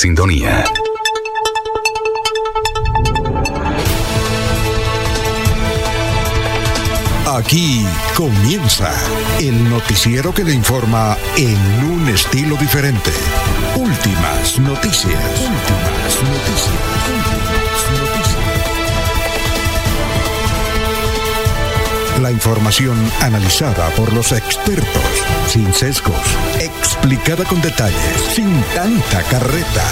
sintonía. Aquí comienza el noticiero que le informa en un estilo diferente. Últimas noticias. Últimas noticias. La información analizada por los expertos, sin sesgos, explicada con detalles, sin tanta carreta.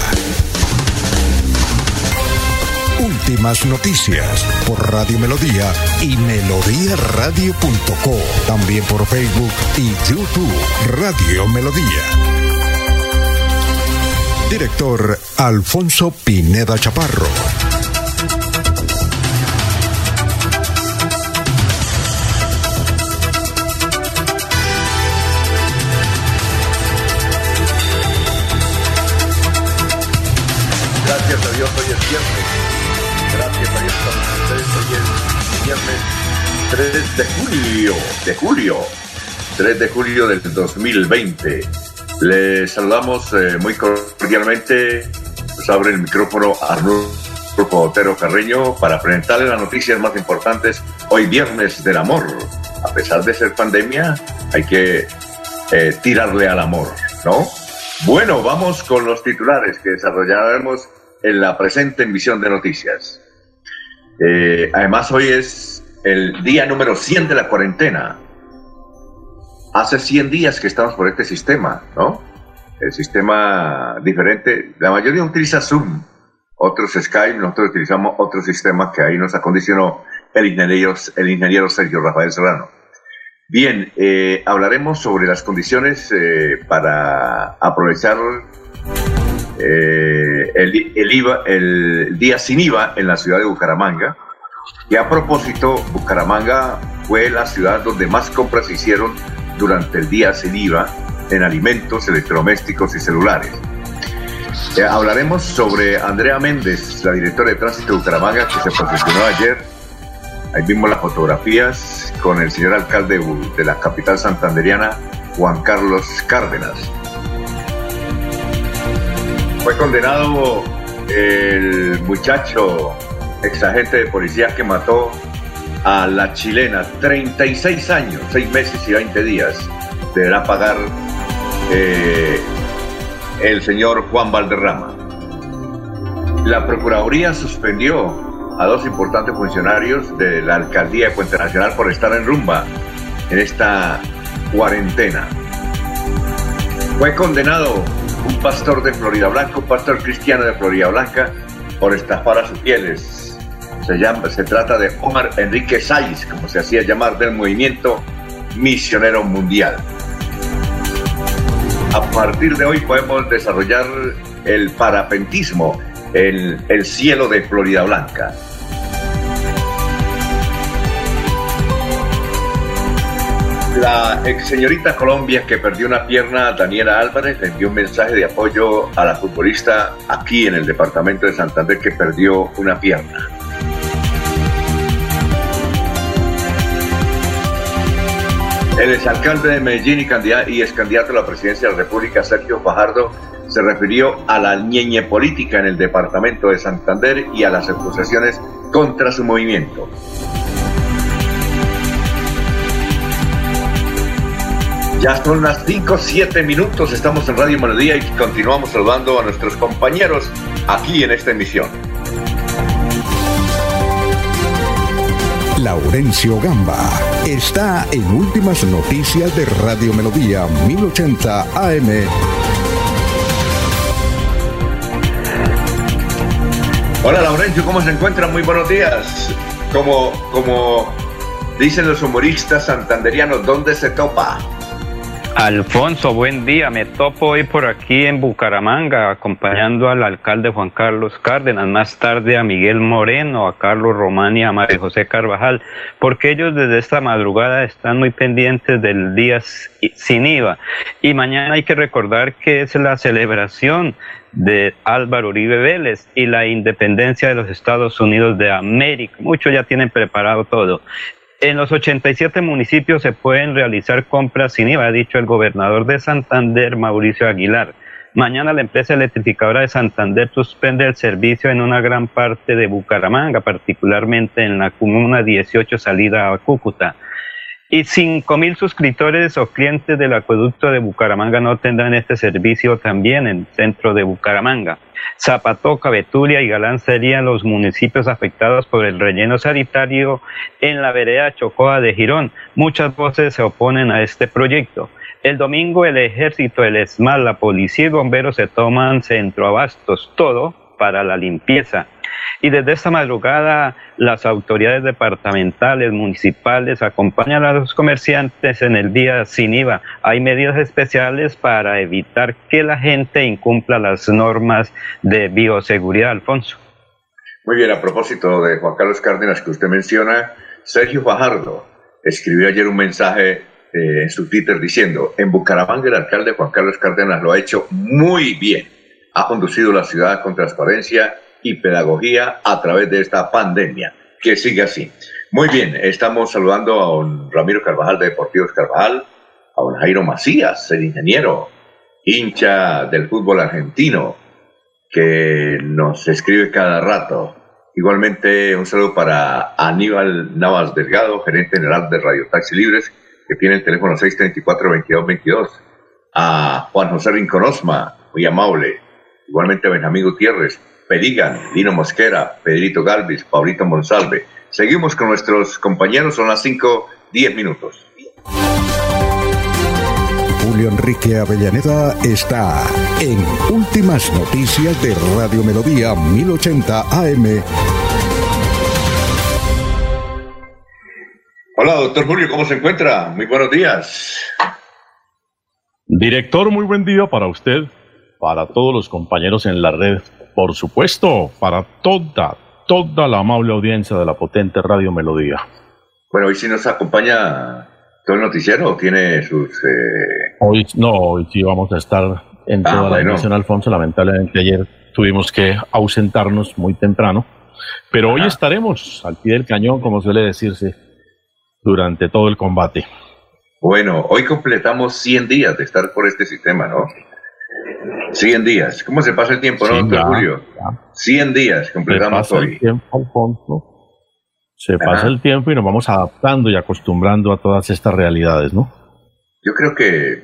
Últimas noticias por Radio Melodía y melodíaradio.co. También por Facebook y YouTube Radio Melodía. Director Alfonso Pineda Chaparro. Viernes. Gracias a Dios ustedes. Hoy es viernes 3 de julio. De julio. 3 de julio del 2020. Les saludamos eh, muy cordialmente. Nos abre el micrófono Arnulfo Otero Carreño para presentarles las noticias más importantes hoy viernes del amor. A pesar de ser pandemia, hay que eh, tirarle al amor, ¿no? Bueno, vamos con los titulares que desarrollaremos en la presente emisión de noticias. Eh, además, hoy es el día número 100 de la cuarentena. Hace 100 días que estamos por este sistema, ¿no? El sistema diferente. La mayoría utiliza Zoom, otros Skype, nosotros utilizamos otro sistema que ahí nos acondicionó el ingeniero, el ingeniero Sergio Rafael Serrano. Bien, eh, hablaremos sobre las condiciones eh, para aprovechar eh, el, día sin IVA en la ciudad de Bucaramanga. Y a propósito, Bucaramanga fue la ciudad donde más compras se hicieron durante el día sin IVA en alimentos, electrodomésticos y celulares. Eh, hablaremos sobre Andrea Méndez, la directora de tránsito de Bucaramanga, que se posicionó ayer. Ahí vimos las fotografías con el señor alcalde de la capital santanderiana, Juan Carlos Cárdenas. Fue condenado el muchacho exagente de policía que mató a la chilena, 36 años, 6 meses y 20 días. Deberá pagar eh, el señor Juan Valderrama. La Procuraduría suspendió a dos importantes funcionarios de la alcaldía de Puente Nacional por estar en rumba en esta cuarentena. Fue condenado un pastor de Florida Blanca, un pastor cristiano de Florida Blanca, por estafar a sus fieles. Se, llama, se trata de Omar Enrique Saiz, como se hacía llamar, del movimiento misionero mundial. A partir de hoy podemos desarrollar el parapentismo en el cielo de Florida Blanca. La ex señorita Colombia que perdió una pierna, Daniela Álvarez, le envió un mensaje de apoyo a la futbolista aquí en el departamento de Santander que perdió una pierna. El exalcalde de Medellín y, ex candidato a la presidencia de la República, Sergio Fajardo, se refirió a la ñeñe política en el departamento de Santander y a las acusaciones contra su movimiento. Ya son las 5, 7 minutos, estamos en Radio Melodía y continuamos saludando a nuestros compañeros aquí en esta emisión. Laurencio Gamba está en Últimas Noticias de Radio Melodía 1080 AM. Hola Laurencio, ¿cómo se encuentra? Muy buenos días. Como, como dicen los humoristas santanderianos, ¿dónde se topa? Alfonso, buen día. Me topo hoy por aquí en Bucaramanga acompañando al alcalde Juan Carlos Cárdenas, más tarde a Miguel Moreno, a Carlos Román y a María José Carvajal, porque ellos desde esta madrugada están muy pendientes del día sin IVA. Y mañana hay que recordar que es la celebración de Álvaro Uribe Vélez y la independencia de los Estados Unidos de América. Muchos ya tienen preparado todo. En los 87 municipios se pueden realizar compras sin IVA, ha dicho el gobernador de Santander, Mauricio Aguilar. Mañana la empresa electrificadora de Santander suspende el servicio en una gran parte de Bucaramanga, particularmente en la comuna 18 salida a Cúcuta. Y 5.000 suscriptores o clientes del acueducto de Bucaramanga no tendrán este servicio también en el centro de Bucaramanga. Zapatoca, Betulia y Galán serían los municipios afectados por el relleno sanitario en la vereda Chocoa de Girón. Muchas voces se oponen a este proyecto. El domingo el ejército, el ESMAD, la policía y bomberos se toman centroabastos, todo para la limpieza. Y desde esta madrugada las autoridades departamentales, municipales acompañan a los comerciantes en el día sin IVA. Hay medidas especiales para evitar que la gente incumpla las normas de bioseguridad, Alfonso. Muy bien, a propósito de Juan Carlos Cárdenas que usted menciona, Sergio Fajardo escribió ayer un mensaje eh, en su Twitter diciendo, en Bucaramanga el alcalde Juan Carlos Cárdenas lo ha hecho muy bien, ha conducido la ciudad con transparencia y pedagogía a través de esta pandemia. Que siga así. Muy bien, estamos saludando a don Ramiro Carvajal de Deportivos Carvajal, a don Jairo Macías, el ingeniero, hincha del fútbol argentino, que nos escribe cada rato. Igualmente, un saludo para Aníbal Navas Delgado, gerente general de Radio Taxi Libres, que tiene el teléfono 634-2222. A Juan José Rinconosma, muy amable. Igualmente a Benjamín Gutiérrez, Perigan, Dino Mosquera, Pedrito Galvis, Paulito Monsalve. Seguimos con nuestros compañeros, son las 5, 10 minutos. Julio Enrique Avellaneda está en Últimas Noticias de Radio Melodía 1080 AM. Hola, doctor Julio, ¿cómo se encuentra? Muy buenos días. Director, muy buen día para usted, para todos los compañeros en la red por supuesto, para toda, toda la amable audiencia de la potente Radio Melodía. Bueno, hoy sí nos acompaña todo el noticiero, tiene sus... Eh, hoy no, hoy sí vamos a estar en ah, toda la emisión, Alfonso. Lamentablemente ayer tuvimos que ausentarnos muy temprano, pero hoy estaremos al pie del cañón, como suele decirse, durante todo el combate. Bueno, hoy completamos 100 días de estar por este sistema, ¿no? 100 días. ¿Cómo se pasa el tiempo, no, doctor Julio? 100 días completamos se pasa El tiempo, Alfonso. Se pasa el tiempo y nos vamos adaptando y acostumbrando a todas estas realidades, ¿no? Yo creo que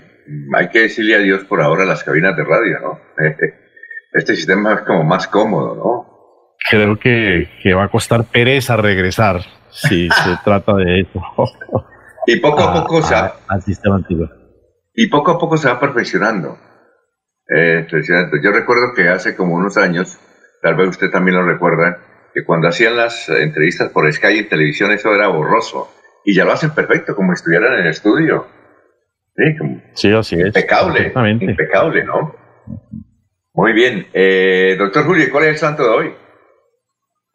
hay que decirle a Dios por ahora las cabinas de radio, ¿no? Este sistema es como más cómodo, ¿no? Creo que, que va a costar pereza regresar si se trata de eso. y poco a, poco se va, al sistema antiguo. Y poco a poco se va perfeccionando. Eh, Yo recuerdo que hace como unos años, tal vez usted también lo recuerda, que cuando hacían las entrevistas por Sky en televisión eso era borroso. Y ya lo hacen perfecto, como si estuvieran en el estudio. Sí, así es. Impecable. Impecable, ¿no? Muy bien. Eh, doctor Julio, ¿cuál es el santo de hoy?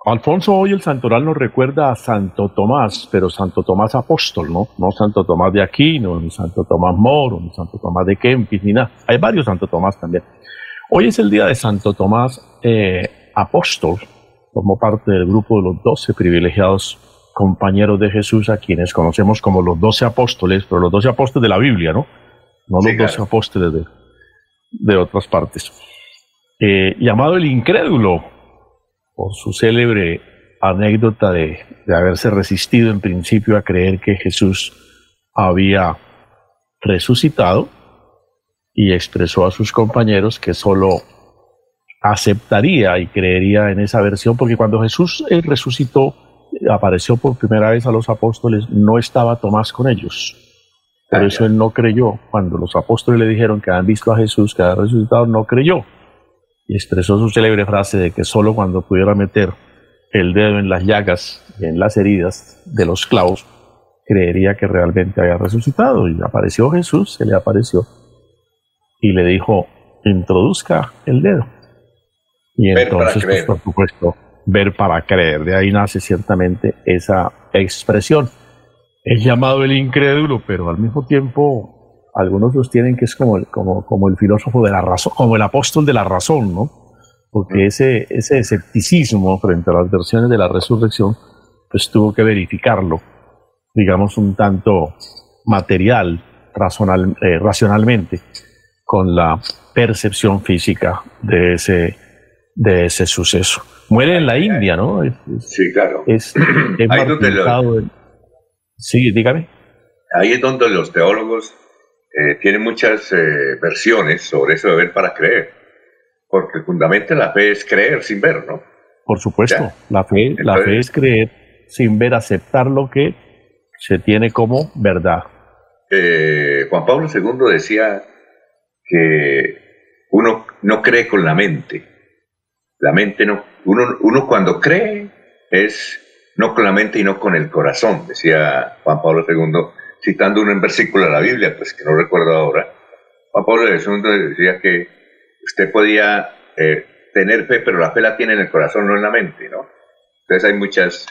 Alfonso, hoy el santoral nos recuerda a Santo Tomás, pero Santo Tomás apóstol, ¿no? No Santo Tomás de Aquino, ni Santo Tomás Moro, ni Santo Tomás de Kempis, ni nada. Hay varios Santo Tomás también. Hoy es el día de Santo Tomás eh, apóstol, como parte del grupo de los doce privilegiados compañeros de Jesús, a quienes conocemos como los doce apóstoles, pero los doce apóstoles de la Biblia, ¿no? No los doce apóstoles de, de, otras partes. Eh, llamado el incrédulo, por su célebre anécdota de, haberse resistido en principio a creer que Jesús había resucitado y expresó a sus compañeros que solo aceptaría y creería en esa versión, porque cuando Jesús eh, resucitó, apareció por primera vez a los apóstoles, no estaba Tomás con ellos. Por eso él no creyó. Cuando los apóstoles le dijeron que habían visto a Jesús que había resucitado, no creyó y expresó su célebre frase de que solo cuando pudiera meter el dedo en las llagas, en las heridas de los clavos, creería que realmente había resucitado. Y apareció Jesús, se le apareció y le dijo, introduzca el dedo. Y entonces, pues, por supuesto, ver para creer. De ahí nace ciertamente esa expresión. Es llamado el incrédulo, pero al mismo tiempo algunos sostienen que es como el, como, como el filósofo de la razón, como el apóstol de la razón, ¿no? Porque ese, ese escepticismo frente a las versiones de la resurrección, pues tuvo que verificarlo, digamos, un tanto material, razonal, eh, racionalmente, con la percepción física de ese, de ese suceso. Muere en la India, ¿no? sí, claro. Es, Sí, dígame. Ahí es donde los teólogos eh, tienen muchas eh, versiones sobre eso de ver para creer. Porque fundamentalmente la fe es creer sin ver, ¿no? Por supuesto, la fe, la fe es creer sin ver, aceptar lo que se tiene como verdad. Eh, Juan Pablo II decía que uno no cree con la mente. La mente no. Uno, uno cuando cree es no con la mente y no con el corazón, decía Juan Pablo II, citando un versículo de la Biblia, pues que no recuerdo ahora. Juan Pablo II decía que usted podía eh, tener fe, pero la fe la tiene en el corazón, no en la mente, ¿no? Entonces hay muchas,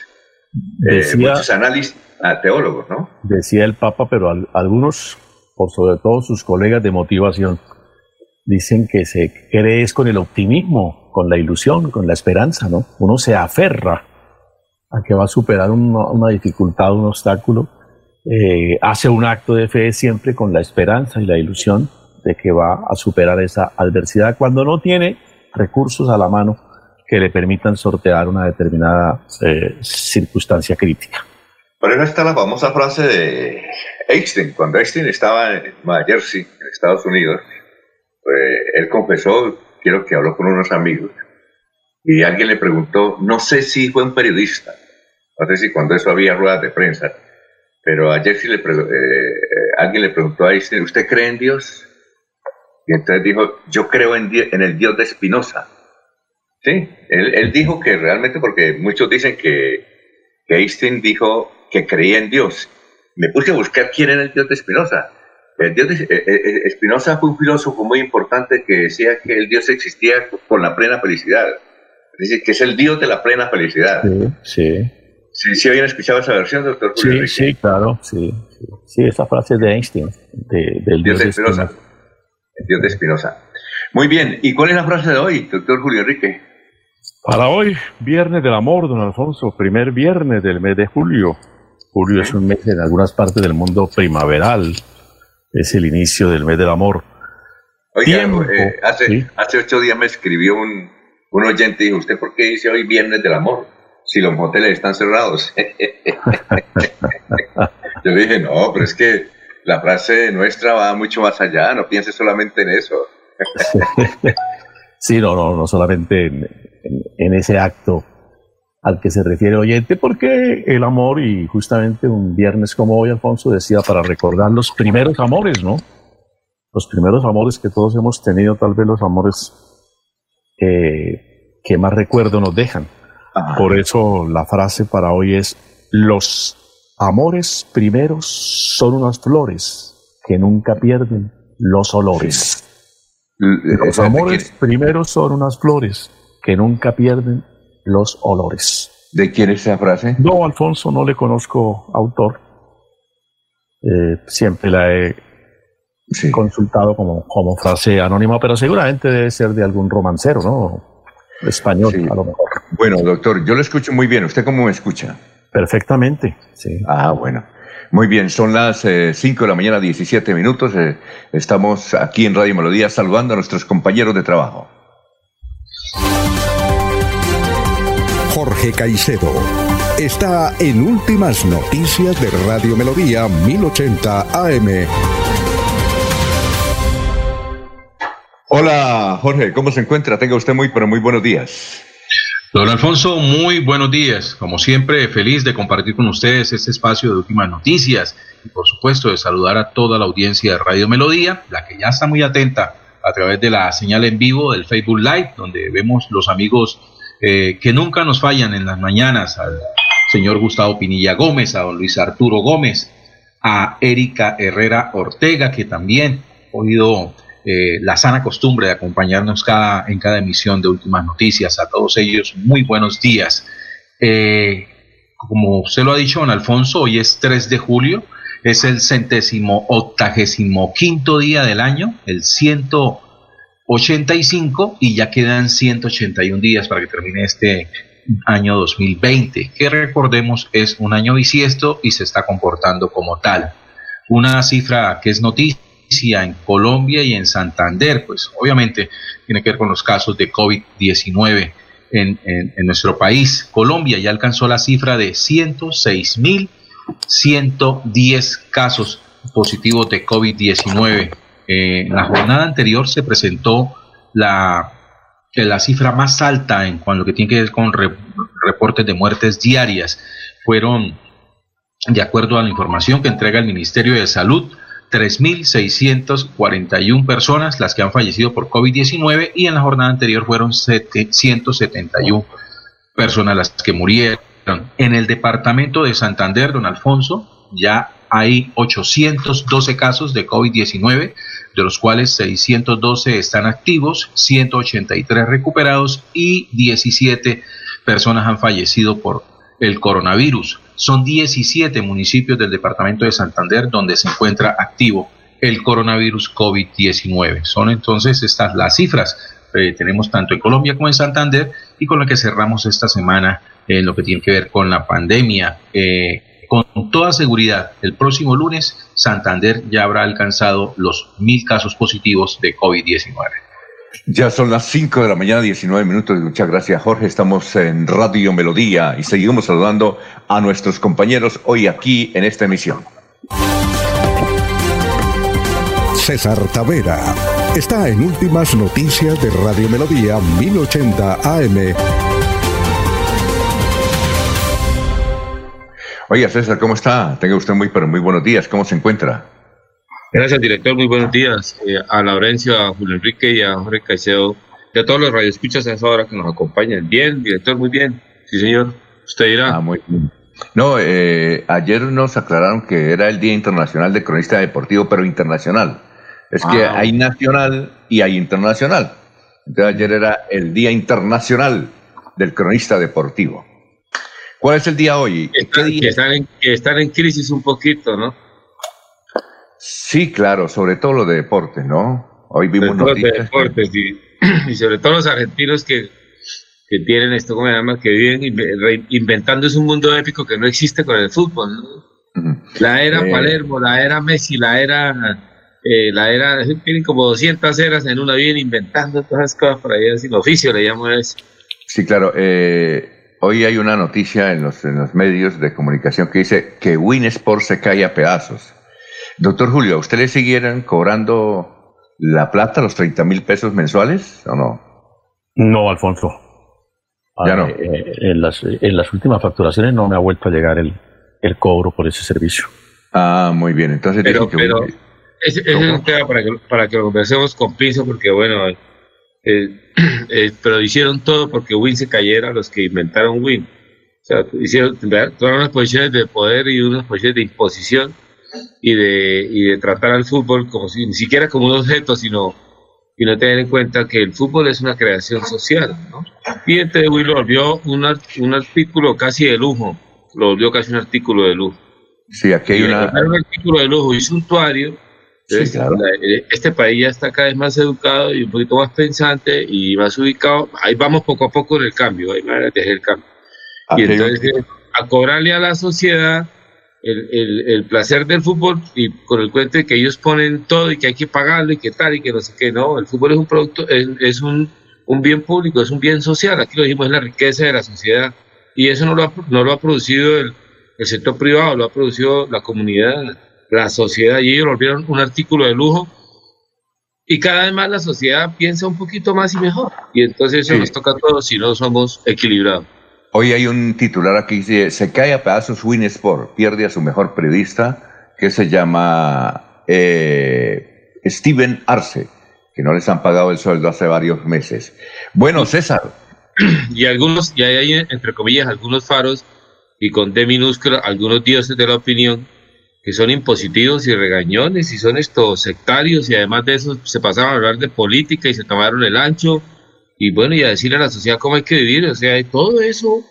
eh, muchos análisis a teólogos, ¿no? Decía el Papa, pero algunos, por sobre todo sus colegas de motivación, dicen que se cree es con el optimismo, con la ilusión, con la esperanza, ¿no? Uno se aferra a que va a superar una, dificultad, un obstáculo, eh, hace un acto de fe siempre con la esperanza y la ilusión de que va a superar esa adversidad cuando no tiene recursos a la mano que le permitan sortear una determinada eh, circunstancia crítica. Por eso está la famosa frase de Einstein. Cuando Einstein estaba en Nueva Jersey, en Estados Unidos, pues, él confesó, quiero que habló con unos amigos, y alguien le preguntó, no sé si fue un periodista, no sé si cuando eso había ruedas de prensa, pero ayer sí le eh, eh, alguien le preguntó a Einstein, ¿usted cree en Dios? Y entonces dijo, yo creo en, en el Dios de Spinoza. Sí, él, dijo que realmente, porque muchos dicen que, que Einstein dijo que creía en Dios. Me puse a buscar quién era el Dios de Spinoza. El Dios de eh, Spinoza fue un filósofo muy importante que decía que el Dios existía con la plena felicidad. Dice que es el Dios de la plena felicidad. Sí, sí. ¿Sí, habían escuchado esa versión, doctor Julio Sí, sí, claro, sí, sí. esa frase de Einstein, del Dios, de Spinoza. El Dios de Espinosa. Muy bien, ¿y cuál es la frase de hoy, doctor Julio Enrique? Para hoy, Viernes del Amor, don Alfonso, primer viernes del mes de julio. Julio es un mes en algunas partes del mundo primaveral, es el inicio del mes del amor. Oiga, eh, hace, hace ocho días me escribió un, un oyente dijo, ¿usted por qué dice hoy viernes del amor? Si los moteles están cerrados. Yo dije, no, pero es que la frase nuestra va mucho más allá, no piense solamente en eso. sí, no, no, no solamente en, ese acto al que se refiere oyente, porque el amor, y justamente un viernes como hoy, Alfonso decía, para recordar los primeros amores, ¿no? Los primeros amores que todos hemos tenido, tal vez los amores que más recuerdo nos dejan. Por eso la frase para hoy es, los amores primeros son unas flores que nunca pierden los olores. Los amores primeros son unas flores que nunca pierden los olores. ¿De quién es esa frase? No, Alfonso, no le conozco autor. Eh, siempre la he consultado como, como frase anónima, pero seguramente debe ser de algún romancero, ¿no? Español, a lo mejor. Bueno, doctor, yo lo escucho muy bien. ¿Usted cómo me escucha? Perfectamente, sí. Ah, bueno. Muy bien, son las 5 eh, de la mañana, 17 minutos. Eh, estamos aquí en Radio Melodía saludando a nuestros compañeros de trabajo. Jorge Caicedo está en Últimas Noticias de Radio Melodía 1080 AM. Hola Jorge, ¿cómo se encuentra? Tenga usted muy, pero muy buenos días. Don Alfonso, muy buenos días. Como siempre, feliz de compartir con ustedes este espacio de últimas noticias y por supuesto de saludar a toda la audiencia de Radio Melodía, la que ya está muy atenta a través de la señal en vivo del Facebook Live, donde vemos los amigos eh, que nunca nos fallan en las mañanas, al señor Gustavo Pinilla Gómez, a don Luis Arturo Gómez, a Erika Herrera Ortega, que también ha oído eh, la sana costumbre de acompañarnos cada, en cada emisión de Últimas Noticias. A todos ellos, muy buenos días. Eh, como usted lo ha dicho, don Alfonso, hoy es 3 de julio, es el centésimo octagésimo quinto día del año, el 185, y ya quedan 181 días para que termine este año 2020, que recordemos es un año bisiesto y se está comportando como tal. Una cifra que es noticia en Colombia y en Santander, pues obviamente tiene que ver con los casos de COVID-19 en, nuestro país. Colombia ya alcanzó la cifra de 106.110 casos positivos de COVID-19. Eh, en la jornada anterior se presentó la, la cifra más alta en cuanto que tiene que ver con reportes de muertes diarias. Fueron, de acuerdo a la información que entrega el Ministerio de Salud, 3.641 personas las que han fallecido por COVID-19 y en la jornada anterior fueron 171 personas las que murieron. En el departamento de Santander, don Alfonso, ya hay 812 casos de COVID-19, de los cuales 612 están activos, 183 recuperados y 17 personas han fallecido por el coronavirus. Son 17 municipios del departamento de Santander donde se encuentra activo el coronavirus COVID-19. Son entonces estas las cifras que tenemos tanto en Colombia como en Santander y con lo que cerramos esta semana en lo que tiene que ver con la pandemia. Eh, con toda seguridad, el próximo lunes Santander ya habrá alcanzado los mil casos positivos de COVID-19. Ya son las 5 de la mañana, 19 minutos. Muchas gracias, Jorge. Estamos en Radio Melodía y seguimos saludando a nuestros compañeros hoy aquí en esta emisión. César Tavera está en Últimas Noticias de Radio Melodía 1080 AM. Oiga, César, ¿cómo está? Tenga usted muy, pero muy buenos días. ¿Cómo se encuentra? Gracias, director. Muy buenos días. Eh, a Laurencio, a Julio Enrique y a Jorge Caicedo y a todos los radioescuchas a esa hora que nos acompañan. Bien, director, muy bien. Sí, señor. Usted dirá. Ah, muy bien. No, eh, ayer nos aclararon que era el Día Internacional de Cronista Deportivo, pero internacional. Es que ah. hay nacional y hay internacional. Entonces ayer era el Día Internacional del Cronista Deportivo. ¿Cuál es el día hoy? que están, en, que están en crisis un poquito, ¿no? Sí, claro, sobre todo lo de deportes, ¿no? Hoy vimos noticias. De deportes y, sobre todo los argentinos que, que tienen esto, como llama? Que viven inventando es un mundo épico que no existe con el fútbol, ¿no? La era eh, Palermo, la era Messi, la era, eh, la era, tienen como 200 eras en una, viven inventando todas esas cosas por ahí, sin oficio le llamo eso. Sí, claro. Eh, hoy hay una noticia en los, en los medios de comunicación que dice que Win Sport se cae a pedazos. Doctor Julio, ¿a usted le siguieran cobrando la plata, los 30 mil pesos mensuales o no? No, Alfonso. Ya no. Eh, en, las, en, las, últimas facturaciones no me ha vuelto a llegar el, el cobro por ese servicio. Ah, muy bien. Entonces, pero, pero ese, es un tema para que, para que lo conversemos con piso, porque bueno, eh, eh, pero hicieron todo porque Win se cayera los que inventaron Win. O sea, hicieron todas unas posiciones de poder y unas posiciones de imposición y de, y de tratar al fútbol como si ni siquiera como un objeto, sino y no tener en cuenta que el fútbol es una creación social. ¿no? Y este lo volvió un, un artículo casi de lujo, lo volvió casi un artículo de lujo. Sí, aquí hay una... Un artículo de lujo y suntuario. Este país ya está cada vez más educado y un poquito más pensante y más ubicado. Ahí vamos poco a poco en el cambio, ahí va a el cambio. y entonces, a cobrarle a la sociedad el, el, placer del fútbol y con el cuento de que ellos ponen todo y que hay que pagarlo y que tal y que no sé qué, no, el fútbol es un producto, es, un, un, bien público, es un bien social, aquí lo dijimos, es la riqueza de la sociedad. Y eso no lo ha, no lo ha producido el, el sector privado, lo ha producido la comunidad, la sociedad. Y ellos volvieron un artículo de lujo. Y cada vez más la sociedad piensa un poquito más y mejor. Y entonces eso nos toca a todos si no somos equilibrados. Hoy hay un titular aquí que dice, se cae a pedazos Winsport, pierde a su mejor periodista, que se llama eh, Steven Arce, que no les han pagado el sueldo hace varios meses. Bueno, César. Y algunos, y hay entre comillas algunos faros, y con D minúscula, algunos dioses de la opinión, que son impositivos y regañones, y son estos sectarios, y además de eso se pasaban a hablar de política y se tomaron el ancho, y bueno, y a decirle a la sociedad cómo hay que vivir, o sea, todo eso,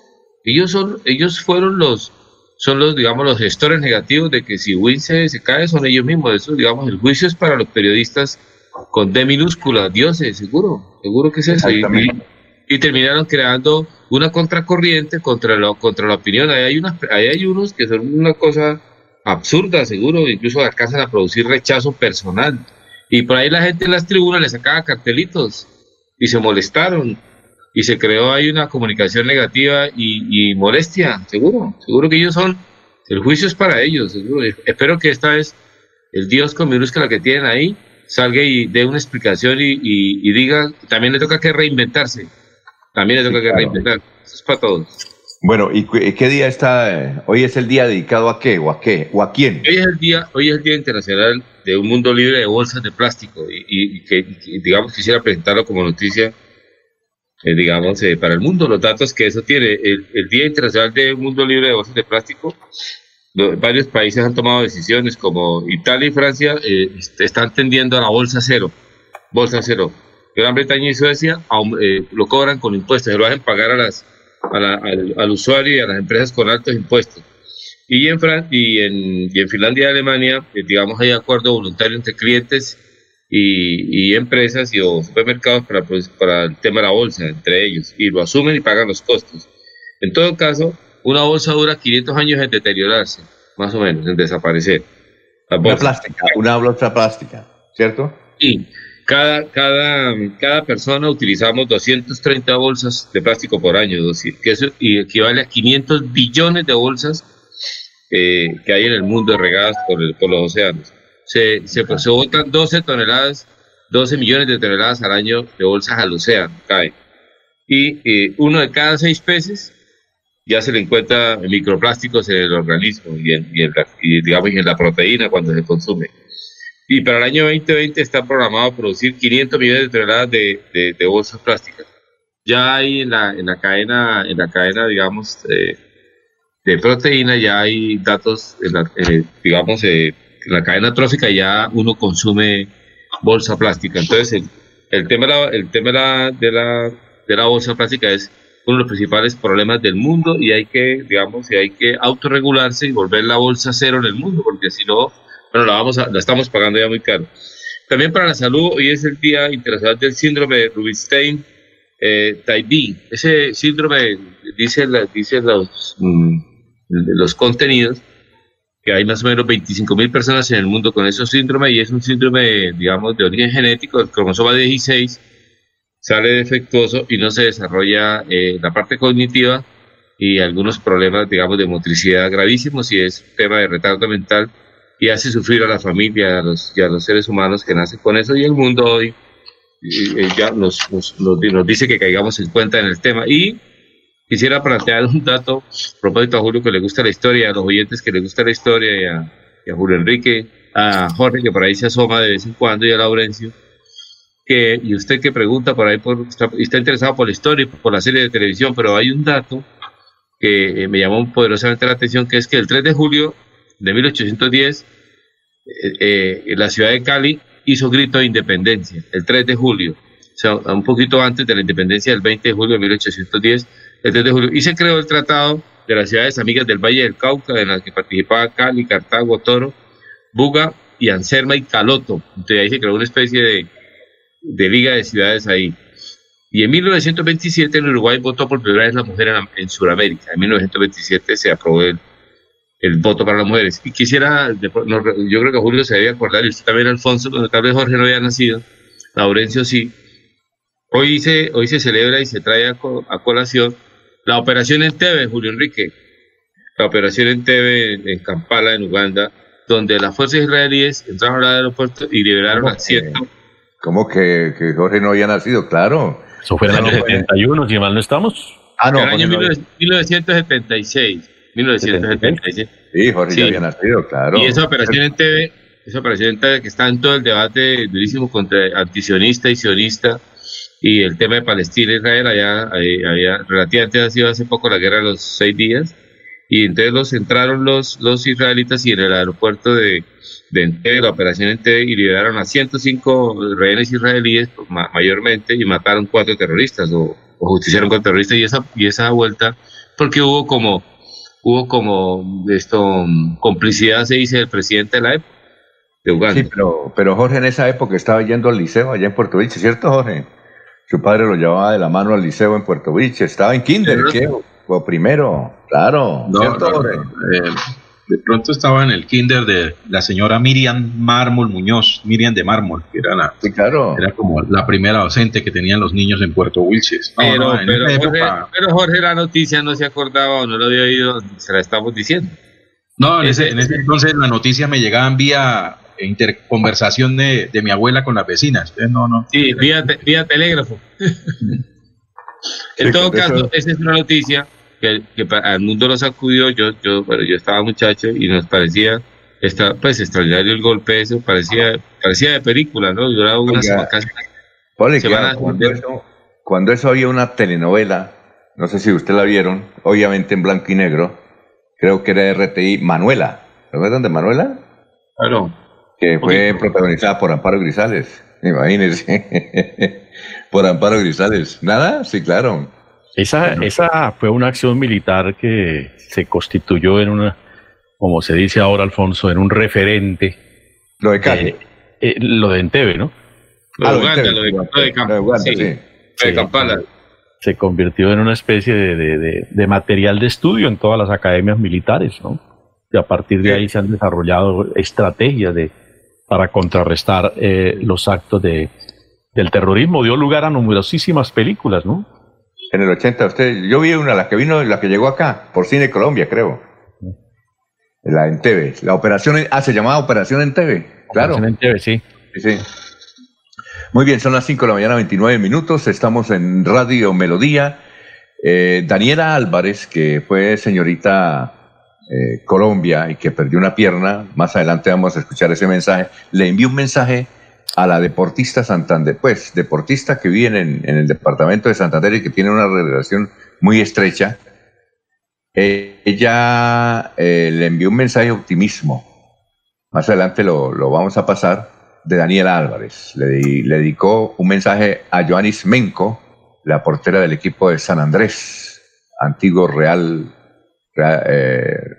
ellos son, ellos fueron los, son los, digamos, los gestores negativos de que si Win se, cae, son ellos mismos, eso, digamos, el juicio es para los periodistas con D minúscula, dioses, seguro, seguro que es eso, y, y, terminaron creando una contracorriente contra la, contra la opinión, ahí hay, unas, ahí hay unos que son una cosa absurda, seguro, incluso alcanzan a producir rechazo personal, Y por ahí la gente en las tribunas le sacaba cartelitos y se molestaron y se creó ahí una comunicación negativa y, molestia, seguro, seguro que ellos son, el juicio es para ellos, seguro. Espero que esta vez el Dios con minúscula que tienen ahí salga y dé una explicación y, diga, también le toca que reinventarse, también le toca que reinventar, eso es para todos. Bueno, ¿y qué día está? Hoy es el día dedicado a qué o a qué o a quién? Hoy es el día, hoy es el día internacional de un mundo libre de bolsas de plástico y, que digamos quisiera presentarlo como noticia, eh, eh, para el mundo los datos que eso tiene. El, día internacional de un mundo libre de bolsas de plástico, varios países han tomado decisiones como Italia y Francia eh, están tendiendo a la bolsa cero, bolsa cero. Gran Bretaña y Suecia lo cobran con impuestos, se lo hacen pagar a las al, usuario y a las empresas con altos impuestos. Y en, y en, y en Finlandia y Alemania, eh, digamos, hay acuerdo voluntario entre clientes y, y empresas y o supermercados para, pues, para el tema de la bolsa, entre ellos, y lo asumen y pagan los costos. En todo caso, una bolsa dura 500 años en deteriorarse, más o menos, en desaparecer. una plástica, una bolsa plástica, ¿cierto? Sí. Cada, cada, cada persona utilizamos 230 bolsas de plástico por año, que eso equivale a 500 billones de bolsas eh, que hay en el mundo regadas por, por los océanos. Se, se, se, botan 12 toneladas, 12 millones de toneladas al año de bolsas al océano, cae. Y eh, uno de cada seis peces ya se le encuentra microplásticos en el organismo y, en, y, en y digamos, en la proteína cuando se consume y para el año 2020 está programado producir 500 millones de toneladas de, de, bolsas plásticas. Ya hay en la, en la cadena, en la cadena, digamos, de, de proteína, ya hay datos, en la, digamos, en la cadena trófica ya uno consume bolsa plástica. Entonces, el, el tema, de la, el tema de la, de la, de la bolsa plástica es uno de los principales problemas del mundo y hay que, digamos, y hay que autorregularse y volver la bolsa cero en el mundo, porque si no, bueno, la, vamos a, la estamos pagando ya muy caro. También para la salud, hoy es el Día Internacional del Síndrome de Rubinstein eh, Type Ese síndrome dice, la, dice los, mm, los contenidos que hay más o menos 25 mil personas en el mundo con ese síndrome y es un síndrome, digamos, de origen genético, el cromosoma 16 sale defectuoso y no se desarrolla eh, la parte cognitiva y algunos problemas, digamos, de motricidad gravísimos y es tema de retardo mental y hace sufrir a la familia a los, y a los seres humanos que nacen con eso y el mundo hoy ya nos, nos, nos, dice que caigamos en cuenta en el tema. Y quisiera plantear un dato, a propósito a Julio que le gusta la historia, a los oyentes que le gusta la historia y a, Julio Enrique, a Jorge que por ahí se asoma de vez en cuando y a Laurencio. Que, y usted que pregunta por ahí, por, está, está interesado por la historia y por la serie de televisión, pero hay un dato que eh, me llamó poderosamente la atención, que es que el 3 de julio de 1810, eh, eh, la ciudad de Cali hizo grito de independencia, el 3 de julio, o sea, un poquito antes de la independencia del 20 de julio de 1810, el 3 de julio, y se creó el Tratado de las Ciudades Amigas del Valle del Cauca, en las que participaba Cali, Cartago, Toro, Buga y Anserma y Caloto. Entonces ahí se creó una especie de, de liga de ciudades ahí. Y en 1927 en Uruguay votó por primera vez la mujer en, en Sudamérica. En 1927 se aprobó el, el voto para las mujeres. Y quisiera, yo creo que Julio se debe acordar, y usted también, Alfonso, cuando tal vez Jorge no había nacido, Laurencio sí. Hoy se, hoy se celebra y se trae a, colación la operación en Tebe, Julio Enrique. La operación en Tebe, en, Kampala, en Uganda, donde las fuerzas israelíes entraron al aeropuerto y liberaron a ciento. ¿Cómo que, que, Jorge no había nacido? Claro. Eso fue en el año 71, si mal no estamos. Ah, no. En el año 1976. 1976. Sí, Jorge ya había nacido, claro. Y esa operación en TV, esa operación en TV que está en todo el debate durísimo contra antisionista y sionista y el tema de Palestina e Israel, allá, allá, relativamente ha sido hace poco la guerra de los seis días, y entonces los entraron los, los israelitas y en el aeropuerto de, de Entebbe, la operación Entebbe, y liberaron a 105 rehenes israelíes pues, mayormente y mataron cuatro terroristas o, o justiciaron con terroristas y esa, y esa vuelta, porque hubo como hubo como esto complicidad, se dice, del presidente de la época, de Uganda. Sí, pero, pero Jorge en esa época estaba yendo al liceo allá en Puerto Rico, ¿cierto, Jorge? Su padre lo llevaba de la mano al liceo en Puerto Rico, estaba en kinder, ¿qué? O primero, claro, ¿cierto, Jorge? Eh, de pronto estaba en el kinder de la señora Miriam Mármol Muñoz, Miriam de Mármol, que era la, claro. era como la primera docente que tenían los niños en Puerto Wilches. pero, Jorge, la noticia no se acordaba o no lo había oído, se la estamos diciendo. No, en ese, entonces la noticia me llegaba en vía interconversación de, de mi abuela con las vecinas. No, no. Sí, vía, vía telégrafo. en todo caso, esa es una noticia que, al mundo lo sacudió, yo, yo, bueno, yo estaba muchacho y nos parecía está, pues extraordinario el golpe eso, parecía, parecía de película, ¿no? Yo era una cuando, eso, cuando eso había una telenovela, no sé si usted la vieron, obviamente en blanco y negro, creo que era RTI, Manuela. ¿Recuerdan de Manuela? Claro. Que fue protagonizada por Amparo Grisales, imagínense. por Amparo Grisales. ¿Nada? Sí, claro. Esa, esa fue una acción militar que se constituyó en una, como se dice ahora, Alfonso, en un referente. Lo de Cali. Eh, eh, lo de Entebbe, ¿no? Lo de Uganda, lo de, Uganda, sí. De Kampala. Se convirtió en una especie de, de, material de estudio en todas las academias militares, ¿no? Y a partir de ahí se han desarrollado estrategias de, para contrarrestar eh, los actos de, del terrorismo. Dio lugar a numerosísimas películas, ¿no? En el 80, usted, yo vi una, la que vino, la que llegó acá, por Cine Colombia, creo. La en TV. La operación, ah, se llamaba Operación en TV, claro. Operación en TV, sí. sí. Muy bien, son las 5 de la mañana, 29 minutos. Estamos en Radio Melodía. Eh, Daniela Álvarez, que fue señorita eh, Colombia y que perdió una pierna, más adelante vamos a escuchar ese mensaje, le envió un mensaje a la deportista Santander, pues deportista que vive en, el departamento de Santander y que tiene una relación muy estrecha, eh, ella eh, le envió un mensaje de optimismo, más adelante lo, vamos a pasar, de Daniela Álvarez. Le, dedicó un mensaje a Joanis Menco, la portera del equipo de San Andrés, antiguo Real, Real eh,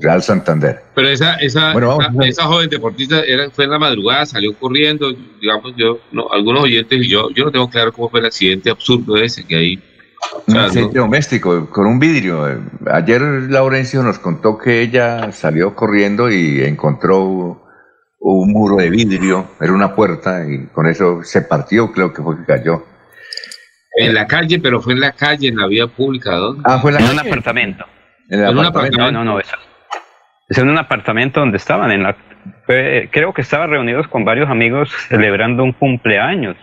Real Santander. Pero esa, esa, esa, joven deportista era, fue en la madrugada, salió corriendo, digamos, yo, no, algunos oyentes y yo, yo no tengo claro cómo fue el accidente absurdo ese que hay. Un accidente doméstico con un vidrio. Ayer Laurencio nos contó que ella salió corriendo y encontró un muro de vidrio, era una puerta y con eso se partió, creo que fue que cayó. En la calle, pero fue en la calle, en la vía pública, ¿dónde? Ah, fue en, un apartamento. En, un apartamento. No, no, no, es en un apartamento donde estaban. En la, creo que estaban reunidos con varios amigos celebrando un cumpleaños.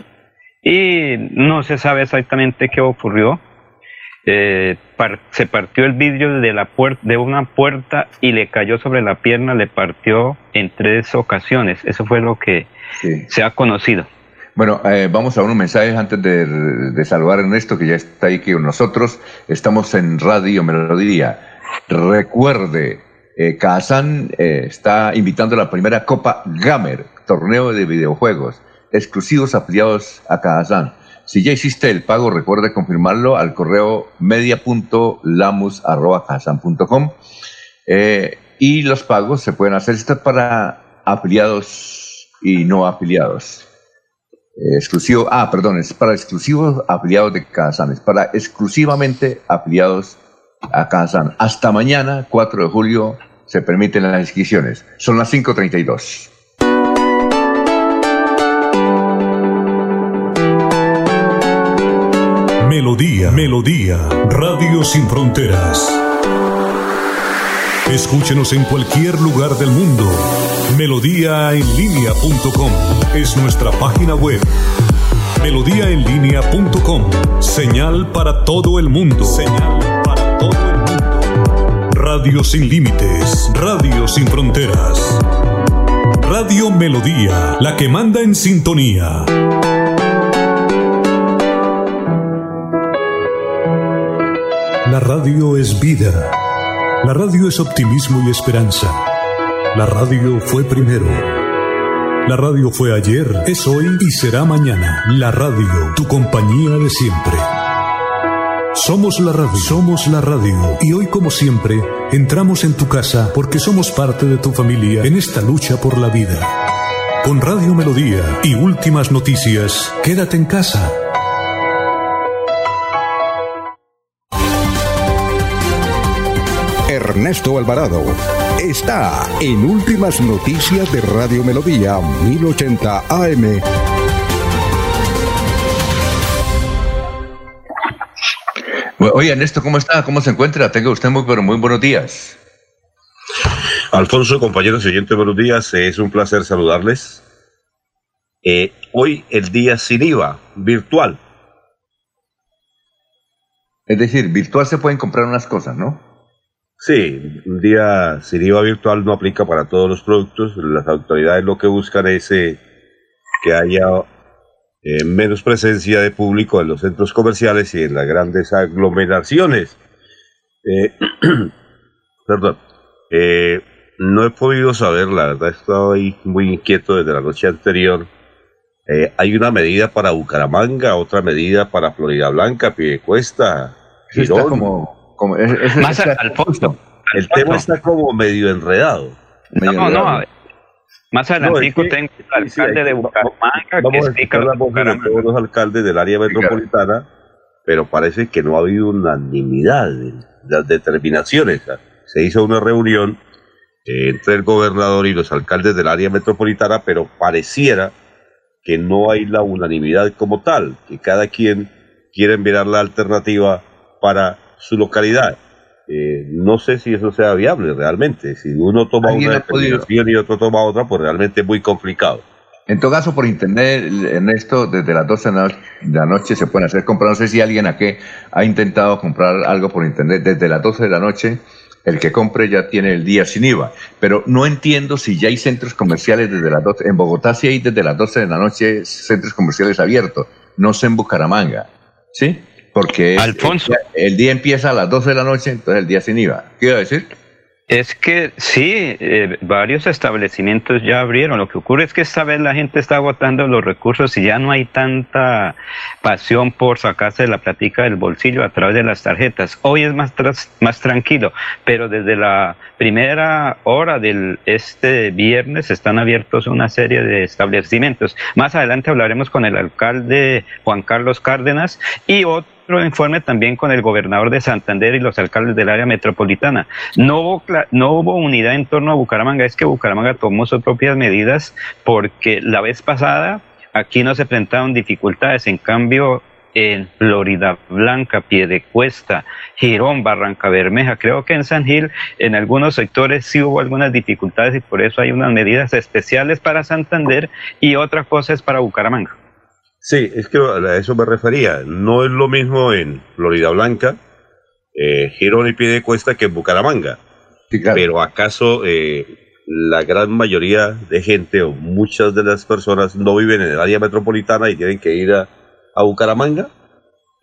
Y no se sabe exactamente qué ocurrió. Eh, se partió el vidrio de, la de una puerta y le cayó sobre la pierna, le partió en tres ocasiones. Eso fue lo que se ha conocido. Bueno, eh, vamos a unos mensajes antes de, de, saludar a Ernesto, que ya está ahí con nosotros. Estamos en Radio Melodía. Recuerde, eh, Kazan eh, está invitando a la primera Copa Gamer, torneo de videojuegos, exclusivos afiliados a Kazan. Si ya hiciste el pago, recuerde confirmarlo al correo media.lamus.com. Eh, y los pagos se pueden hacer esto para afiliados y no afiliados. Exclusivo, ah, perdón, es para exclusivos afiliados de Kazan, es para exclusivamente afiliados a Kazan. Hasta mañana, 4 de julio, se permiten las inscripciones. Son las 5.32. Melodía, Melodía, Radio Sin Fronteras. Escúchenos en cualquier lugar del mundo. Melodíaenlínea.com es nuestra página web. Melodíaenlínea.com, señal para todo el mundo. Señal todo el mundo. Radio sin límites, radio sin fronteras. Radio Melodía, la que manda en sintonía. La radio es vida. La radio es optimismo y esperanza. La radio fue primero. La radio fue ayer, es hoy y será mañana. La radio, tu compañía de siempre. Somos la radio, somos la radio. Y hoy como siempre, entramos en tu casa porque somos parte de tu familia en esta lucha por la vida. Con Radio Melodía y últimas noticias, quédate en casa Ernesto Alvarado está en Últimas Noticias de Radio Melodía 1080 AM. Oye, Ernesto, ¿cómo está? ¿Cómo se encuentra? Tenga usted muy, pero muy buenos días. Alfonso, compañeros siguiente buenos días. Es un placer saludarles. Eh, hoy el día sin IVA, virtual. Es decir, virtual se pueden comprar unas cosas, ¿no? Sí, un día sin IVA virtual no aplica para todos los productos. Las autoridades lo que buscan es eh, que haya eh, menos presencia de público en los centros comerciales y en las grandes aglomeraciones. perdón. no he podido saber, la verdad, he estado ahí muy inquieto desde la noche anterior eh, hay una medida para Bucaramanga, otra medida para Florida Blanca, Piedecuesta, Girón. Como, como Más Alfonso. El tema está como medio enredado. no, no. Más adelante tengo el alcalde de Bucaramanga vamos que explica la voz de todos los alcaldes del área metropolitana, pero parece que no ha habido unanimidad en las determinaciones. Se hizo una reunión entre el gobernador y los alcaldes del área metropolitana, pero pareciera que no hay la unanimidad como tal, que cada quien quiere mirar la alternativa para su localidad. Eh, no sé si eso sea viable realmente. Si uno toma una determinación y otro toma otra, pues realmente es muy complicado. En todo caso, por internet, Ernesto, desde las 12 de la noche se pueden hacer compras. No sé si alguien aquí ha intentado comprar algo por internet desde las 12 de la noche el que compre ya tiene el día sin IVA. Pero no entiendo si ya hay centros comerciales desde las 12. En Bogotá sí hay desde las 12 de la noche centros comerciales abiertos. No sé en Bucaramanga. ¿Sí? Porque Alfonso. El, día empieza a las 12 de la noche, entonces el día sin IVA. ¿Qué iba a decir? Es que sí, eh, varios establecimientos ya abrieron. Lo que ocurre es que esta vez la gente está agotando los recursos y ya no hay tanta pasión por sacarse la platica del bolsillo a través de las tarjetas. Hoy es más, más tranquilo, pero desde la primera hora del este viernes están abiertos una serie de establecimientos. Más adelante hablaremos con el alcalde Juan Carlos Cárdenas y otro otro informe también con el gobernador de Santander y los alcaldes del área metropolitana. No hubo, no hubo unidad en torno a Bucaramanga, es que Bucaramanga tomó sus propias medidas porque la vez pasada aquí no se presentaron dificultades, en cambio en Florida Blanca, Piedecuesta, Girón, Barranca Bermeja. Creo que en San Gil, en algunos sectores sí hubo algunas dificultades y por eso hay unas medidas especiales para Santander y otras cosas para Bucaramanga. Sí, es que a eso me refería. No es lo mismo en Florida Blanca, eh, Girón y Piedecuesta que en Bucaramanga. Pero acaso eh, la gran mayoría de gente o muchas de las personas no viven en el área metropolitana y tienen que ir a, Bucaramanga.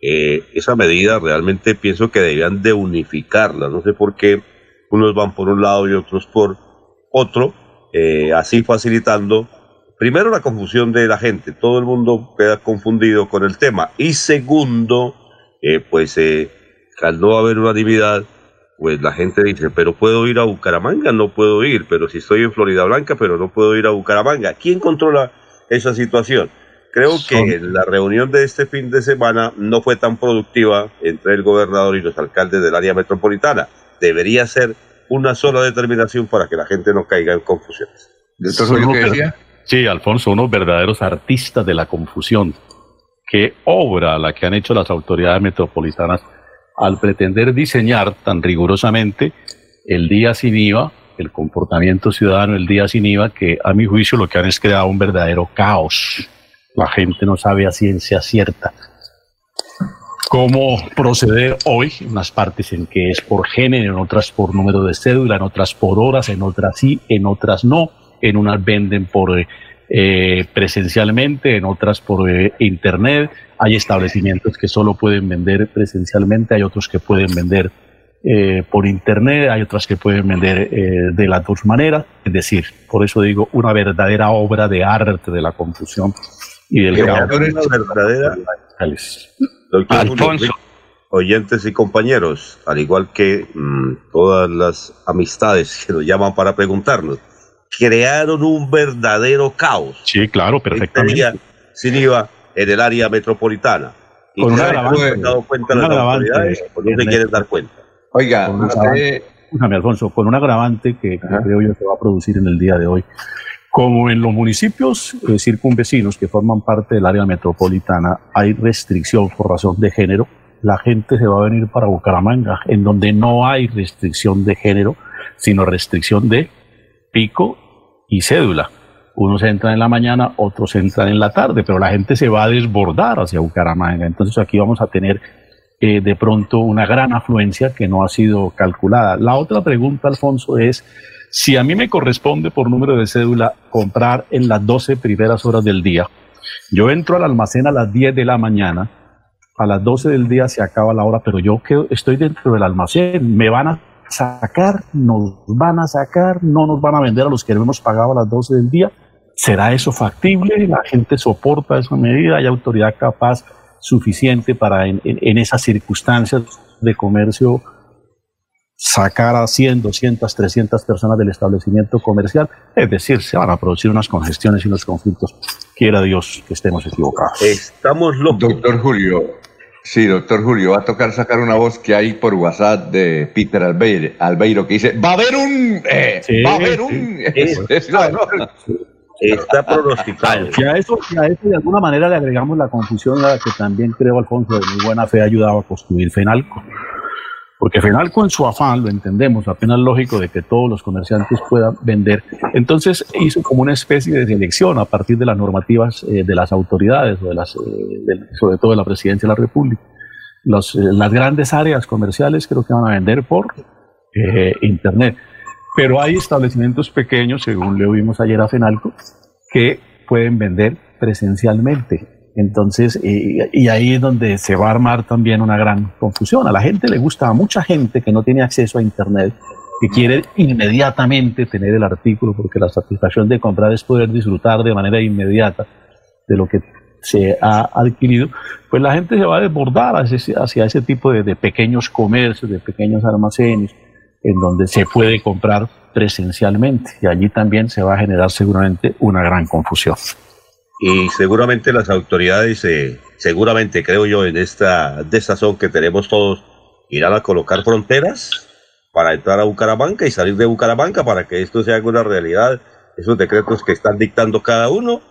Eh, esa medida realmente pienso que deberían de unificarla. No sé por qué unos van por un lado y otros por otro, eh, así facilitando primero la confusión de la gente, todo el mundo queda confundido con el tema. Y segundo, eh, pues eh, al no haber unanimidad, pues la gente dice, pero puedo ir a Bucaramanga, no puedo ir, pero si estoy en Florida Blanca, pero no puedo ir a Bucaramanga. ¿Quién controla esa situación? Creo que la reunión de este fin de semana no fue tan productiva entre el gobernador y los alcaldes del área metropolitana. Debería ser una sola determinación para que la gente no caiga en confusiones. ¿Esto es lo que decía? Sí, Alfonso, unos verdaderos artistas de la confusión. Qué obra la que han hecho las autoridades metropolitanas al pretender diseñar tan rigurosamente el día sin IVA, el comportamiento ciudadano el día sin IVA, que a mi juicio lo que han es creado un verdadero caos. La gente no sabe a ciencia cierta cómo proceder hoy, en unas partes en que es por género, en otras por número de cédula, en otras por horas, en otras sí, en otras no en unas venden por eh, presencialmente, en otras por eh, internet. Hay establecimientos que solo pueden vender presencialmente, hay otros que pueden vender eh, por internet, hay otras que pueden vender de las dos maneras. Es decir, por eso digo, una verdadera obra de arte de la confusión y del caos. verdadera. Alfonso oyentes y compañeros, al igual que mm, todas las amistades que nos llaman para preguntarnos, crearon un verdadero caos. Sí, claro, perfectamente. sin IVA en el área metropolitana. Y Con una dado cuenta las autoridades, no se quieren dar cuenta. Oiga, usted, escúchame, Alfonso, con un agravante que, creo yo se va a producir en el día de hoy. Como en los municipios eh, circunvecinos que forman parte del área metropolitana hay restricción por razón de género, la gente se va a venir para Bucaramanga, en donde no hay restricción de género, sino restricción de pico y cédula. Unos entran en la mañana, otros entran en la tarde, pero la gente se va a desbordar hacia Bucaramanga. Entonces aquí vamos a tener eh, de pronto una gran afluencia que no ha sido calculada. La otra pregunta, Alfonso, es si a mí me corresponde por número de cédula comprar en las 12 primeras horas del día, yo entro al almacén a las 10 de la mañana, a las 12 del día se acaba la hora, pero yo quedo, estoy dentro del almacén, me van a sacar, nos van a sacar, no nos van a vender a los que no hemos pagado a las 12 del día. ¿Será eso factible? ¿La gente soporta esa medida? ¿Hay autoridad capaz suficiente para en, esas circunstancias de comercio sacar a 100, 200, 300 personas del establecimiento comercial? Es decir, se van a producir unas congestiones y unos conflictos. Quiera Dios que estemos equivocados. Estamos locos. Doctor Julio, Sí, doctor Julio, va a tocar sacar una voz que hay por WhatsApp de Peter Albeiro, que dice, va a haber un... Eh, va a haber un... está pronosticado. Y a, eso, a eso de alguna manera le agregamos la confusión a la que también creo Alfonso de muy buena fe ha ayudado a construir FENALCO. Porque FENALCO en su afán, lo entendemos, apenas lógico de que todos los comerciantes puedan vender, entonces hizo como una especie de selección a partir de las normativas eh, de las autoridades, o de las, eh, sobre todo de la presidencia de la República. Eh, las grandes áreas comerciales creo que van a vender por Internet. Pero hay establecimientos pequeños, según le oímos ayer a FENALCO, que pueden vender presencialmente. Entonces, y ahí es donde se va a armar también una gran confusión. A la gente le gusta, a mucha gente que no tiene acceso a Internet, que quiere inmediatamente tener el artículo, porque la satisfacción de comprar es poder disfrutar de manera inmediata de lo que se ha adquirido, pues la gente se va a desbordar hacia, ese tipo de pequeños comercios, de pequeños almacenes, en donde se puede comprar presencialmente. Y allí también se va a generar seguramente una gran confusión y seguramente las autoridades, eh, seguramente creo yo, en esta desazón que tenemos todos, irán a colocar fronteras para entrar a Bucaramanga y salir de Bucaramanga para que esto sea una realidad, esos decretos que están dictando cada uno,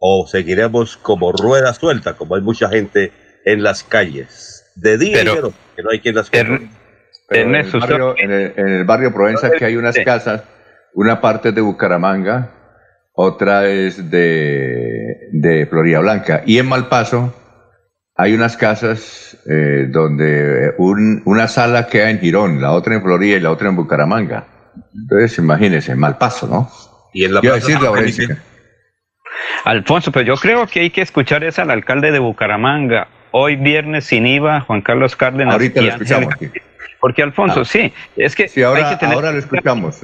o seguiremos como rueda suelta, como hay mucha gente en las calles, de día pero, que no hay quien las en, en, el barrio, en, el, barrio Provenza que hay unas casas, una parte de Bucaramanga, otra es de, de Florida Blanca. Y en Malpaso hay unas casas eh, donde un, una sala queda en Girón, la otra en Florida y la otra en Bucaramanga. Entonces, imagínense, Malpaso, ¿no? Y en la decir la Alfonso, pero yo creo que hay que escuchar es al alcalde de Bucaramanga. Hoy viernes sin IVA, Juan Carlos Cárdenas. Ahorita lo escuchamos aquí. Porque Alfonso, ah. sí, es que sí, ahora, hay que tener ahora lo escuchamos.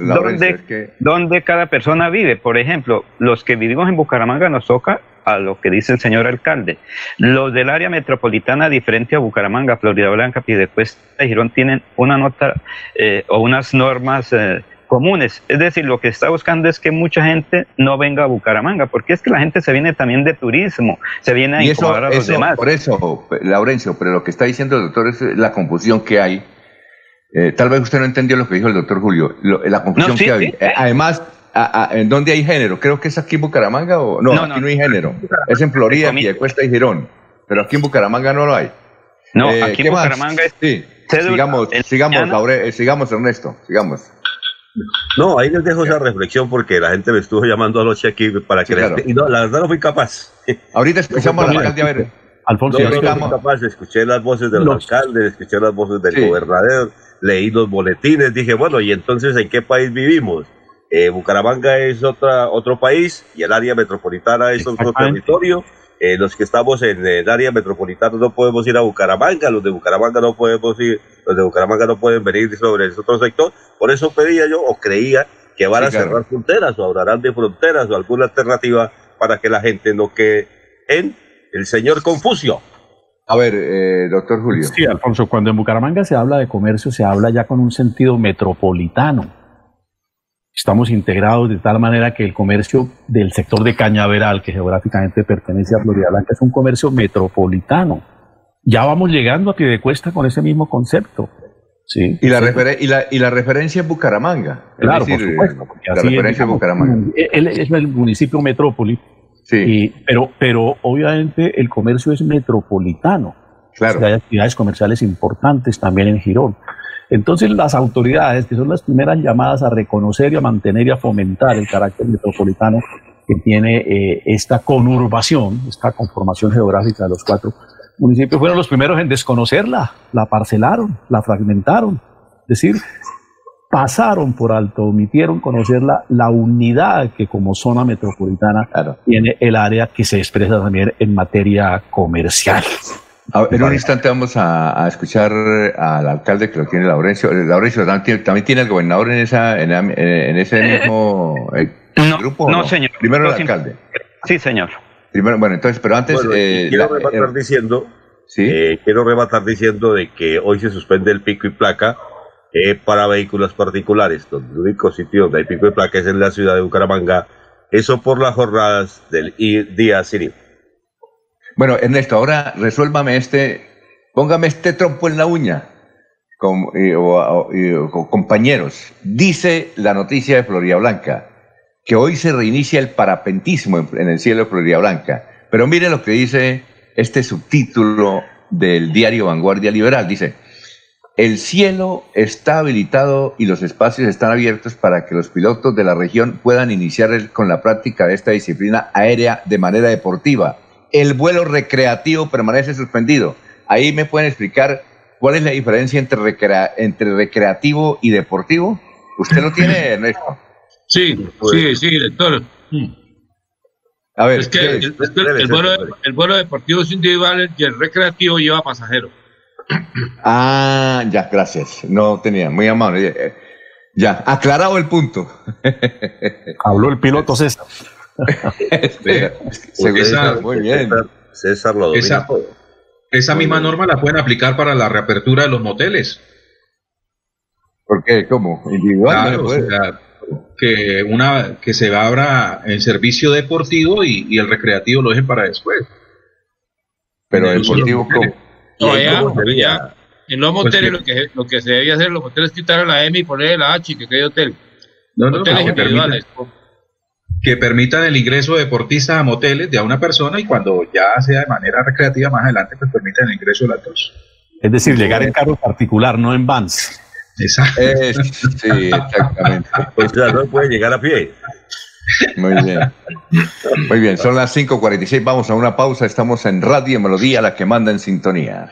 Dónde, cada persona vive. Por ejemplo, los que vivimos en Bucaramanga nos toca a lo que dice el señor alcalde. Los del área metropolitana, diferente a Bucaramanga, Florida Blanca, Piedecuesta y Girón, tienen una nota eh, o unas normas eh, comunes. Es decir, lo que está buscando es que mucha gente no venga a Bucaramanga, porque es que la gente se viene también de turismo, se viene a incomodar a los demás. Por eso, Laurencio, pero lo que está diciendo el doctor es la confusión que hay eh, tal vez usted no entendió lo que dijo el doctor Julio, la confusión que había. Eh, además, ¿en dónde hay género? Creo que es aquí en Bucaramanga o no, aquí no, hay género. Es en Florida, Cuesta y Girón. Pero aquí en Bucaramanga no lo hay. No, eh, aquí en Bucaramanga es. Sí. Sigamos, sigamos, sigamos, Ernesto, sigamos. No, ahí les dejo esa reflexión porque la gente me estuvo llamando anoche aquí para que y no, la verdad no fui capaz. Ahorita escuchamos a la alcaldía a ver. Alfonso, no, fui capaz, escuché las voces del alcalde, escuché las voces del gobernador, leí los boletines, dije, bueno, ¿y entonces en qué país vivimos? Eh, Bucaramanga es otra, otro país y el área metropolitana es otro territorio. Eh, los que estamos en el área metropolitana no podemos ir a Bucaramanga, los de Bucaramanga no podemos ir, los de Bucaramanga no pueden venir sobre el otro sector. Por eso pedía yo o creía que van a cerrar fronteras o hablarán de fronteras o alguna alternativa para que la gente no quede en el señor Confucio. A ver, eh, doctor Julio. Sí, Alfonso, cuando en Bucaramanga se habla de comercio, se habla ya con un sentido metropolitano. Estamos integrados de tal manera que el comercio del sector de Cañaveral, que geográficamente pertenece a Florida Blanca, es un comercio metropolitano. Ya vamos llegando a pie de cuesta con ese mismo concepto. Sí, y, la y, la, y la referencia es Bucaramanga. Claro, por supuesto. La referencia es, Bucaramanga. Es el municipio metrópoli, sí. pero, pero obviamente el comercio es metropolitano. Claro. Hay actividades comerciales importantes también en Girón. Entonces las autoridades, que son las primeras llamadas a reconocer y a mantener y a fomentar el carácter metropolitano que tiene eh, esta conurbación, esta conformación geográfica de los cuatro municipios, fueron los primeros en desconocerla, la parcelaron, la fragmentaron. Es decir, pasaron por alto, omitieron conocerla, la unidad que como zona metropolitana tiene el área que se expresa también en materia comercial en un instante vamos a, escuchar al alcalde que lo tiene Laurencio. Eh, Laurencio también tiene el gobernador en esa en, ese eh, mismo eh, grupo. No, señor. Primero el alcalde. Sí, señor. Primero, bueno, entonces, pero antes. quiero rematar diciendo. ¿Sí? quiero rematar diciendo de que hoy se suspende el pico y placa para vehículos particulares. Donde el único sitio donde hay pico y placa es en la ciudad de Bucaramanga. Eso por las jornadas del día civil. Bueno, Ernesto, ahora resuélvame este, póngame este trompo en la uña, con, compañeros. Dice la noticia de Florida Blanca que hoy se reinicia el parapentismo en, el cielo de Florida Blanca. Pero mire lo que dice este subtítulo del diario Vanguardia Liberal. Dice, el cielo está habilitado y los espacios están abiertos para que los pilotos de la región puedan iniciar con la práctica de esta disciplina aérea de manera deportiva el vuelo recreativo permanece suspendido. Ahí me pueden explicar cuál es la diferencia entre, entre recreativo y deportivo. ¿Usted lo tiene, Ernesto? Sí, sí, sí, director. A ver, es que, el, vuelo, deportivo es individual y el recreativo lleva pasajero. Ah, ya, gracias. No tenía, muy amable. Ya, aclarado el punto. Habló el piloto César. César, muy bien. César lo esa, esa misma norma la pueden aplicar para la reapertura de los moteles. ¿Por qué? ¿Cómo? ¿Individual? que, una, que se abra el servicio deportivo y, el recreativo lo dejen para después. Pero deportivo, ¿cómo? No, ya, en los pues moteles lo, que, lo que se debía hacer, los moteles quitar la M y poner la H y que quede hotel. No, no, hoteles individuales que permitan el ingreso de deportistas a moteles de a una persona y cuando ya sea de manera recreativa más adelante, pues permitan el ingreso de las dos. Es decir, llegar en carro particular, no en vans. Exacto. sí, exactamente. Pues ya no puede llegar a pie. Muy bien. Muy bien, son las 5.46, vamos a una pausa, estamos en Radio Melodía, la que manda en sintonía.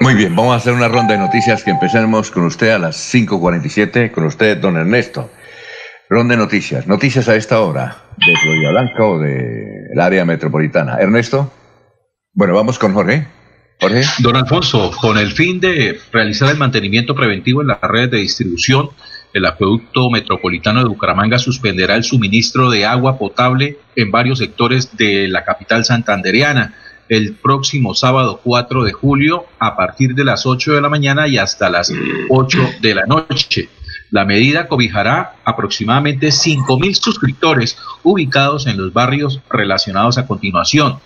Muy bien, vamos a hacer una ronda de noticias que empecemos con usted a las 5.47, con usted, don Ernesto. Ronda de noticias. Noticias a esta hora, de Florida Blanca o del área metropolitana. Ernesto. Bueno, vamos con Jorge. Jorge. Don Alfonso, con el fin de realizar el mantenimiento preventivo en las redes de distribución, el acueducto metropolitano de Bucaramanga suspenderá el suministro de agua potable en varios sectores de la capital santandereana el próximo sábado 4 de julio a partir de las 8 de la mañana y hasta las 8 de la noche. La medida cobijará aproximadamente 5.000 suscriptores ubicados en los barrios relacionados a continuación.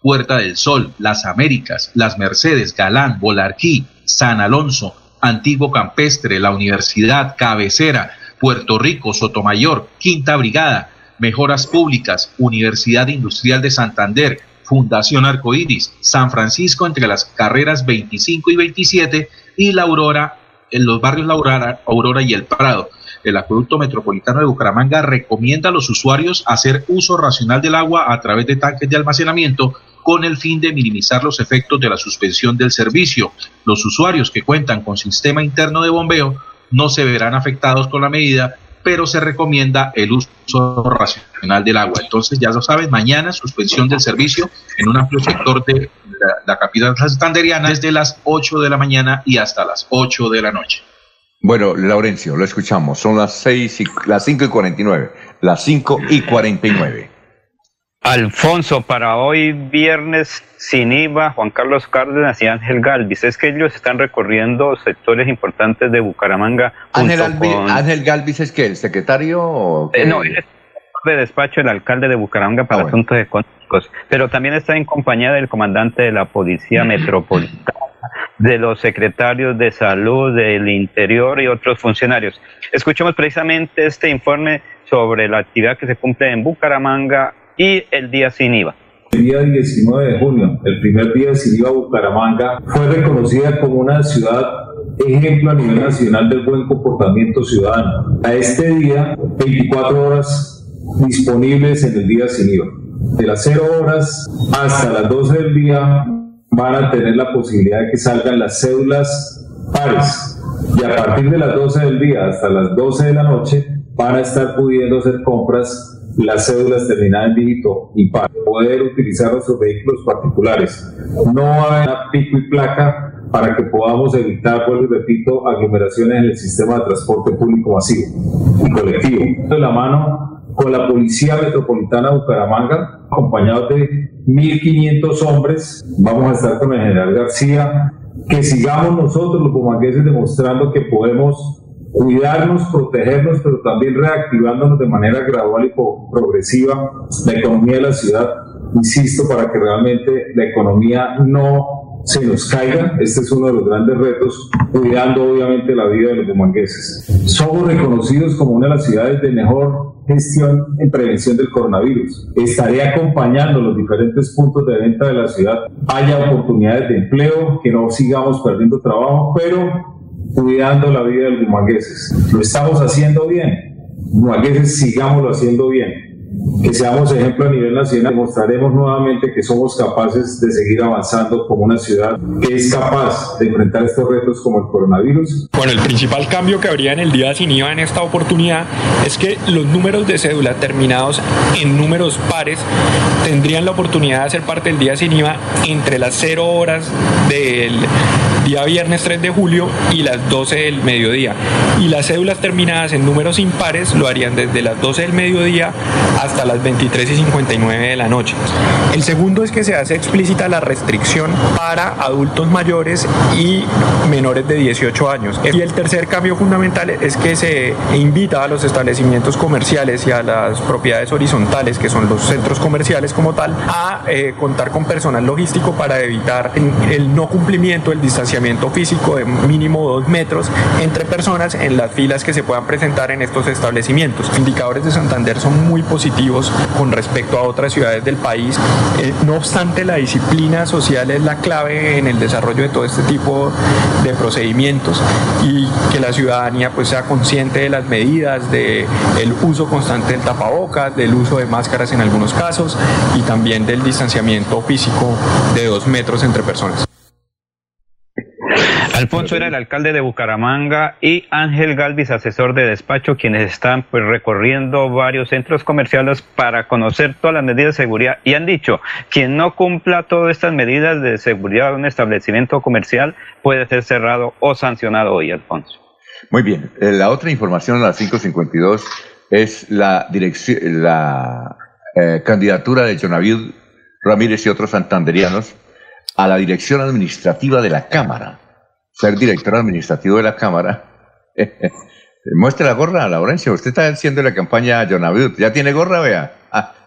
Puerta del Sol, Las Américas, Las Mercedes, Galán, Bolarquí, San Alonso, Antiguo Campestre, La Universidad, Cabecera, Puerto Rico, Sotomayor, Quinta Brigada, Mejoras Públicas, Universidad Industrial de Santander, Fundación Arcoíris, San Francisco entre las carreras 25 y 27 y La Aurora, en los barrios La Aurora, Aurora y El Prado. El Acueducto Metropolitano de Bucaramanga recomienda a los usuarios hacer uso racional del agua a través de tanques de almacenamiento con el fin de minimizar los efectos de la suspensión del servicio. Los usuarios que cuentan con sistema interno de bombeo no se verán afectados con la medida, pero se recomienda el uso racional del agua. Entonces, ya lo saben, mañana suspensión del servicio en un amplio sector de la, capital santanderiana desde las 8 de la mañana y hasta las 8 de la noche. Bueno, Laurencio, lo escuchamos. Son las seis y, las 5 y 49. Las 5 y 49. Alfonso, para hoy viernes sin IVA, Juan Carlos Cárdenas y Ángel Galvis. Es que ellos están recorriendo sectores importantes de Bucaramanga. Ángel, Ángel Galvis es que el secretario. Eh, no, es de despacho el alcalde de Bucaramanga para ah, asuntos económicos, pero también está en compañía del comandante de la Policía Metropolitana, de los secretarios de salud, del interior y otros funcionarios. Escuchemos precisamente este informe sobre la actividad que se cumple en Bucaramanga y el día sin IVA. El día 19 de junio, el primer día sin IVA Bucaramanga, fue reconocida como una ciudad ejemplo a nivel nacional del buen comportamiento ciudadano. A este día, 24 horas disponibles en el día sin IVA. De las 0 horas hasta las 12 del día van a tener la posibilidad de que salgan las cédulas pares. Y a partir de las 12 del día hasta las 12 de la noche van a estar pudiendo hacer compras las cédulas terminadas en dígito y para poder utilizar nuestros vehículos particulares. No haber pico y placa para que podamos evitar, vuelvo y repito, aglomeraciones en el sistema de transporte público masivo y colectivo. De la mano con la Policía Metropolitana de Bucaramanga, acompañados de 1.500 hombres, vamos a estar con el general García, que sigamos nosotros los bumangueses demostrando que podemos cuidarnos, protegernos, pero también reactivándonos de manera gradual y progresiva la economía de la ciudad, insisto, para que realmente la economía no se nos caiga. Este es uno de los grandes retos, cuidando obviamente la vida de los bumangueses. Somos reconocidos como una de las ciudades de mejor gestión en prevención del coronavirus. Estaré acompañando los diferentes puntos de venta de la ciudad. Haya oportunidades de empleo, que no sigamos perdiendo trabajo, pero cuidando la vida de los bumangueses. Lo estamos haciendo bien. Bumangueses, sigámoslo haciendo bien que seamos ejemplo a nivel nacional, demostraremos nuevamente que somos capaces de seguir avanzando como una ciudad que es capaz de enfrentar estos retos como el coronavirus. Bueno, el principal cambio que habría en el día sin IVA en esta oportunidad es que los números de cédula terminados en números pares tendrían la oportunidad de hacer parte del día sin IVA entre las 0 horas del día viernes 3 de julio y las 12 del mediodía. Y las cédulas terminadas en números impares lo harían desde las 12 del mediodía hasta las 23 y 59 de la noche. El segundo es que se hace explícita la restricción para adultos mayores y menores de 18 años. Y el tercer cambio fundamental es que se invita a los establecimientos comerciales y a las propiedades horizontales, que son los centros comerciales como tal, a eh, contar con personal logístico para evitar el no cumplimiento del distanciamiento físico de mínimo dos metros entre personas en las filas que se puedan presentar en estos establecimientos. Los indicadores de Santander son muy positivos con respecto a otras ciudades del país. Eh, no obstante, la disciplina social es la clave en el desarrollo de todo este tipo de procedimientos y que la ciudadanía pues sea consciente de las medidas, de el uso constante del tapabocas, del uso de máscaras en algunos casos y también del distanciamiento físico de dos metros entre personas. Alfonso era el alcalde de Bucaramanga y Ángel Galvis, asesor de despacho, quienes están pues, recorriendo varios centros comerciales para conocer todas las medidas de seguridad. Y han dicho, quien no cumpla todas estas medidas de seguridad de un establecimiento comercial puede ser cerrado o sancionado hoy, Alfonso. Muy bien, eh, la otra información a las 5.52 es la, dirección, la eh, candidatura de Jonavid Ramírez y otros santanderianos a la dirección administrativa de la Cámara ser director administrativo de la Cámara Muestre la gorra, Laurencio. Usted está haciendo la campaña Jonavut. ¿Ya tiene gorra, vea?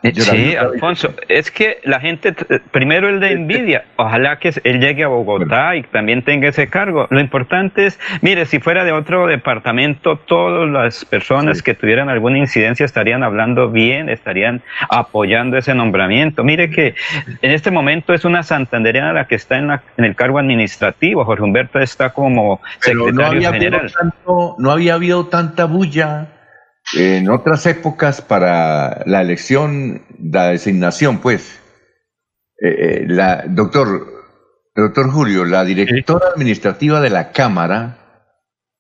Eh, sí, Alfonso, es que la gente, primero el de envidia, ojalá que él llegue a Bogotá y también tenga ese cargo. Lo importante es, mire, si fuera de otro departamento, todas las personas que tuvieran alguna incidencia estarían hablando bien, estarían apoyando ese nombramiento. Mire que en este momento es una santanderiana la que está en, en el cargo administrativo, Jorge Humberto está como secretario general. no había habido tanta bulla en otras épocas para la elección, la designación, pues, eh, eh, la, doctor, doctor Julio, la directora administrativa de la Cámara,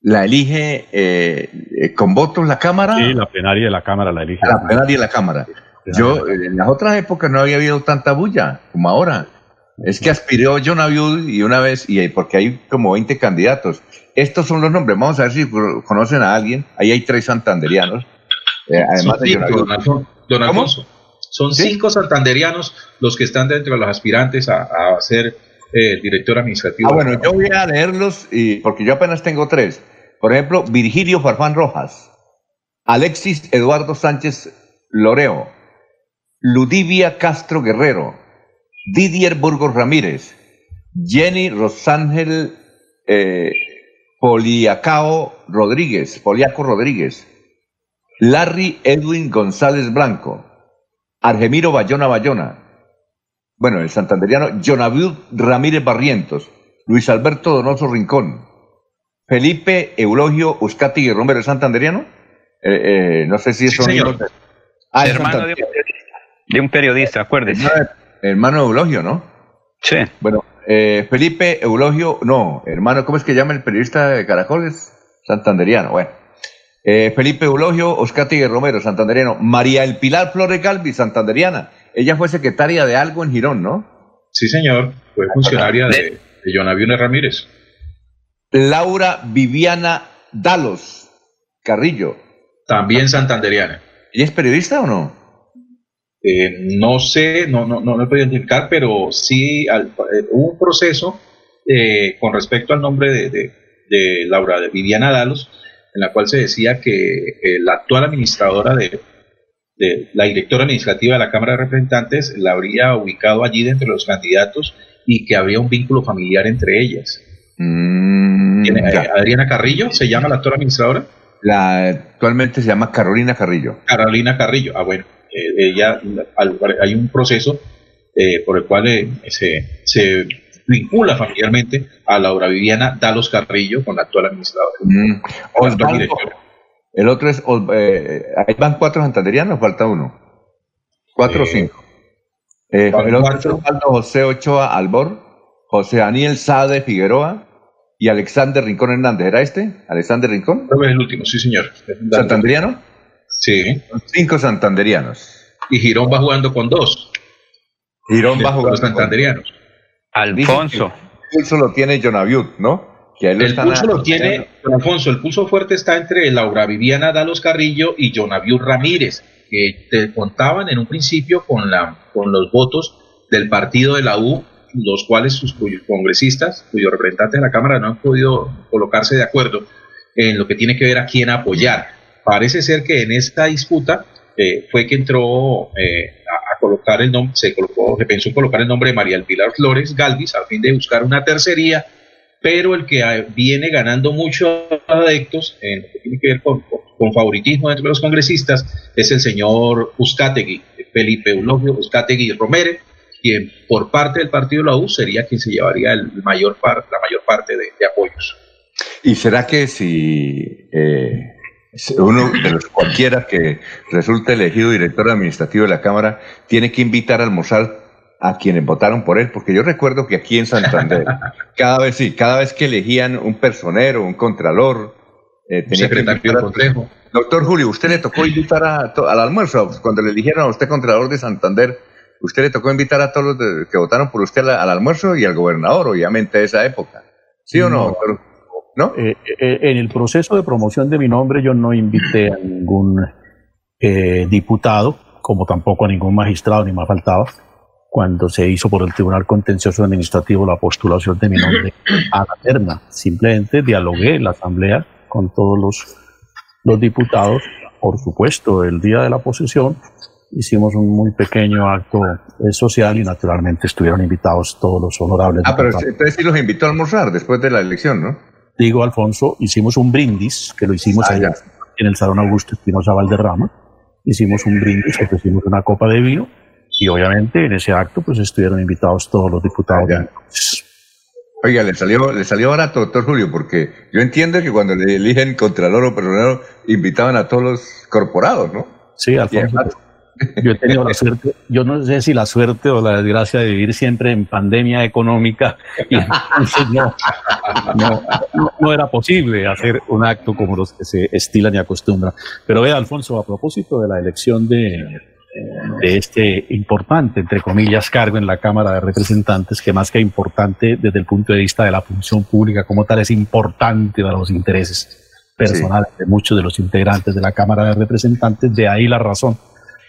la elige eh, con votos la Cámara. Sí, la plenaria de la Cámara la elige. La plenaria de la Cámara. Yo, en las otras épocas no había habido tanta bulla como ahora. Es que aspiró John Abiud y una vez, y porque hay como 20 candidatos. Estos son los nombres. Vamos a ver si conocen a alguien. Ahí hay tres santanderianos. Eh, además de don, Alfonso, son cinco santanderianos los que están dentro de los aspirantes a, ser eh, director administrativo. Ah, bueno, yo voy a leerlos y, porque yo apenas tengo tres. Por ejemplo, Virgilio Farfán Rojas, Alexis Eduardo Sánchez Loreo, Ludivia Castro Guerrero, Didier Burgos Ramírez, Jenny Rosángel eh, Poliacao Rodríguez, Poliaco Rodríguez, Larry Edwin González Blanco, Argemiro Bayona Bayona, bueno, el santanderiano, Jonavid Ramírez Barrientos, Luis Alberto Donoso Rincón, Felipe Eulogio Uscati y Romero, santanderiano? Eh, eh, no sé si es sí, ah, hermano de un, periodista, de un periodista, acuérdese. Hermano, Eulogio, ¿no? Sí. Bueno, eh, Felipe Eulogio, no, hermano, ¿cómo es que llama el periodista de Caracoles? Santanderiano, bueno. Eh, Felipe Eulogio, Oscati Romero, santanderiano. María El Pilar Flores Galvi, santanderiana. Ella fue secretaria de algo en Girón, ¿no? Sí, señor. Fue funcionaria de, de John Ramírez. Laura Viviana Dalos Carrillo. También santanderiana. ¿Y es periodista o no? Eh, no sé, no, no, no, puedo identificar, pero sí eh, hubo un proceso con respecto al nombre de, de, de Laura Viviana Dalos en la cual se decía que eh, la actual administradora de, la directora administrativa de la Cámara de Representantes la habría ubicado allí dentro de los candidatos y que había un vínculo familiar entre ellas. Mm, eh, Adriana Carrillo se llama la actual administradora. La actualmente se llama Carolina Carrillo. Carolina Carrillo, ah bueno, eh, ella hay un proceso por el cual se, se vincula familiarmente a Laura Viviana Dalos Carrillo con la actual administradora. Mm. el otro es, eh, ahí van cuatro santanderianos, falta uno. Cuatro o eh, cinco. Eh, el otro es Osvaldo José Ochoa Albor, José Daniel Sade Figueroa y Alexander Rincón Hernández. ¿Era este? ¿Alexander Rincón? es el último, sí, señor. ¿Santanderiano? Sí. Cinco santanderianos. Y Girón va jugando con dos. Girón va jugando con santanderianos. Alfonso. El pulso lo tiene Jonaviut, ¿no? Que el pulso lo tiene, Alfonso, el pulso fuerte está entre Laura Viviana Dalos Carrillo y Jonaviut Ramírez, que te contaban en un principio con, la, con los votos del partido de la U, los cuales sus congresistas, cuyos representantes de la Cámara no han podido colocarse de acuerdo en lo que tiene que ver a quién apoyar. Parece ser que en esta disputa eh, fue que entró eh, colocar el nombre, se colocó, se pensó colocar el nombre de María El Pilar Flores Galvis a fin de buscar una tercería, pero el que viene ganando muchos adeptos en lo que tiene que ver con, favoritismo entre los congresistas es el señor Uzcategui, Felipe Eulogio Uzcategui Romero, quien por parte del partido de la U sería quien se llevaría la mayor parte de, apoyos. ¿Y será que si eh, uno de los cualquiera que resulte elegido director administrativo de la Cámara tiene que invitar a almorzar a quienes votaron por él, porque yo recuerdo que aquí en Santander, cada vez sí, cada vez que elegían un personero, un contralor, eh, tenía que invitar Doctor Julio, ¿usted le tocó invitar al almuerzo? Cuando le dijeron a usted contralor de Santander, ¿usted le tocó invitar a todos los que votaron por usted al, almuerzo y al gobernador, obviamente, de esa época? ¿Sí o no, doctor? Eh, eh, en el proceso de promoción de mi nombre yo no invité a ningún eh, diputado, como tampoco a ningún magistrado, ni más faltaba, cuando se hizo por el Tribunal Contencioso Administrativo la postulación de mi nombre a la terna. Simplemente dialogué en la Asamblea con todos los los diputados, por supuesto, el día de la posesión, hicimos un muy pequeño acto eh, social y naturalmente estuvieron invitados todos los honorables. Ah, pero entonces sí los invitó a almorzar después de la elección, ¿no? Digo, Alfonso, hicimos un brindis, que lo hicimos ah, allá en el Salón Augusto Espinosa Valderrama. Hicimos un brindis, ofrecimos una copa de vino y obviamente en ese acto pues estuvieron invitados todos los diputados. Ah, Oiga, le salió, le salió barato, doctor Julio, porque yo entiendo que cuando le eligen Contralor o Personal invitaban a todos los corporados, ¿no? Sí, Alfonso. Yo he tenido la suerte, yo no sé si la suerte o la desgracia de vivir siempre en pandemia económica y no, no, era posible hacer un acto como los que se estilan y acostumbran. Pero vea, Alfonso, a propósito de la elección de, de este importante, entre comillas, cargo en la Cámara de Representantes, que más que importante desde el punto de vista de la función pública como tal, es importante para los intereses personales de muchos de los integrantes de la Cámara de Representantes, de ahí la razón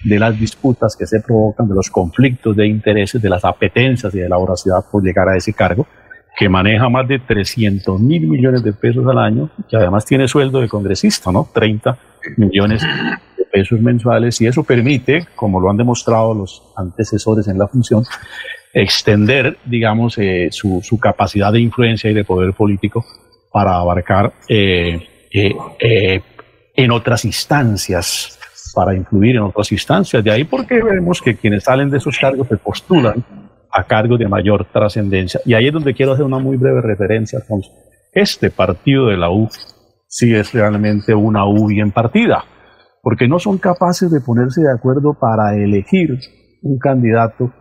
de las disputas que se provocan, de los conflictos de intereses, de las apetencias y de la voracidad por llegar a ese cargo, que maneja más de 300 mil millones de pesos al año, que además tiene sueldo de congresista, ¿no? 30 millones de pesos mensuales, y eso permite, como lo han demostrado los antecesores en la función, extender, digamos, eh, su, capacidad de influencia y de poder político para abarcar eh, eh, en otras instancias para influir en otras instancias. De ahí porque vemos que quienes salen de esos cargos se postulan a cargos de mayor trascendencia. Y ahí es donde quiero hacer una muy breve referencia, Alfonso. Este partido de la U sí es realmente una U bien partida, porque no son capaces de ponerse de acuerdo para elegir un candidato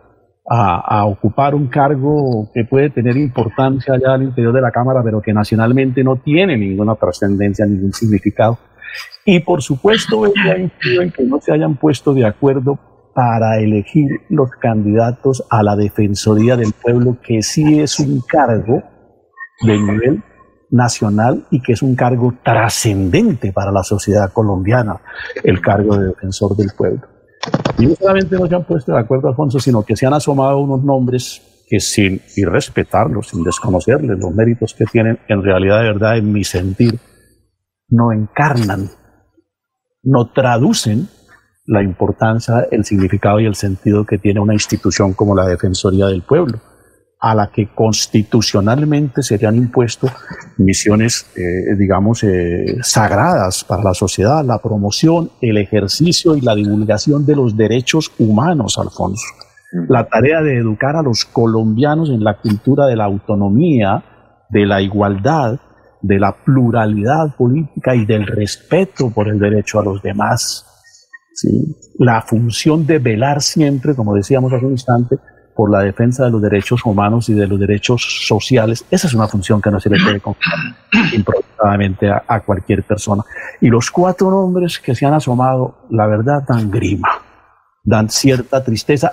a, a, ocupar un cargo que puede tener importancia allá al interior de la Cámara, pero que nacionalmente no tiene ninguna trascendencia, ningún significado. Y por supuesto, ella en que no se hayan puesto de acuerdo para elegir los candidatos a la Defensoría del Pueblo, que sí es un cargo de nivel nacional y que es un cargo trascendente para la sociedad colombiana, el cargo de defensor del pueblo. Y no solamente no se han puesto de acuerdo, Alfonso, sino que se han asomado unos nombres que sin irrespetarlos, sin desconocerles los méritos que tienen, en realidad, de verdad, en mi sentir, no encarnan, no traducen la importancia, el significado y el sentido que tiene una institución como la Defensoría del Pueblo, a la que constitucionalmente serían impuestos misiones, eh, digamos, eh, sagradas para la sociedad, la promoción, el ejercicio y la divulgación de los derechos humanos, Alfonso. Mm. La tarea de educar a los colombianos en la cultura de la autonomía, de la igualdad, de la pluralidad política y del respeto por el derecho a los demás. ¿sí? La función de velar siempre, como decíamos hace un instante, por la defensa de los derechos humanos y de los derechos sociales. Esa es una función que no se le puede confiar improvisadamente a, a, cualquier persona. Y los cuatro nombres que se han asomado, la verdad, dan grima, dan cierta tristeza,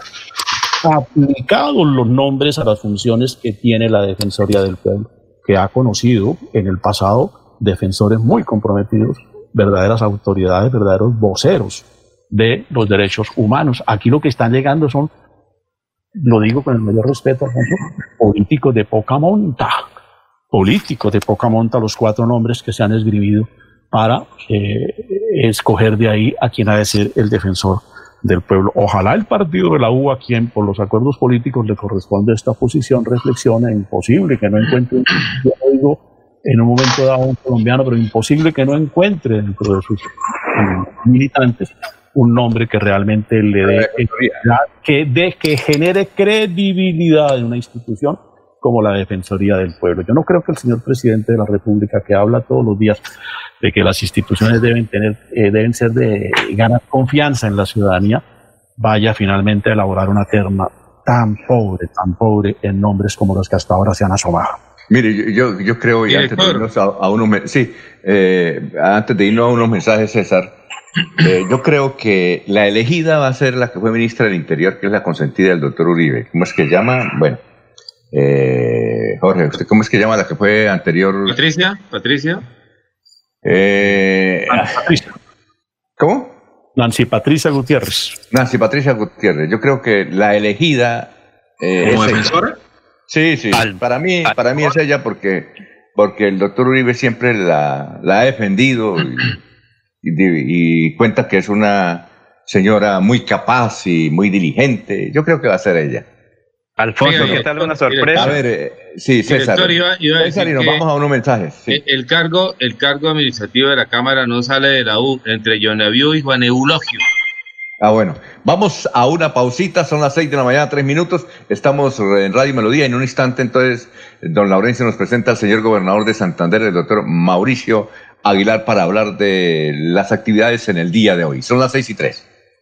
aplicados los nombres a las funciones que tiene la Defensoría del Pueblo que ha conocido en el pasado defensores muy comprometidos, verdaderas autoridades, verdaderos voceros de los derechos humanos. Aquí lo que están llegando son, lo digo con el mayor respeto, políticos de poca monta, políticos de poca monta, los cuatro nombres que se han esgrimido para eh, escoger de ahí a quien ha de ser el defensor del pueblo. Ojalá el partido de la U, a quien por los acuerdos políticos le corresponde esta posición, reflexione, imposible que no encuentre, yo oigo en un momento dado un colombiano, pero imposible que no encuentre dentro de sus militantes un nombre que realmente le dé, que, de, que genere credibilidad en una institución como la Defensoría del Pueblo. Yo no creo que el señor presidente de la República, que habla todos los días de que las instituciones deben tener, eh, deben ser de ganar confianza en la ciudadanía, vaya finalmente a elaborar una terna tan pobre, tan pobre en nombres como los que hasta ahora se han asomado. Mire, yo, yo creo, y antes de irnos a, unos, sí, eh, antes de irnos a unos mensajes, César, eh, yo creo que la elegida va a ser la que fue ministra del Interior, que es la consentida del doctor Uribe. ¿Cómo es que llama? Bueno, Jorge, ¿usted cómo es que llama la que fue anterior? Patricia, Patricia. Eh, Patricia. ¿Cómo? Nancy Patricia Gutiérrez. Nancy Patricia Gutiérrez. Yo creo que la elegida. Eh, ¿Como defensora? Sí, sí. para mí, para mí es ella porque, porque el doctor Uribe siempre la, ha defendido y, y, cuenta que es una señora muy capaz y muy diligente. Yo creo que va a ser ella. Alfonso, ¿qué tal una sorpresa? A ver, eh, sí, César. César, y nos vamos a unos mensajes. El, cargo, el cargo administrativo de la Cámara no sale de la U entre Jonaviu y Juan Eulogio. Ah, bueno. Vamos a una pausita, son las seis de la mañana, tres minutos. Estamos en Radio Melodía. En un instante, entonces, don Laurencio nos presenta al señor gobernador de Santander, el doctor Mauricio Aguilar, para hablar de las actividades en el día de hoy. Son las seis y tres.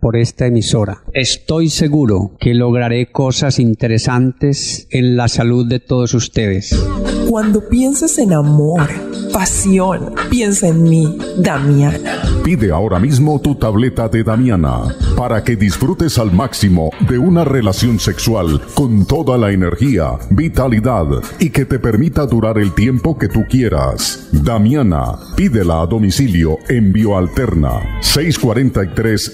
por esta emisora. Estoy seguro que lograré cosas interesantes en la salud de todos ustedes. Cuando pienses en amor, pasión, piensa en mí, Damiana. Pide ahora mismo tu tableta de Damiana para que disfrutes al máximo de una relación sexual con toda la energía, vitalidad y que te permita durar el tiempo que tú quieras. Damiana, pídela a domicilio en Bioalterna 643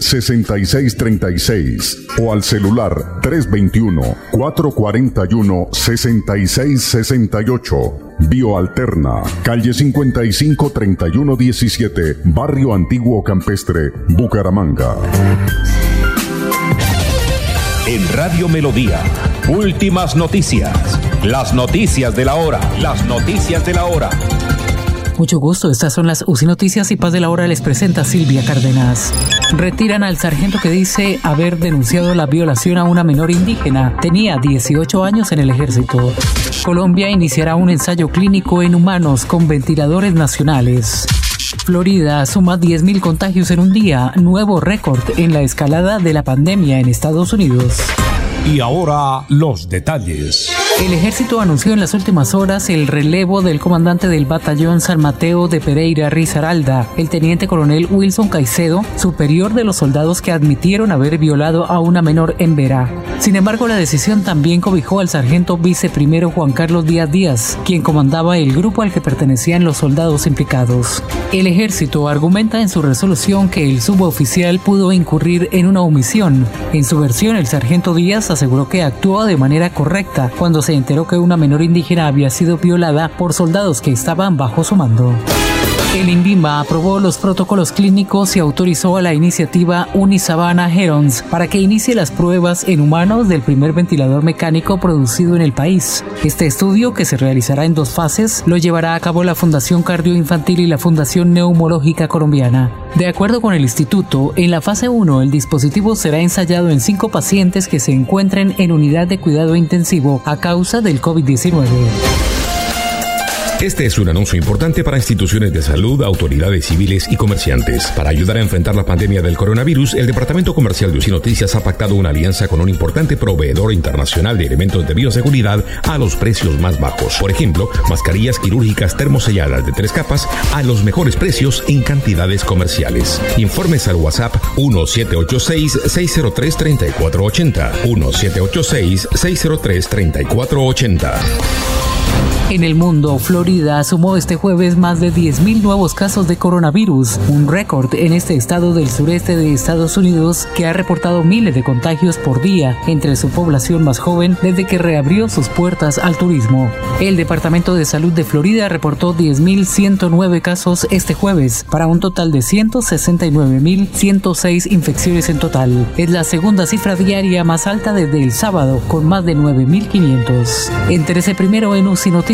6636 o al celular 321 441 6668. Bioalterna, calle 55 31 17, Barrio Antiguo Campestre, Bucaramanga. En Radio Melodía, últimas noticias. Las noticias de la hora, las noticias de la hora. Mucho gusto, estas son las UCI Noticias y Paz de la Hora les presenta Silvia Cárdenas. Retiran al sargento que dice haber denunciado la violación a una menor indígena. Tenía 18 años en el ejército. Colombia iniciará un ensayo clínico en humanos con ventiladores nacionales. Florida suma 10.000 contagios en un día, nuevo récord en la escalada de la pandemia en Estados Unidos. Y ahora los detalles. El ejército anunció en las últimas horas el relevo del comandante del batallón San Mateo de Pereira Rizaralda, el teniente coronel Wilson Caicedo, superior de los soldados que admitieron haber violado a una menor en Verá. Sin embargo, la decisión también cobijó al sargento viceprimero Juan Carlos Díaz Díaz, quien comandaba el grupo al que pertenecían los soldados implicados. El ejército argumenta en su resolución que el suboficial pudo incurrir en una omisión. En su versión, el sargento Díaz aseguró que actuó de manera correcta cuando se enteró que una menor indígena había sido violada por soldados que estaban bajo su mando. El INVIMA aprobó los protocolos clínicos y autorizó a la iniciativa Unisabana Herons para que inicie las pruebas en humanos del primer ventilador mecánico producido en el país. Este estudio, que se realizará en dos fases, lo llevará a cabo la Fundación Cardioinfantil y la Fundación Neumológica Colombiana. De acuerdo con el instituto, en la fase 1 el dispositivo será ensayado en cinco pacientes que se encuentren en unidad de cuidado intensivo a causa del COVID-19. Este es un anuncio importante para instituciones de salud, autoridades civiles y comerciantes. Para ayudar a enfrentar la pandemia del coronavirus, el Departamento Comercial de UCI Noticias ha pactado una alianza con un importante proveedor internacional de elementos de bioseguridad a los precios más bajos. Por ejemplo, mascarillas quirúrgicas termoselladas de tres capas a los mejores precios en cantidades comerciales. Informes al WhatsApp 1786-603-3480. 1786-603-3480. En el mundo, Florida sumó este jueves más de 10.000 nuevos casos de coronavirus, un récord en este estado del sureste de Estados Unidos que ha reportado miles de contagios por día entre su población más joven desde que reabrió sus puertas al turismo. El Departamento de Salud de Florida reportó 10.109 casos este jueves, para un total de 169.106 infecciones en total. Es la segunda cifra diaria más alta desde el sábado, con más de 9.500. Entérese primero en UCI Noticias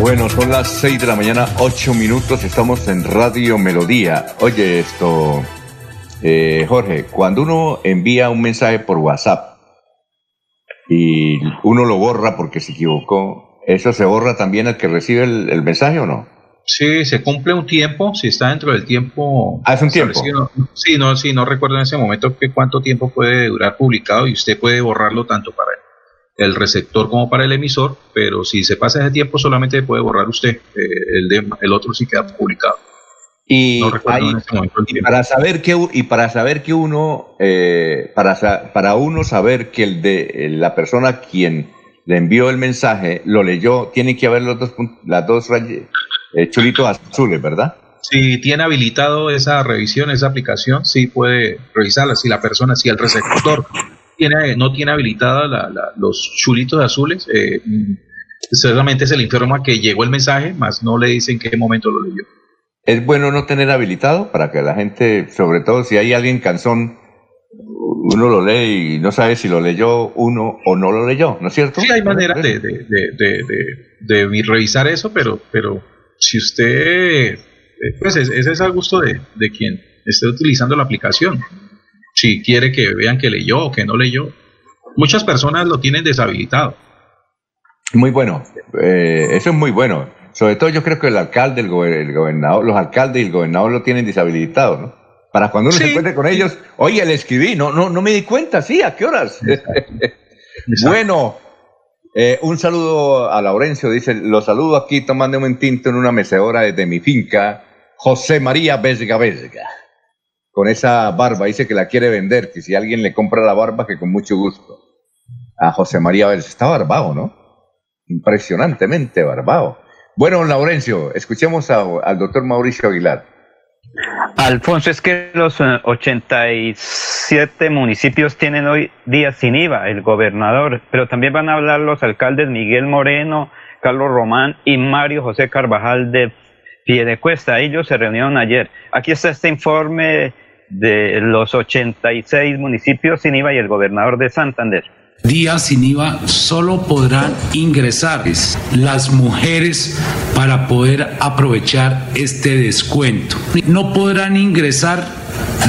Bueno, son las 6 de la mañana, 8 minutos, estamos en Radio Melodía. Oye esto, eh, Jorge, cuando uno envía un mensaje por WhatsApp y uno lo borra porque se equivocó, ¿eso se borra también al que recibe el, mensaje o no? Sí, se cumple un tiempo, si está dentro del tiempo. Ah, es un tiempo. Sí, no, sí, no recuerdo en ese momento que cuánto tiempo puede durar publicado y usted puede borrarlo tanto para el receptor como para el emisor, pero si se pasa ese tiempo solamente puede borrar usted, eh, el, de, el otro sí queda publicado. Y, para saber que y para saber que uno eh, para para uno saber que el de la persona quien le envió el mensaje lo leyó tiene que haber los dos las dos eh, chulitos azules verdad si tiene habilitado esa revisión esa aplicación sí puede revisarla si la persona si el receptor no tiene habilitada los chulitos azules, eh, solamente se le informa que llegó el mensaje, más no le dicen en qué momento lo leyó. Es bueno no tener habilitado para que la gente, sobre todo si hay alguien cansón, uno lo lee y no sabe si lo leyó uno o no lo leyó, ¿no es cierto? Sí, hay manera de, de, revisar eso, pero, pero si usted, eh, pues ese es al gusto de, quien esté utilizando la aplicación si quiere que vean que leyó o que no leyó. Muchas personas lo tienen deshabilitado. Muy bueno, eh, eso es muy bueno. Sobre todo yo creo que el alcalde, el, gobernador, los alcaldes y el gobernador lo tienen deshabilitado, ¿no? Para cuando uno se encuentre con ellos, oye, le escribí, no, no, no me di cuenta, sí, ¿a qué horas? bueno, eh, un saludo a Laurencio, dice, lo saludo aquí tomándome un tinto en una mecedora desde mi finca, José María Vesga Vesga con esa barba, dice que la quiere vender, que si alguien le compra la barba, que con mucho gusto. A José María Vélez, está barbado, ¿no? Impresionantemente barbado. Bueno, Laurencio, escuchemos al doctor Mauricio Aguilar. Alfonso, es que los 87 eh, municipios tienen hoy día sin IVA, el gobernador, pero también van a hablar los alcaldes Miguel Moreno, Carlos Román y Mario José Carvajal de Piedecuesta. Ellos se reunieron ayer. Aquí está este informe de los 86 municipios sin IVA y el gobernador de Santander. Días sin IVA solo podrán ingresar las mujeres para poder aprovechar este descuento. No podrán ingresar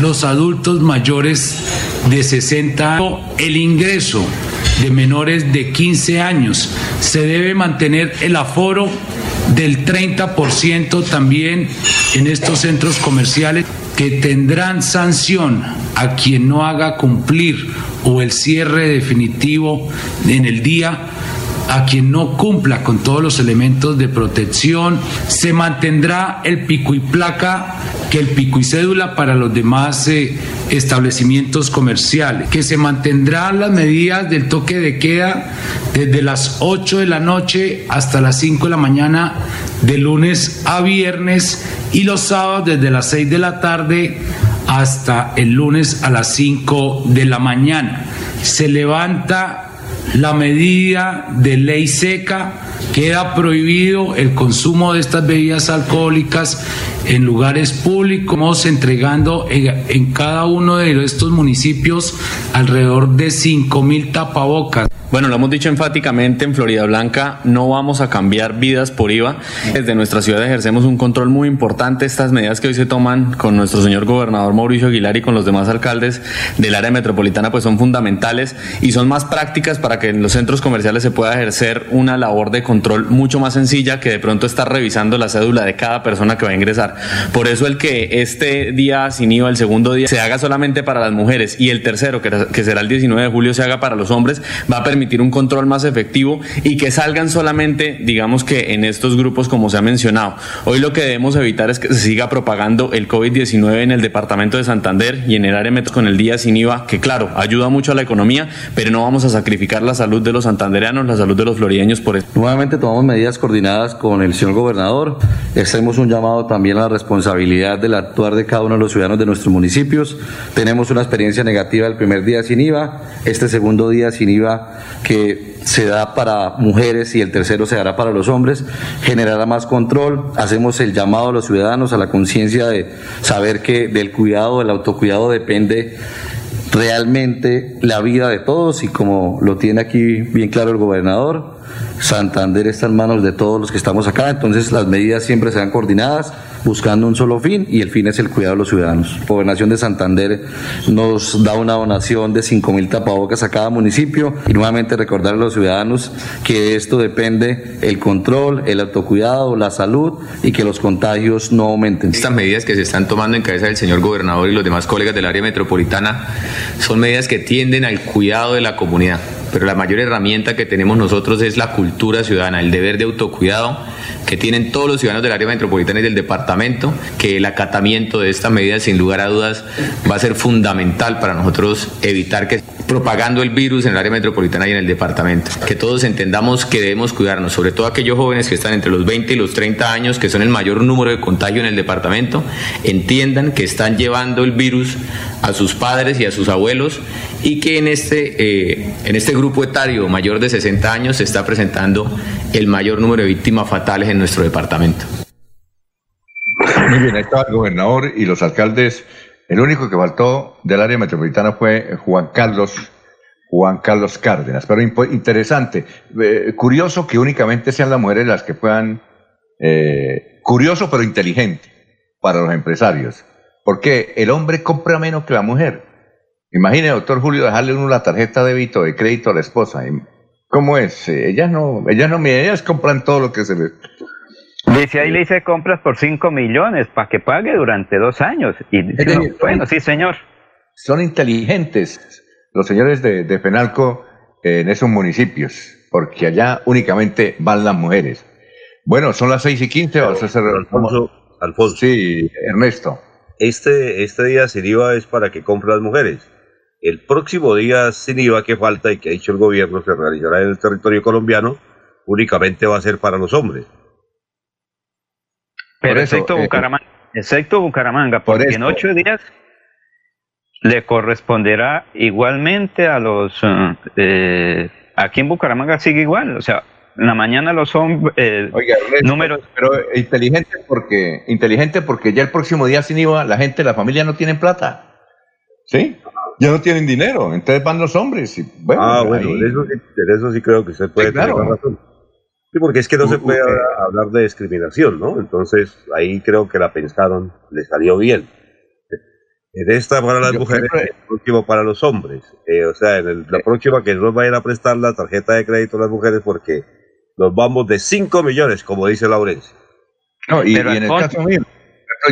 los adultos mayores de 60 años. El ingreso de menores de 15 años se debe mantener el aforo del 30% también en estos centros comerciales que tendrán sanción a quien no haga cumplir o el cierre definitivo en el día a quien no cumpla con todos los elementos de protección, se mantendrá el pico y placa que el pico y cédula para los demás eh, establecimientos comerciales, que se mantendrán las medidas del toque de queda desde las 8 de la noche hasta las 5 de la mañana de lunes a viernes y los sábados desde las 6 de la tarde hasta el lunes a las 5 de la mañana. Se levanta la medida de ley seca, queda prohibido el consumo de estas bebidas alcohólicas en lugares públicos, entregando en, cada uno de estos municipios alrededor de 5 mil tapabocas. Bueno, lo hemos dicho enfáticamente, en Florida Blanca no vamos a cambiar vidas por IVA. Desde nuestra ciudad ejercemos un control muy importante. Estas medidas que hoy se toman con nuestro señor gobernador Mauricio Aguilar y con los demás alcaldes del área metropolitana pues son fundamentales y son más prácticas para que en los centros comerciales se pueda ejercer una labor de control mucho más sencilla que de pronto estar revisando la cédula de cada persona que va a ingresar. Por eso el que este día sin IVA, el segundo día, se haga solamente para las mujeres y el tercero, que será el 19 de julio, se haga para los hombres, va a permitir un control más efectivo y que salgan solamente, digamos que en estos grupos como se ha mencionado. Hoy lo que debemos evitar es que se siga propagando el COVID-19 en el departamento de Santander y en el área metro con el día sin IVA, que claro, ayuda mucho a la economía, pero no vamos a sacrificar la salud de los santandereanos, la salud de los florideños por eso. Nuevamente tomamos medidas coordinadas con el señor gobernador. Hacemos un llamado también a la responsabilidad del actuar de cada uno de los ciudadanos de nuestros municipios. Tenemos una experiencia negativa el primer día sin IVA, este segundo día sin IVA que se da para mujeres y el tercero se dará para los hombres, generará más control, hacemos el llamado a los ciudadanos a la conciencia de saber que del cuidado, del autocuidado depende realmente la vida de todos y como lo tiene aquí bien claro el gobernador, Santander está en manos de todos los que estamos acá, entonces las medidas siempre serán coordinadas buscando un solo fin y el fin es el cuidado de los ciudadanos. Gobernación de Santander nos da una donación de 5 mil tapabocas a cada municipio y nuevamente recordar a los ciudadanos que de esto depende el control, el autocuidado, la salud y que los contagios no aumenten. Estas medidas que se están tomando en cabeza del señor gobernador y los demás colegas del área metropolitana son medidas que tienden al cuidado de la comunidad pero la mayor herramienta que tenemos nosotros es la cultura ciudadana, el deber de autocuidado que tienen todos los ciudadanos del área metropolitana y del departamento, que el acatamiento de esta medida sin lugar a dudas va a ser fundamental para nosotros evitar que propagando el virus en el área metropolitana y en el departamento. Que todos entendamos que debemos cuidarnos, sobre todo aquellos jóvenes que están entre los 20 y los 30 años, que son el mayor número de contagio en el departamento, entiendan que están llevando el virus a sus padres y a sus abuelos y que en este, eh, en este grupo etario mayor de 60 años se está presentando el mayor número de víctimas fatales en nuestro departamento. Muy bien, ahí estaba el gobernador y los alcaldes. El único que faltó del área metropolitana fue Juan Carlos, Juan Carlos Cárdenas. Pero interesante, eh, curioso que únicamente sean las mujeres las que puedan, eh, curioso pero inteligente para los empresarios, porque el hombre compra menos que la mujer. Imagine, doctor Julio, dejarle uno la tarjeta de débito de crédito a la esposa. ¿Cómo es? Ellas no, ellas no, ellas compran todo lo que se les... Dice ahí le hice compras por 5 millones para que pague durante dos años. Y dice, bueno, sí, señor. Son inteligentes los señores de, de Penalco en esos municipios, porque allá únicamente van las mujeres. Bueno, son las 6 y 15, vamos a hacer... Alfonso, Alfonso. Sí, Ernesto. Este, este día sin IVA es para que compren las mujeres. El próximo día sin IVA que falta y que ha dicho el gobierno se realizará en el territorio colombiano, únicamente va a ser para los hombres. Pero excepto, eh, Bucaramanga, excepto Bucaramanga, porque en ocho días le corresponderá igualmente a los... Eh, eh, aquí en Bucaramanga sigue igual, o sea, en la mañana los hombres... Eh, números... Pero inteligente porque, inteligente porque ya el próximo día sin IVA la gente, la familia no tienen plata. ¿Sí? ya no tienen dinero, entonces van los hombres. Y, bueno, ah, bueno, en eso, eso, sí creo que se puede tener razón. Sí, porque es que no se puede hablar de discriminación, ¿no? Entonces ahí creo que la pensaron, le salió bien. En esta para las mujeres, en el próximo para los hombres. Eh, o sea, en la próxima que nos vayan a prestar la tarjeta de crédito a las mujeres porque nos vamos de 5 millones, como dice Laurencio. No, y, en el caso mío,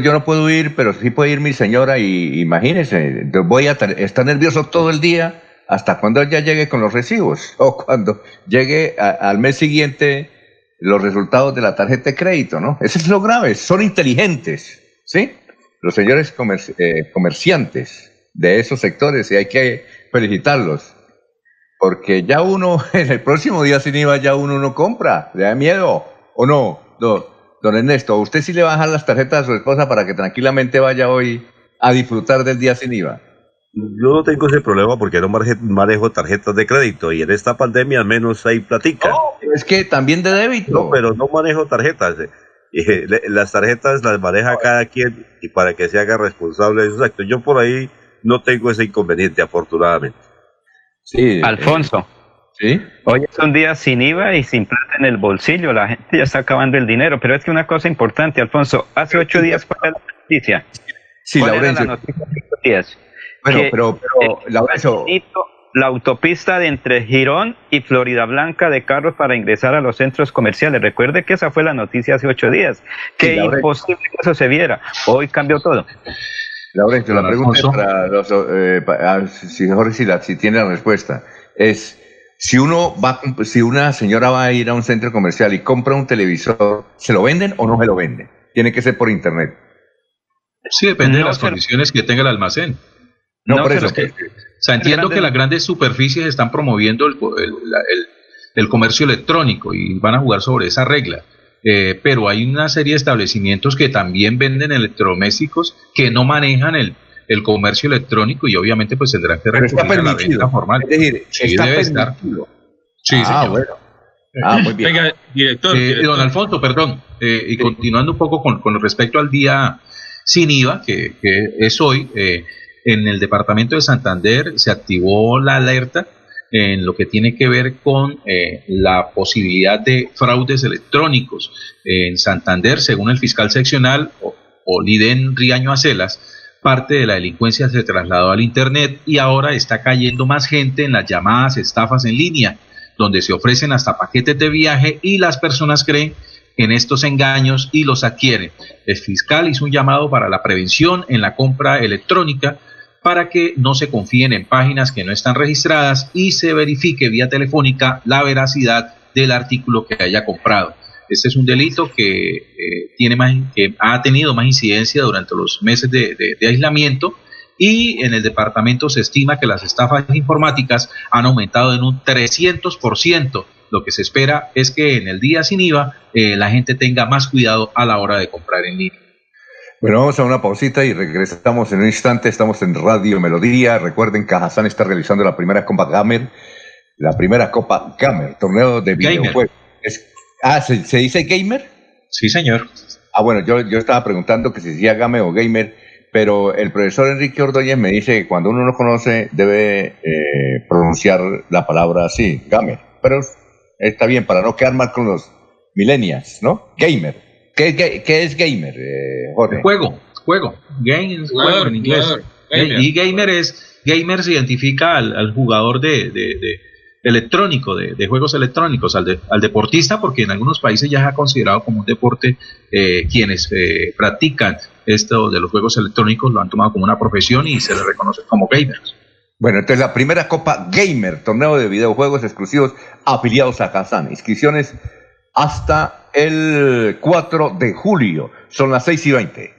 yo no puedo ir, pero sí puede ir mi señora y imagínese, voy a estar nervioso todo el día hasta cuando ella llegue con los recibos o cuando llegue al mes siguiente los resultados de la tarjeta de crédito, ¿no? Eso es lo grave, son inteligentes, ¿sí? Los señores eh, comerciantes de esos sectores y hay que felicitarlos, porque ya uno, en el próximo día sin IVA ya uno no compra, le da miedo, ¿o no? no Don Ernesto, ¿usted sí le va a dejar las tarjetas a su esposa para que tranquilamente vaya hoy a disfrutar del día sin IVA? Yo no tengo ese problema porque no manejo tarjetas de crédito y en esta pandemia al menos hay platica. No, es que también de débito. No, pero no manejo tarjetas. Eh, las tarjetas las maneja cada quien y para que se haga responsable de sus actos. Yo por ahí no tengo ese inconveniente, afortunadamente. Sí. Alfonso. Hoy es un día sin IVA y sin plata en el bolsillo, la gente ya está acabando el dinero, pero es que una cosa importante, Alfonso, hace ocho días fue la noticia. Sí, Laurencio. La noticia Bueno, pero, pero Laurencio... La autopista de entre Girón y Florida Blanca de carros para ingresar a los centros comerciales. Recuerde que esa fue la noticia hace ocho días. Que imposible que eso se viera. Hoy cambió todo. Laurencio, la pregunta es para los, eh, si Jorge si, si tiene la respuesta. Es Si uno va, si una señora va a ir a un centro comercial y compra un televisor, ¿se lo venden o no se lo venden? Tiene que ser por internet. Sí, depende de las condiciones que tenga el almacén. No, por eso. Que, o sea, entiendo que las grandes superficies están promoviendo el, el, comercio electrónico y van a jugar sobre esa regla. Eh, pero hay una serie de establecimientos que también venden electrodomésticos que no manejan el, el comercio electrónico y obviamente pues tendrán que recurrir a la venta formal. Es decir, sí, debe estar. Sí, ah, bueno. Ah, muy bien. Venga, director, eh, Don Alfonso, perdón, eh, y continuando un poco con, con, respecto al día sin IVA, que, que es hoy, eh, en el departamento de Santander se activó la alerta en lo que tiene que ver con eh, la posibilidad de fraudes electrónicos. En Santander, según el fiscal seccional, o, Liden Riaño Acelas, parte de la delincuencia se trasladó al Internet y ahora está cayendo más gente en las llamadas estafas en línea, donde se ofrecen hasta paquetes de viaje y las personas creen en estos engaños y los adquieren. El fiscal hizo un llamado para la prevención en la compra electrónica para que no se confíen en páginas que no están registradas y se verifique vía telefónica la veracidad del artículo que haya comprado. Este es un delito que, eh, tiene más, que ha tenido más incidencia durante los meses de, aislamiento y en el departamento se estima que las estafas informáticas han aumentado en un 300%. Lo que se espera es que en el día sin IVA eh, la gente tenga más cuidado a la hora de comprar en línea. Bueno, vamos a una pausita y regresamos en un instante. Estamos en Radio Melodía. Recuerden, que Cajazán está realizando la primera Copa Gamer. La primera Copa Gamer, torneo de videojuegos. Ah, ¿se, dice gamer? Sí, señor. Ah, bueno, yo, yo estaba preguntando que si decía gamer o gamer, pero el profesor Enrique Ordóñez me dice que cuando uno no conoce debe eh, pronunciar la palabra así, gamer. Pero está bien, para no quedar mal con los millennials, ¿no? Gamer. ¿Qué, qué, es gamer, eh, Jorge? Juego, juego. Game juego en inglés. Y gamer es, gamer se identifica al, jugador de electrónico, de, juegos electrónicos, al, al, deportista, porque en algunos países ya se ha considerado como un deporte eh, quienes eh, practican esto de los juegos electrónicos lo han tomado como una profesión y se les reconoce como gamers. Bueno, entonces la primera Copa Gamer, torneo de videojuegos exclusivos afiliados a Kazan. Inscripciones hasta el 4 de julio. Son las 6 y 20.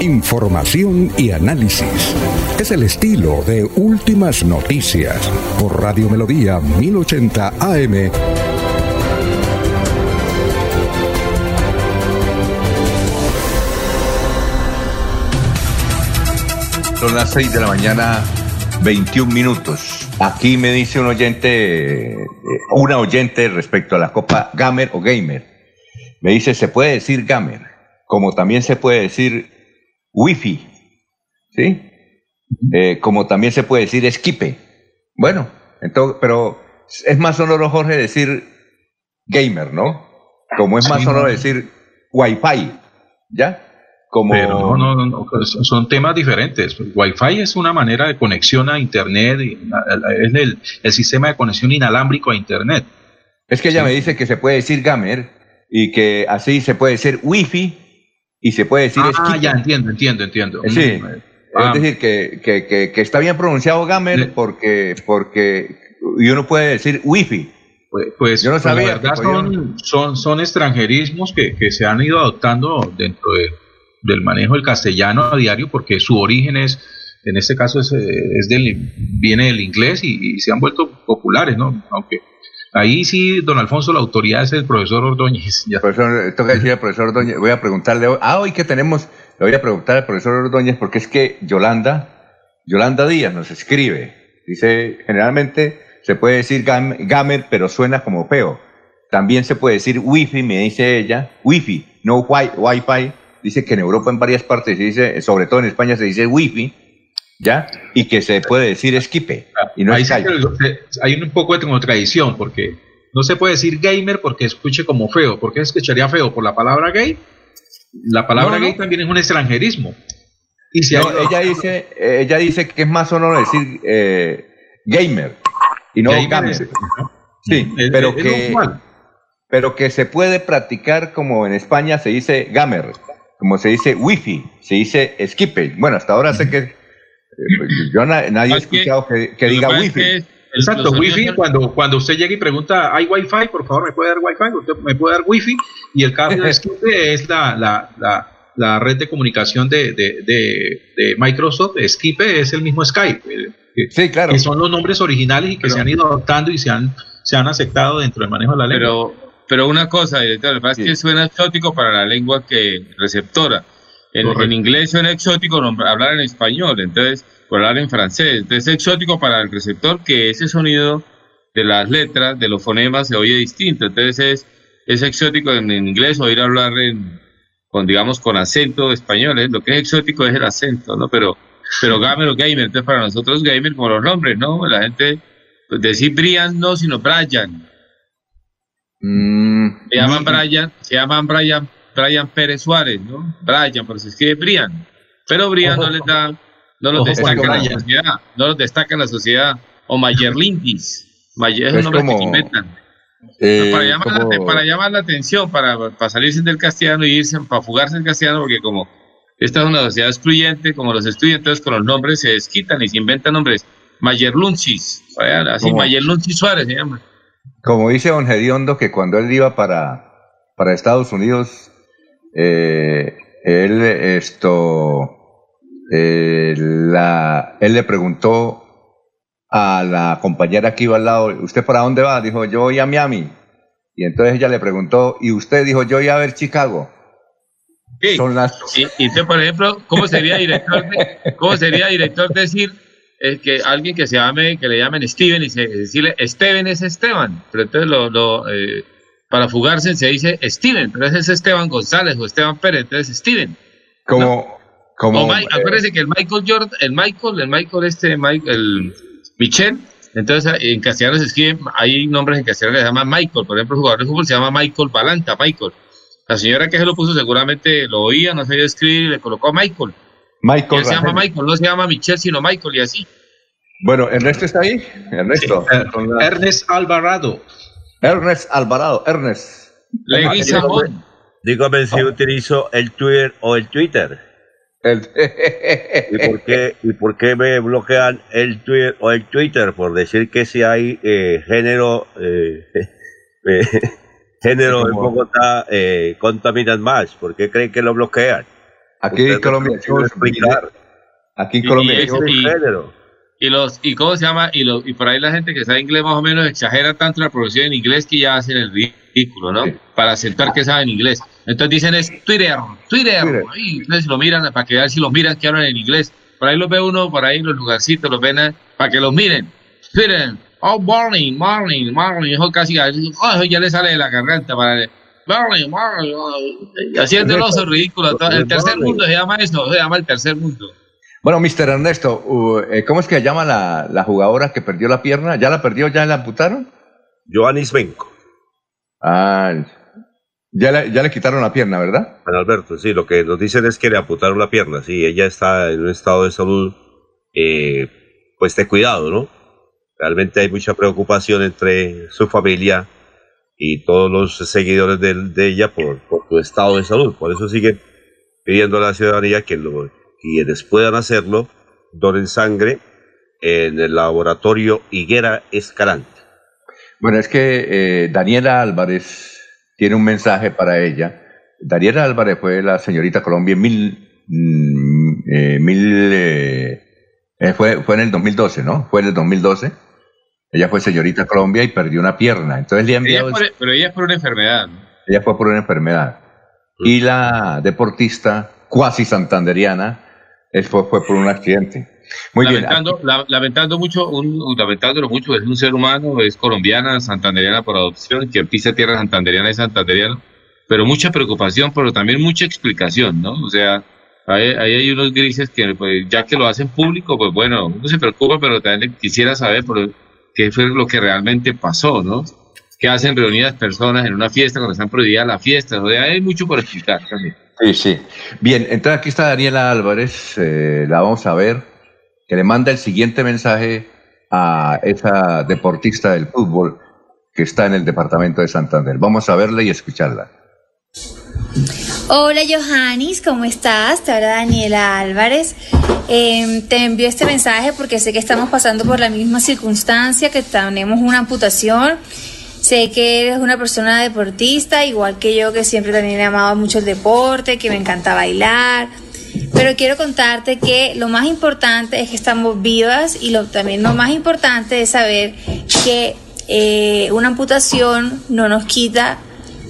Información y análisis. Es el estilo de Últimas Noticias por Radio Melodía 1080 AM. Son las 6 de la mañana, 21 minutos. Aquí me dice un oyente, eh, una oyente respecto a la Copa Gamer o Gamer. Me dice, se puede decir Gamer, como también se puede decir Wi-Fi, ¿sí? Eh, como también se puede decir esquipe. Bueno, entonces, pero es más sonoro, Jorge, decir gamer, ¿no? Como es más sonoro decir Wi-Fi, ¿ya? Como... Pero no, no, no, pues son temas diferentes. Wi-Fi es una manera de conexión a Internet, es el, el sistema de conexión inalámbrico a Internet. Es que ella me dice que se puede decir gamer y que así se puede decir Wi-Fi y se puede decir Ah, ya entiendo, entiendo, entiendo. Sí. es ah. decir, que, que, que, está bien pronunciado Gamer porque, porque y uno puede decir wifi. Pues, pues yo no pues, sabía. la verdad son, son, son, extranjerismos que, que, se han ido adoptando dentro de, del manejo del castellano a diario porque su origen es, en este caso es, es del, viene del inglés y, y se han vuelto populares, ¿no? Aunque Ahí sí, don Alfonso, la autoridad es el profesor Ordóñez. Profesor, toca decir al profesor Ordóñez, voy a preguntarle, ah, hoy que tenemos, le voy a preguntar al profesor Ordóñez porque es que Yolanda, Yolanda Díaz nos escribe, dice, generalmente se puede decir gamer, pero suena como peo. También se puede decir wifi, me dice ella, wifi, no wi wifi. Dice que en Europa en varias partes se dice, sobre todo en España se dice wifi, ¿ya? Y que se puede decir esquipe. Y no Ahí es sí que hay un poco de contradicción, porque no se puede decir gamer porque escuche como feo. ¿Por qué escucharía feo? ¿Por la palabra gay? La palabra No, no. gay también es un extranjerismo. Y si No, hay- ella dice, ella dice que es más sonoro decir eh, gamer y no Gamer gamer. es- Sí, Es- pero es que pero que se puede practicar como en España se dice gamer, como se dice wifi, se dice skipe. Bueno, hasta ahora sé que yo na- nadie ha escuchado que, que diga wifi. Exacto, wifi, cuando, cuando usted llega y pregunta, ¿hay wifi? Por favor, ¿me puede dar wifi? ¿Usted me puede dar wifi? Y el cable de Skype es la, la, la, la red de comunicación de, de, de, de Microsoft. Skype es el mismo Skype. eh, que- Sí, claro. Que son los nombres originales y que se han ido adoptando y se han, se han aceptado dentro del manejo de la lengua. Pero, pero una cosa, director, pasa es que suena exótico para la lengua que receptora. En, en inglés suena exótico hablar en español, entonces, o hablar en francés. Entonces es exótico para el receptor que ese sonido de las letras, de los fonemas, se oye distinto. Entonces es, es exótico en, en inglés oír hablar en, con, digamos, con acento español. ¿eh? Lo que es exótico es el acento, ¿no? Pero, pero gamer o gamer, entonces para nosotros gamer como los nombres, ¿no? La gente, pues decir Brian no, sino Brian. Mm, Se llaman Brian, se llaman Brian, Brian Pérez Suárez, ¿no? Brian, pero se escribe Brian. Pero Brian no les da, no los Ojo, destaca en la Brian. sociedad, no los destaca en la sociedad. O Mayerlingis, Mayer, Es esos nombres que como, inventan. eh, para, llamar la, como- para llamar la atención, para, para salirse del castellano y irse, para fugarse del castellano, porque como esta es una sociedad excluyente, como los estudiantes con los nombres se desquitan y se inventan nombres. Mayerlunchis, así, ¿Cómo? Mayerlunchis Suárez se llama. Como dice Don Gediondo, que cuando él iba para, para Estados Unidos, eh, él esto, eh, la, él le preguntó a la compañera que iba al lado, ¿usted para dónde va? Dijo, yo voy a Miami. Y entonces ella le preguntó, ¿y usted? Dijo, yo voy a ver Chicago. Son las... Y, y entonces, por ejemplo, ¿cómo sería director de, cómo sería director decir eh, que alguien que se llame, que le llamen Steven y se, decirle Steven es Esteban? Pero entonces lo, lo, eh, para fugarse se dice Steven, pero ese es Esteban González o Esteban Pérez, entonces Steven. Como, como, O Mi- acuérdense que el Michael Jordan, el Michael, el Michael este, Mike- el Michel, entonces en castellano se escribe, hay nombres en castellano que se llaman Michael, por ejemplo, el jugador de fútbol se llama Michael Balanta, Michael. La señora que se lo puso seguramente lo oía, no sabía escribir y le colocó Michael. Michael él se llama. Michael, no se llama Michel, sino Michael y así. Bueno, Ernesto está ahí. Ernesto. Las- Ernest Alvarado. Ernest Alvarado. Ernest. Leguizamón. Dígame si utilizo el Twitter o el Twitter. ¿Y, por qué, ¿Y por qué me bloquean el Twitter o el Twitter? Por decir que si hay eh, género, eh, eh, género en Bogotá eh, contaminan más. ¿Por qué creen que lo bloquean? Aquí en Colombia no puede explicar. Aquí en Colombia y y- los y cómo se llama y, lo, y por ahí la gente que sabe inglés más o menos exagera tanto la pronunciación en inglés que ya hacen el ridículo, ¿no? Para aceptar que saben inglés. Entonces dicen es Twitter, Twitter. Twitter. Y entonces lo miran para que vean si los miran que hablan en inglés. Por ahí los ve uno, por ahí los lugarcitos, los ven eh, para que los miren. Twitter. Oh, morning, morning, morning. Eso casi, oh, ya le sale de la garganta para morning, morning. oh, así es de ridículo. El tercer mundo se llama eso, se llama el tercer mundo. Bueno, Mr. Ernesto, eh, ¿cómo es que se llama la, la jugadora que perdió la pierna? ¿Ya la perdió? ¿Ya la amputaron? Joanis Benco. Ah, ya le, ya le quitaron la pierna, ¿verdad? Juan Alberto, sí, lo que nos dicen es que le amputaron la pierna, sí, ella está en un estado de salud, eh, pues de cuidado, ¿no? Realmente hay mucha preocupación entre su familia y todos los seguidores de, de ella por, por su estado de salud, por eso siguen pidiendo a la ciudadanía que lo, quienes puedan hacerlo, donen sangre en el laboratorio Higuera Escalante. Bueno, es que eh, Daniela Álvarez tiene un mensaje para ella. Daniela Álvarez fue la señorita Colombia en mil, mm, eh, mil eh, eh, fue, fue en el 2012, ¿no? Fue en el 2012. Ella fue señorita Colombia y perdió una pierna. Entonces le Ella enviado... por- pero ella es por una enfermedad. ¿no? Ella fue por una enfermedad. Y la deportista cuasi santanderiana él fue, por un accidente. Muy bien. lamentando, la- lamentando mucho, un, lamentándolo mucho, es un ser humano, es colombiana, santanderiana por adopción, quien pisa tierra santanderiana es santanderiano, pero mucha preocupación, pero también mucha explicación, ¿no? O sea, Ahí, hay unos grises que, pues, ya que lo hacen público, pues bueno, uno se preocupa, pero también quisiera saber por qué fue lo que realmente pasó, ¿no? ¿Qué hacen reunidas personas en una fiesta cuando están prohibidas las fiestas? O sea, hay mucho por explicar también. Sí, sí. Bien, entonces aquí está Daniela Álvarez, eh, la vamos a ver, que le manda el siguiente mensaje a esa deportista del fútbol que está en el departamento de Santander. Vamos a verla y escucharla. Hola Johannis, ¿cómo estás? Te habla Daniela Álvarez. Em, te envío este mensaje porque sé que estamos pasando por la misma circunstancia, que tenemos una amputación. Sé que eres una persona deportista, igual que yo, que siempre también amado mucho el deporte, que me encanta bailar. Pero quiero contarte que lo más importante es que estamos vivas y lo, también lo más importante es saber que eh, una amputación no nos quita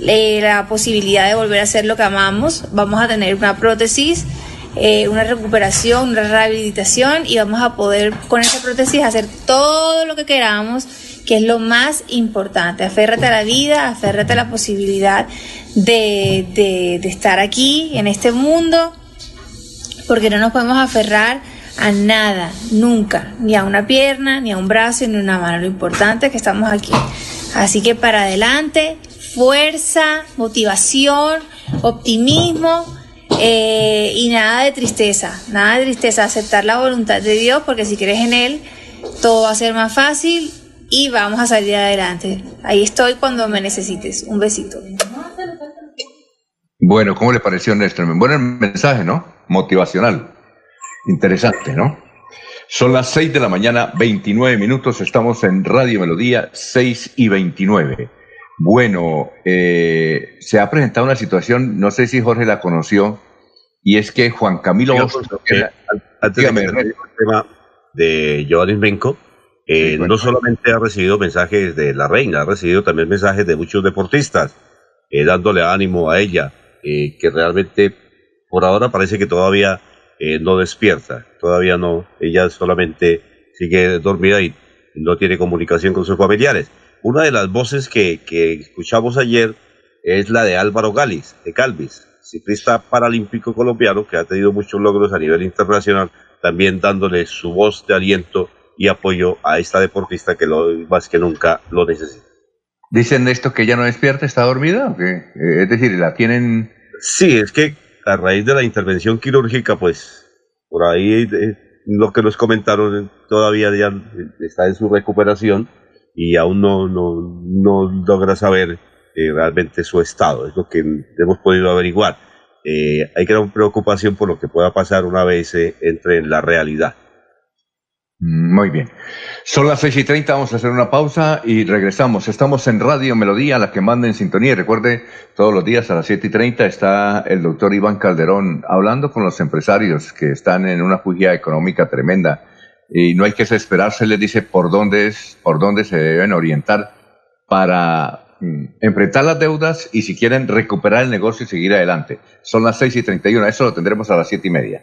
eh, la posibilidad de volver a hacer lo que amamos. Vamos a tener una prótesis, eh, una recuperación, una rehabilitación y vamos a poder con esa prótesis hacer todo lo que queramos, que es lo más importante. Aférrate a la vida, aférrate a la posibilidad de, de, estar aquí, en este mundo, porque no nos podemos aferrar a nada, nunca, ni a una pierna, ni a un brazo, ni a una mano. Lo importante es que estamos aquí. Así que para adelante, fuerza, motivación, optimismo eh, y nada de tristeza, nada de tristeza, aceptar la voluntad de Dios porque si crees en Él, todo va a ser más fácil y vamos a salir adelante. Ahí estoy cuando me necesites. Un besito. Bueno, ¿cómo le pareció Néstor? Buen mensaje, ¿no? Motivacional. Interesante, ¿no? Son las 6 de la mañana, 29 minutos. Estamos en Radio Melodía, 6 y 29. Bueno, eh, se ha presentado una situación, no sé si Jorge la conoció, y es que Juan Camilo antes de el tema de Giovanni Benco, eh, no solamente ha recibido mensajes de la reina, ha recibido también mensajes de muchos deportistas, eh, dándole ánimo a ella, que realmente por ahora parece que todavía no despierta, todavía no, ella solamente sigue dormida y no tiene comunicación con sus familiares. Una de las voces que, escuchamos ayer es la de Álvaro Galis, de Calvis, ciclista paralímpico colombiano que ha tenido muchos logros a nivel internacional, también dándole su voz de aliento y apoyo a esta deportista que lo, más que nunca lo necesita. Dicen esto que ya no despierta, está dormida, eh, es decir, la tienen. Sí, es que a raíz de la intervención quirúrgica, pues por ahí eh, lo que nos comentaron todavía ya está en su recuperación y aún no, no, no logra saber eh, realmente su estado, es lo que hemos podido averiguar. Eh, hay gran preocupación por lo que pueda pasar una vez eh, entre en la realidad. Muy bien. Son las seis y treinta, vamos a hacer una pausa y regresamos. Estamos en Radio Melodía, la que manda en sintonía. recuerde, todos los días a las siete y treinta está el doctor Iván Calderón hablando con los empresarios que están en una fugia económica tremenda y no hay que desesperarse, les dice por dónde es, por dónde se deben orientar para mm, enfrentar las deudas y si quieren recuperar el negocio y seguir adelante. Son las 6 y 31, eso lo tendremos a las siete y media.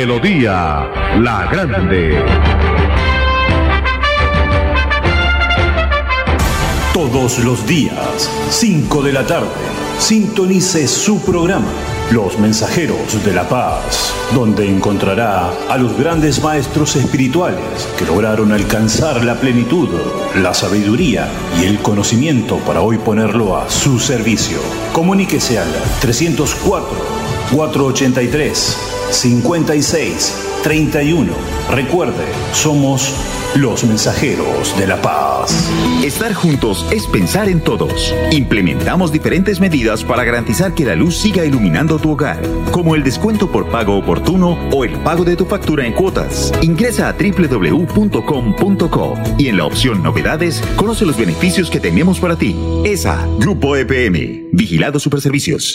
Melodía La Grande. Todos los días, 5 de la tarde, sintonice su programa los Mensajeros de la Paz, donde encontrará a los grandes maestros espirituales que lograron alcanzar la plenitud, la sabiduría y el conocimiento para hoy ponerlo a su servicio. Comuníquese al 304 483 56 31. Recuerde, somos los mensajeros de la paz. Estar juntos es pensar en todos. Implementamos diferentes medidas para garantizar que la luz siga iluminando tu hogar, como el descuento por pago oportuno o el pago de tu factura en cuotas. Ingresa a www.com.co y en la opción Novedades conoce los beneficios que tenemos para ti. ESA, Grupo EPM, Vigilado Superservicios.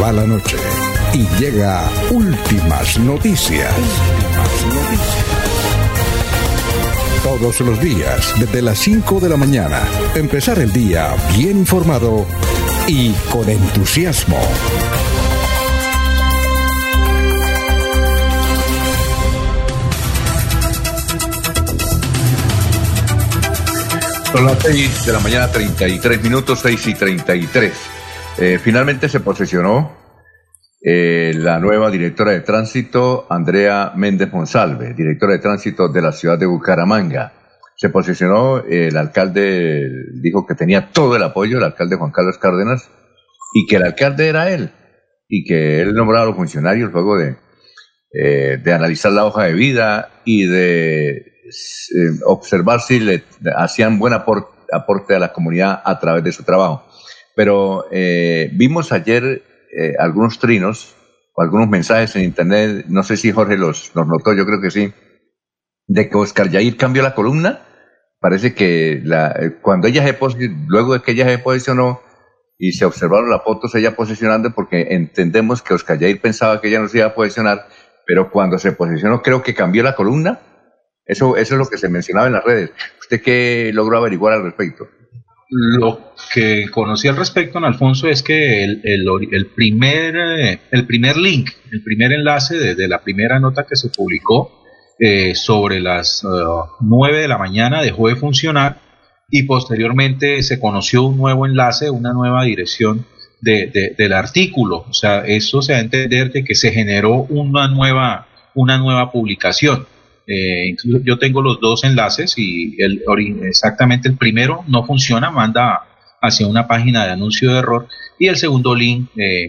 Va la noche y llega últimas noticias. Todos los días, desde las 5 de la mañana, empezar el día bien informado y con entusiasmo. Son las 6 de la mañana, 33 minutos, 6 y 33. Eh, finalmente se posesionó eh, la nueva directora de tránsito, Andrea Méndez Monsalve, directora de tránsito de la ciudad de Bucaramanga. Se posicionó, eh, el alcalde dijo que tenía todo el apoyo, el alcalde Juan Carlos Cárdenas, y que el alcalde era él, y que él nombraba a los funcionarios luego de, de analizar la hoja de vida y de observar si le hacían buen aporte a la comunidad a través de su trabajo. Pero eh, vimos ayer eh, algunos trinos o algunos mensajes en internet, no sé si Jorge los, los notó, yo creo que sí, de que Oscar Yair cambió la columna. Parece que la, eh, cuando ella se luego de que ella se posicionó y se observaron las fotos ella posicionando, porque entendemos que Oscar Yair pensaba que ella no se iba a posicionar, pero cuando se posicionó creo que cambió la columna. Eso, eso es lo que se mencionaba en las redes. ¿Usted qué logró averiguar al respecto? Lo que conocí al respecto, en Alfonso, es que el, el, primer, eh, el primer link, el primer enlace de, la primera nota que se publicó eh, sobre las uh, 9 de la mañana dejó de funcionar y posteriormente se conoció un nuevo enlace, una nueva dirección de, del artículo. O sea, eso se da a entender de que se generó una nueva, una nueva publicación. Eh, yo tengo los dos enlaces y el, exactamente el primero no funciona, manda hacia una página de anuncio de error y el segundo link, eh,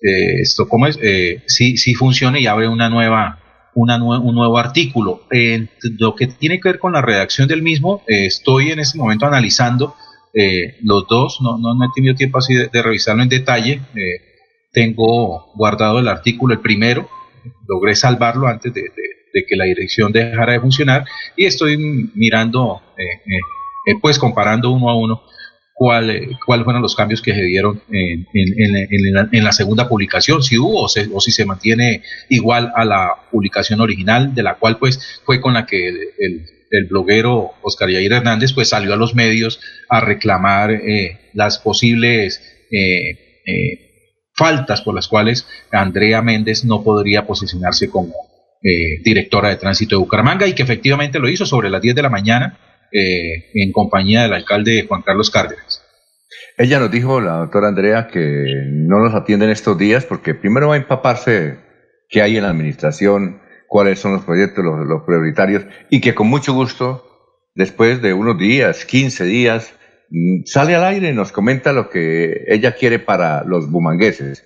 eh, esto como es, sí, sí funciona y abre una nueva, una un nuevo artículo. En lo que tiene que ver con la redacción del mismo, estoy en este momento analizando los dos, no, no, he tenido tiempo así de, revisarlo en detalle. tengo guardado el artículo, el primero, logré salvarlo antes de que la dirección dejara de funcionar y estoy mirando, eh, eh, eh, pues comparando uno a uno cuál, cuáles fueron los cambios que se dieron en, en, la, segunda publicación, si hubo o, si se mantiene igual a la publicación original, de la cual pues fue con la que el, bloguero Oscar Yair Hernández pues salió a los medios a reclamar las posibles faltas por las cuales Andrea Méndez no podría posicionarse como eh, directora de tránsito de Bucaramanga y que efectivamente lo hizo sobre las 10 de la mañana eh, en compañía del alcalde Juan Carlos Cárdenas. Ella nos dijo, la doctora Andrea, que no nos atienden estos días porque primero va a empaparse qué hay en la administración, cuáles son los proyectos, los, prioritarios, y que con mucho gusto, después de unos días, 15 días, mm, sale al aire y nos comenta lo que ella quiere para los bumangueses.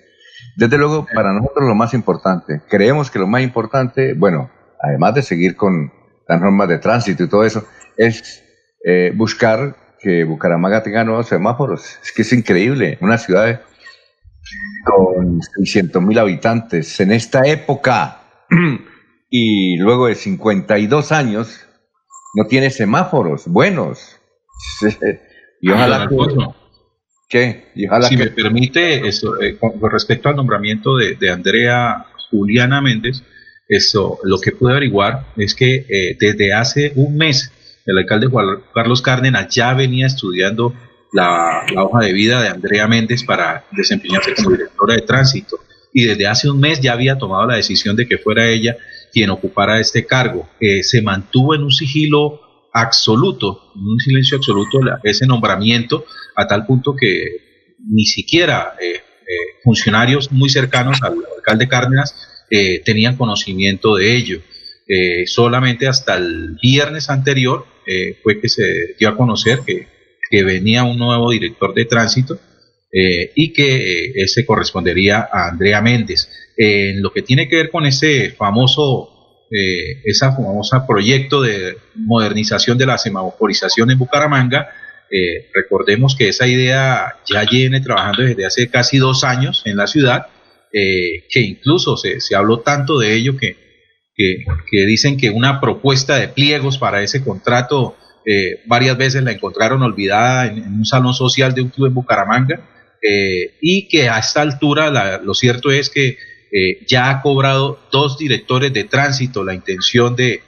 Desde luego, para nosotros lo más importante, creemos que lo más importante, bueno, además de seguir con las normas de tránsito y todo eso, es eh, buscar que Bucaramanga tenga nuevos semáforos. Es que es increíble, una ciudad con 600 mil habitantes en esta época y luego de 52 años no tiene semáforos buenos. y ojalá si me permite, eso, eh, con, respecto al nombramiento de, Andrea Juliana Méndez, eso, lo que pude averiguar es que eh, desde hace un mes el alcalde Juan Carlos Cárdenas ya venía estudiando la, hoja de vida de Andrea Méndez para desempeñarse como directora de tránsito y desde hace un mes ya había tomado la decisión de que fuera ella quien ocupara este cargo. se mantuvo en un sigilo absoluto, un silencio absoluto ese nombramiento, a tal punto que ni siquiera funcionarios muy cercanos al alcalde Cárdenas tenían conocimiento de ello. solamente hasta el viernes anterior fue que se dio a conocer que, que venía un nuevo director de tránsito eh, y que eh, ese correspondería a Andrea Méndez. en lo que tiene que ver con ese famoso, eh, esa famosa proyecto de modernización de la semaforización en Bucaramanga, recordemos que esa idea ya viene trabajando desde hace casi dos años en la ciudad, que incluso se, se, habló tanto de ello que, que, dicen que una propuesta de pliegos para ese contrato varias veces la encontraron olvidada en, un salón social de un club en Bucaramanga eh, y que a esta altura lo cierto es que eh, ya ha cobrado dos directores de tránsito la intención de,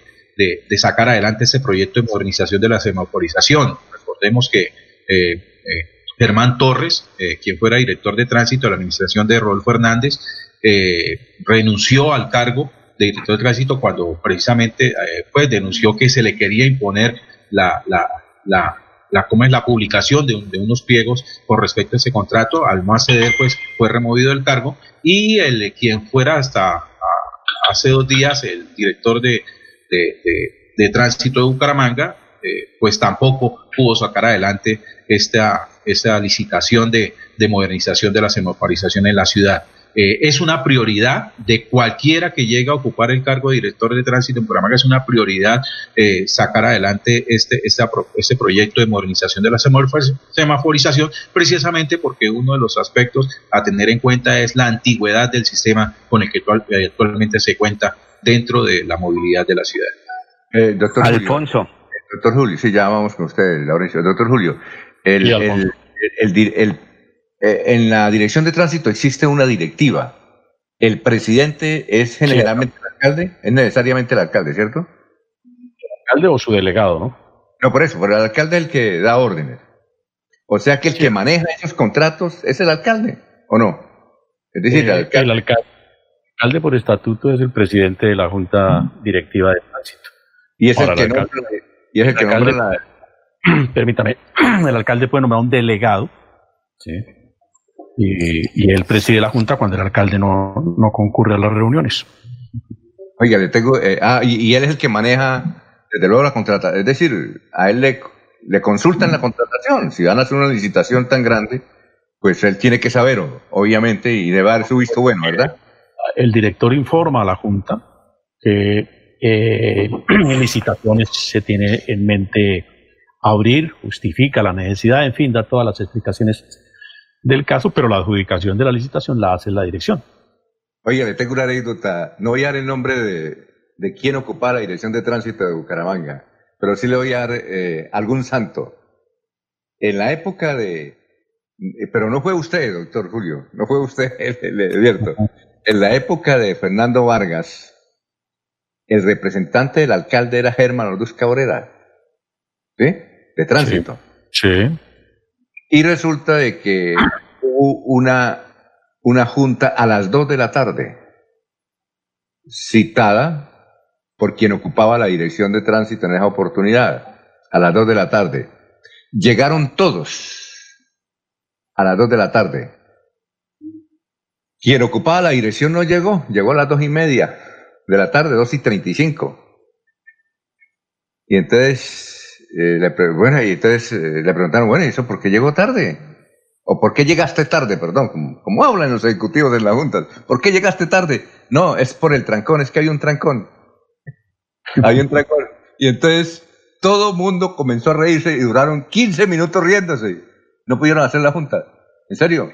sacar adelante ese proyecto de modernización de la semaforización. Recordemos que eh, Germán Torres, quien fuera director de tránsito de la administración de Rodolfo Hernández, renunció al cargo de director de tránsito cuando precisamente pues denunció que se le quería imponer la la, cómo es la publicación de, unos pliegos con respecto a ese contrato. Al no acceder, pues fue removido del cargo y el quien fuera hasta hace dos días el director de, de, tránsito de Bucaramanga, eh, pues tampoco pudo sacar adelante esta, esta licitación de, de modernización de la semaforización en la ciudad. Eh, es una prioridad de cualquiera que llegue a ocupar el cargo de director de tránsito en Bucaramanga, es una prioridad eh, sacar adelante este, este, este, proyecto de modernización de la semaforización, precisamente porque uno de los aspectos a tener en cuenta es la antigüedad del sistema con el que actualmente se cuenta dentro de la movilidad de la ciudad. Eh, doctor Alfonso. doctor Julio, sí, ya vamos con usted, Laurencio. Doctor Julio, el, el, el eh, en la dirección de tránsito existe una directiva. El presidente es generalmente el alcalde, es necesariamente el alcalde, ¿cierto? El alcalde o su delegado, ¿no? No, por eso, pero el alcalde es el que da órdenes. O sea que el que maneja esos contratos es el alcalde, ¿o no? Es decir, el, eh, alcalde. el alcalde. por estatuto es el presidente de la Junta Directiva de Tránsito. Y es el que nombra, y es el que nombra la... Permítame, el alcalde puede nombrar un delegado, ¿sí? Y, él preside la Junta cuando el alcalde no, concurre a las reuniones. Oiga, le tengo, eh, ah, y, él es el que maneja desde luego la contratación, es decir, a él le, le consultan la contratación, si van a hacer una licitación tan grande, pues él tiene que saber, obviamente, y debe dar su visto bueno, ¿verdad? El director informa a la Junta que eh, en licitaciones se tiene en mente abrir, justifica la necesidad, en fin, da todas las explicaciones del caso, pero la adjudicación de la licitación la hace la dirección. Oye, le tengo una anécdota. No voy a dar el nombre de, de quién ocupaba la dirección de tránsito de Bucaramanga, pero sí le voy a dar eh, algún santo. En la época de... Eh, pero no fue usted, doctor Julio, no fue usted, le advierto. En la época de Fernando Vargas, el representante del alcalde era Germán Orduz Cabrera, ¿sí? De tránsito. sí. Y resulta de que hubo una, una junta a las dos de la tarde, citada por quien ocupaba la dirección de tránsito en esa oportunidad, a las dos de la tarde. Llegaron todos a las dos de la tarde. Quien ocupaba la dirección no llegó, llegó a las dos y media de la tarde, dos y treinta y cinco. Y entonces eh, le, bueno, y entonces eh, le preguntaron, bueno, ¿y eso por qué llegó tarde? ¿O por qué llegaste tarde? Perdón, como, hablan los ejecutivos de la Junta. ¿Por qué llegaste tarde? No, es por el trancón, es que hay un trancón. hay un trancón. Y entonces todo mundo comenzó a reírse y duraron 15 minutos riéndose. No pudieron hacer la Junta. ¿En serio?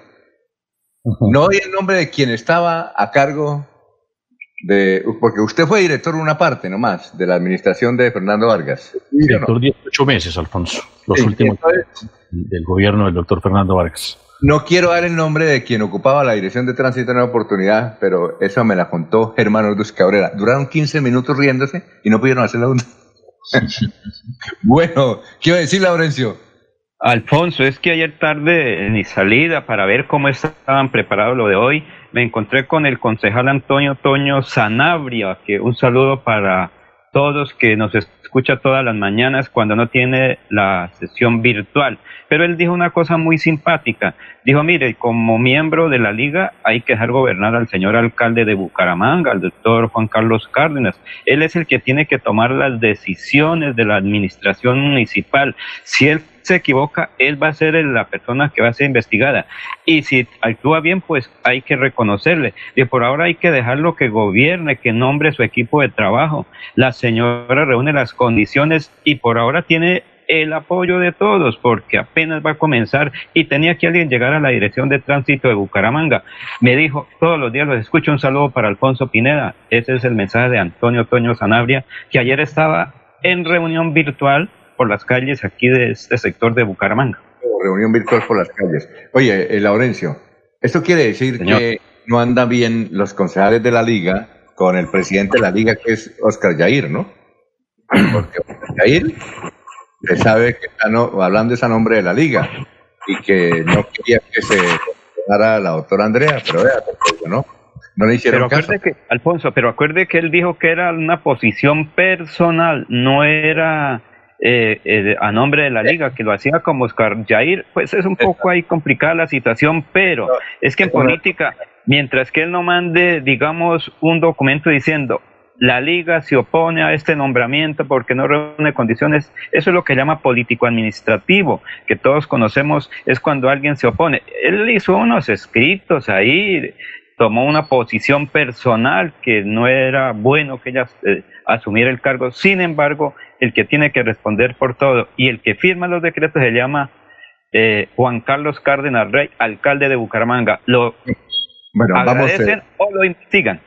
No oí el nombre de quien estaba a cargo de, porque usted fue director de una parte nomás, de la administración de Fernando Vargas. Director 18 meses, Alfonso, los últimos del gobierno del doctor Fernando Vargas. No quiero dar el nombre de quien ocupaba la dirección de tránsito en la oportunidad, pero eso me la contó Germán Orduz Cabrera. Duraron 15 minutos riéndose y no pudieron hacer la una. bueno, ¿qué iba a decir, Laurencio? Alfonso, es que ayer tarde en mi salida para ver cómo estaban preparados lo de hoy, me encontré con el concejal Antonio Toño Sanabria, que un saludo para todos que nos escucha todas las mañanas cuando no tiene la sesión virtual. Pero él dijo una cosa muy simpática. Dijo, mire, como miembro de la liga hay que dejar gobernar al señor alcalde de Bucaramanga, al doctor Juan Carlos Cárdenas. Él es el que tiene que tomar las decisiones de la administración municipal. Si él se equivoca, él va a ser la persona que va a ser investigada. Y si actúa bien, pues hay que reconocerle. Y por ahora hay que dejarlo que gobierne, que nombre su equipo de trabajo. La señora reúne las condiciones y por ahora tiene el apoyo de todos, porque apenas va a comenzar y tenía que alguien llegar a la dirección de tránsito de Bucaramanga. Me dijo, todos los días los escucho, un saludo para Alfonso Pineda. Ese es el mensaje de Antonio Toño Sanabria, que ayer estaba en reunión virtual por las calles aquí de este sector de Bucaramanga. Reunión virtual por las calles. Oye, eh, Laurencio, esto quiere decir que no andan bien los concejales de la liga con el presidente de la liga, que es Oscar Yair, ¿no? Porque Oscar Yair se sabe que está hablando ese nombre de la liga y que no quería que se a la doctora Andrea, pero vea, ¿no? No le hicieron pero caso. Que, Alfonso, pero acuerde que él dijo que era una posición personal, no era eh, eh, a nombre de la liga, que lo hacía como Oscar Jair, pues es un poco ahí complicada la situación, pero es que en política, mientras que él no mande, digamos, un documento diciendo la liga se opone a este nombramiento porque no reúne condiciones. Eso es lo que llama político administrativo, que todos conocemos, es cuando alguien se opone. Él hizo unos escritos ahí, tomó una posición personal que no era bueno que ella eh, asumiera el cargo. Sin embargo, el que tiene que responder por todo y el que firma los decretos se llama eh, Juan Carlos Cárdenas Rey, alcalde de Bucaramanga. ¿Lo bueno, agradecen o lo investigan?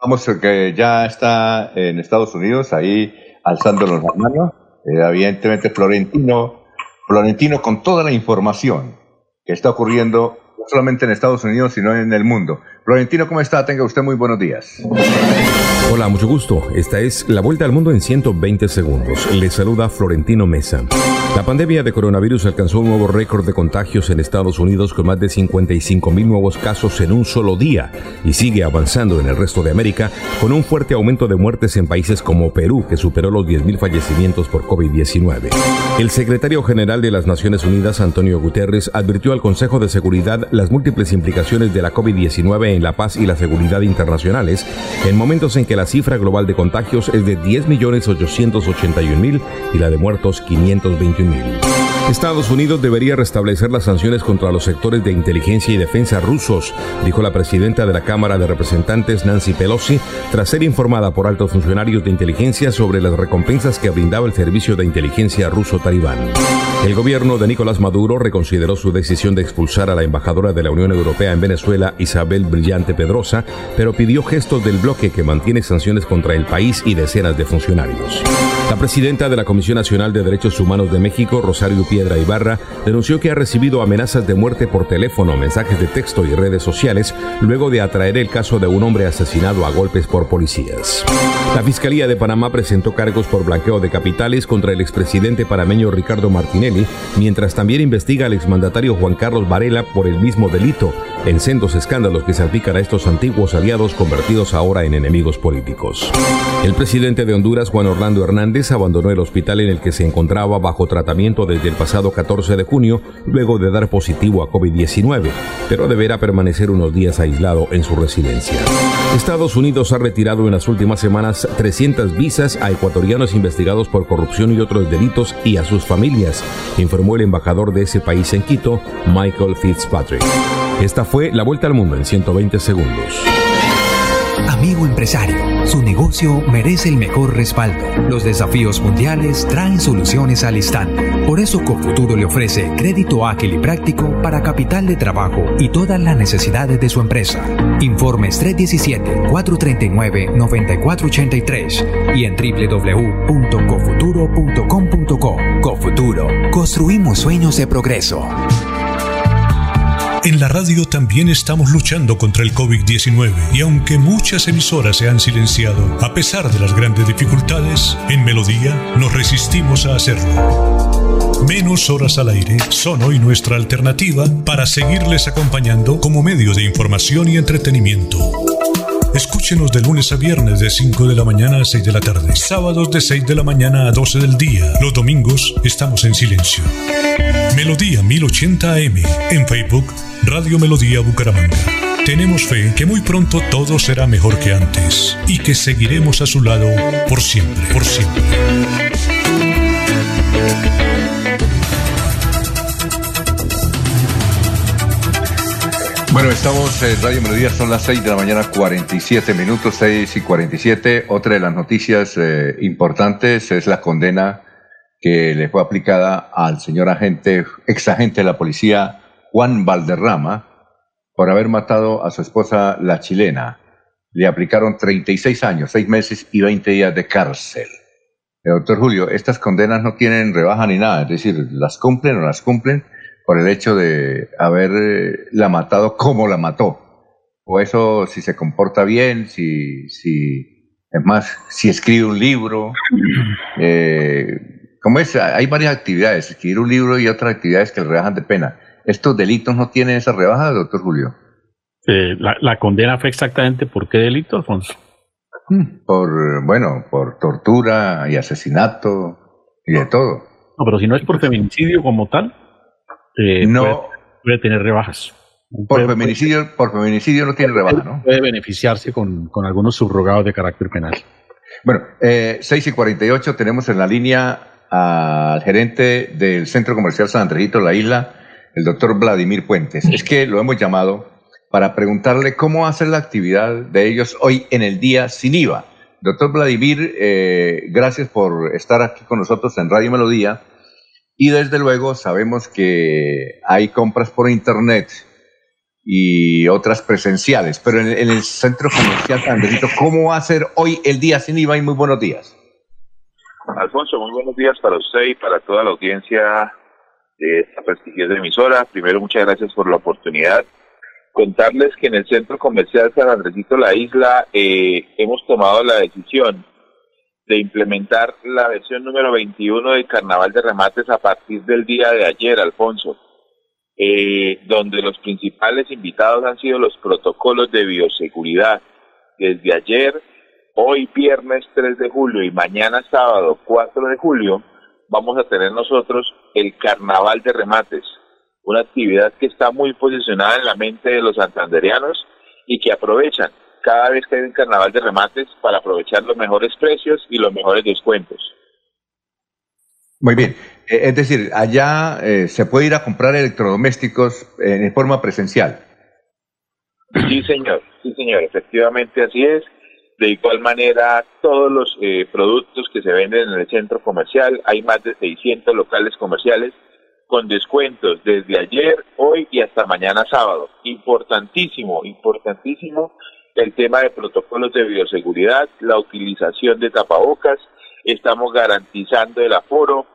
Vamos, que ya está en Estados Unidos, ahí alzando los manos. Eh, evidentemente, Florentino, Florentino con toda la información que está ocurriendo no solamente en Estados Unidos, sino en el mundo. Florentino, ¿cómo está? Tenga usted muy buenos días. Hola, mucho gusto. Esta es la vuelta al mundo en 120 segundos. Le saluda Florentino Mesa. La pandemia de coronavirus alcanzó un nuevo récord de contagios en Estados Unidos con más de 55 mil nuevos casos en un solo día y sigue avanzando en el resto de América con un fuerte aumento de muertes en países como Perú que superó los 10 mil fallecimientos por COVID-19. El secretario general de las Naciones Unidas, Antonio Guterres, advirtió al Consejo de Seguridad las múltiples implicaciones de la COVID-19 en la paz y la seguridad internacionales en momentos en que la cifra global de contagios es de 10.881.000 y la de muertos 521 vermelho. Estados Unidos debería restablecer las sanciones contra los sectores de inteligencia y defensa rusos, dijo la presidenta de la Cámara de Representantes Nancy Pelosi, tras ser informada por altos funcionarios de inteligencia sobre las recompensas que brindaba el servicio de inteligencia ruso talibán. El gobierno de Nicolás Maduro reconsideró su decisión de expulsar a la embajadora de la Unión Europea en Venezuela, Isabel Brillante Pedrosa, pero pidió gestos del bloque que mantiene sanciones contra el país y decenas de funcionarios. La presidenta de la Comisión Nacional de Derechos Humanos de México, Rosario Piedra Ibarra, denunció que ha recibido amenazas de muerte por teléfono, mensajes de texto y redes sociales luego de atraer el caso de un hombre asesinado a golpes por policías. La Fiscalía de Panamá presentó cargos por blanqueo de capitales contra el expresidente panameño Ricardo Martinelli, mientras también investiga al exmandatario Juan Carlos Varela por el mismo delito, en sendos escándalos que salpican a estos antiguos aliados convertidos ahora en enemigos políticos. El presidente de Honduras, Juan Orlando Hernández, abandonó el hospital en el que se encontraba bajo tratamiento desde el pasado 14 de junio, luego de dar positivo a COVID-19, pero deberá permanecer unos días aislado en su residencia. Estados Unidos ha retirado en las últimas semanas 300 visas a ecuatorianos investigados por corrupción y otros delitos y a sus familias, informó el embajador de ese país en Quito, Michael Fitzpatrick. Esta fue la vuelta al mundo en 120 segundos. Amigo empresario, su negocio merece el mejor respaldo. Los desafíos mundiales traen soluciones al instante. Por eso Cofuturo le ofrece crédito ágil y práctico para capital de trabajo y todas las necesidades de su empresa. Informes 317-439-9483 y en www.cofuturo.com.co. Cofuturo, construimos sueños de progreso. En la radio también estamos luchando contra el COVID-19 y aunque muchas emisoras se han silenciado, a pesar de las grandes dificultades, en Melodía nos resistimos a hacerlo. Menos horas al aire son hoy nuestra alternativa para seguirles acompañando como medio de información y entretenimiento. Escúchenos de lunes a viernes de 5 de la mañana a 6 de la tarde, sábados de 6 de la mañana a 12 del día. Los domingos estamos en silencio. Melodía 1080 AM en Facebook, Radio Melodía Bucaramanga. Tenemos fe que muy pronto todo será mejor que antes y que seguiremos a su lado por siempre, por siempre. Bueno, estamos en Radio Melodía, son las 6 de la mañana, 47 minutos, 6 y 47. Otra de las noticias eh, importantes es la condena que le fue aplicada al señor agente, ex agente de la policía, Juan Valderrama, por haber matado a su esposa, la chilena. Le aplicaron 36 años, 6 meses y 20 días de cárcel. Eh, doctor Julio, estas condenas no tienen rebaja ni nada, es decir, las cumplen o las cumplen por el hecho de haberla matado como la mató. O eso si se comporta bien, si, si es más, si escribe un libro. Eh, como es, hay varias actividades, escribir un libro y otras actividades que le rebajan de pena. ¿Estos delitos no tienen esa rebaja, doctor Julio? Eh, la, la, condena fue exactamente por qué delito, Alfonso? Por, bueno, por tortura y asesinato y de todo. No, pero si no es por feminicidio como tal, eh, no puede, tener rebajas. Por feminicidio, por feminicidio no tiene rebaja, ¿no? Puede beneficiarse con, con algunos subrogados de carácter penal. Bueno, eh, 6 y 48 tenemos en la línea al gerente del Centro Comercial San Andrejito, La Isla, el doctor Vladimir Puentes. Es que lo hemos llamado para preguntarle cómo hace la actividad de ellos hoy en el día sin IVA. Doctor Vladimir, eh, gracias por estar aquí con nosotros en Radio Melodía. Y desde luego sabemos que hay compras por internet y otras presenciales, pero en, el centro comercial Andresito, ¿cómo va a ser hoy el día sin IVA? Y muy buenos días. Alfonso, muy buenos días para usted y para toda la audiencia de esta prestigiosa emisora. Primero, muchas gracias por la oportunidad. Contarles que en el centro comercial San Andresito La Isla eh, hemos tomado la decisión de implementar la versión número 21 del Carnaval de Remates a partir del día de ayer, Alfonso, eh, donde los principales invitados han sido los protocolos de bioseguridad. Desde ayer, hoy viernes 3 de julio y mañana sábado 4 de julio, vamos a tener nosotros el Carnaval de Remates, una actividad que está muy posicionada en la mente de los santanderianos y que aprovechan cada vez que hay un carnaval de remates para aprovechar los mejores precios y los mejores descuentos. Muy bien, eh, es decir, allá eh, se puede ir a comprar electrodomésticos en forma presencial. Sí, señor, sí, señor, efectivamente así es. De igual manera, todos los eh, productos que se venden en el centro comercial, hay más de 600 locales comerciales con descuentos desde ayer, hoy y hasta mañana sábado. Importantísimo, importantísimo el tema de protocolos de bioseguridad, la utilización de tapabocas, estamos garantizando el aforo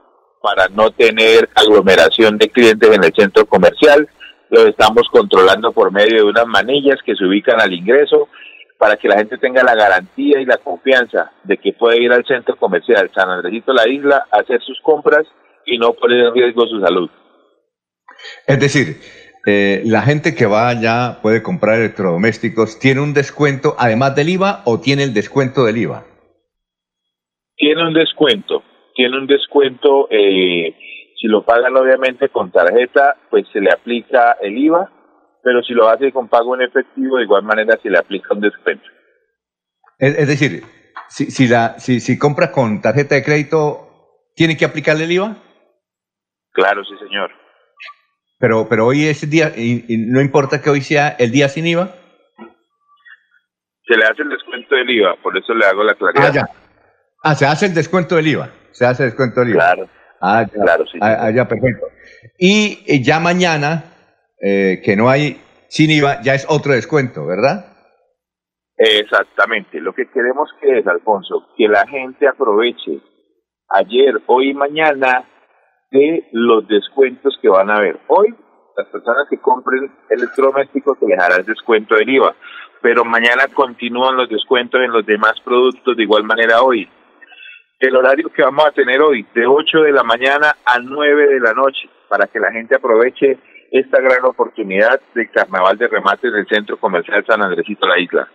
para no tener aglomeración de clientes en el centro comercial, lo estamos controlando por medio de unas manillas que se ubican al ingreso para que la gente tenga la garantía y la confianza de que puede ir al centro comercial San Andresito La Isla a hacer sus compras y no poner en riesgo su salud. Es decir, eh, la gente que va allá puede comprar electrodomésticos, ¿tiene un descuento además del IVA o tiene el descuento del IVA? Tiene un descuento, tiene un descuento, eh, si lo pagan obviamente con tarjeta, pues se le aplica el IVA, pero si lo hace con pago en efectivo, de igual manera se le aplica un descuento. Es, decir, si, si, la, si, si compra con tarjeta de crédito, ¿tiene que aplicarle el IVA? Claro, sí, señor. Pero, pero hoy es día, y, no importa que hoy sea el día sin IVA. Se le hace el descuento del IVA, por eso le hago la claridad. Ah, ya. Ah, se hace el descuento del IVA. Se hace el descuento del IVA. Claro. Ah, ya. Claro, sí. Ah, ya, perfecto. Y eh, ya mañana, eh, que no hay sin IVA, ya es otro descuento, ¿verdad? Exactamente. Lo que queremos que es, Alfonso, que la gente aproveche ayer, hoy y mañana de los descuentos que van a haber. Hoy, las personas que compren electrodomésticos se les el descuento del IVA, pero mañana continúan los descuentos en los demás productos de igual manera hoy. el horario que vamos a tener hoy, de 8 de la mañana a 9 de la noche, para que la gente aproveche esta gran oportunidad del carnaval de remates del Centro Comercial San Andresito La Isla.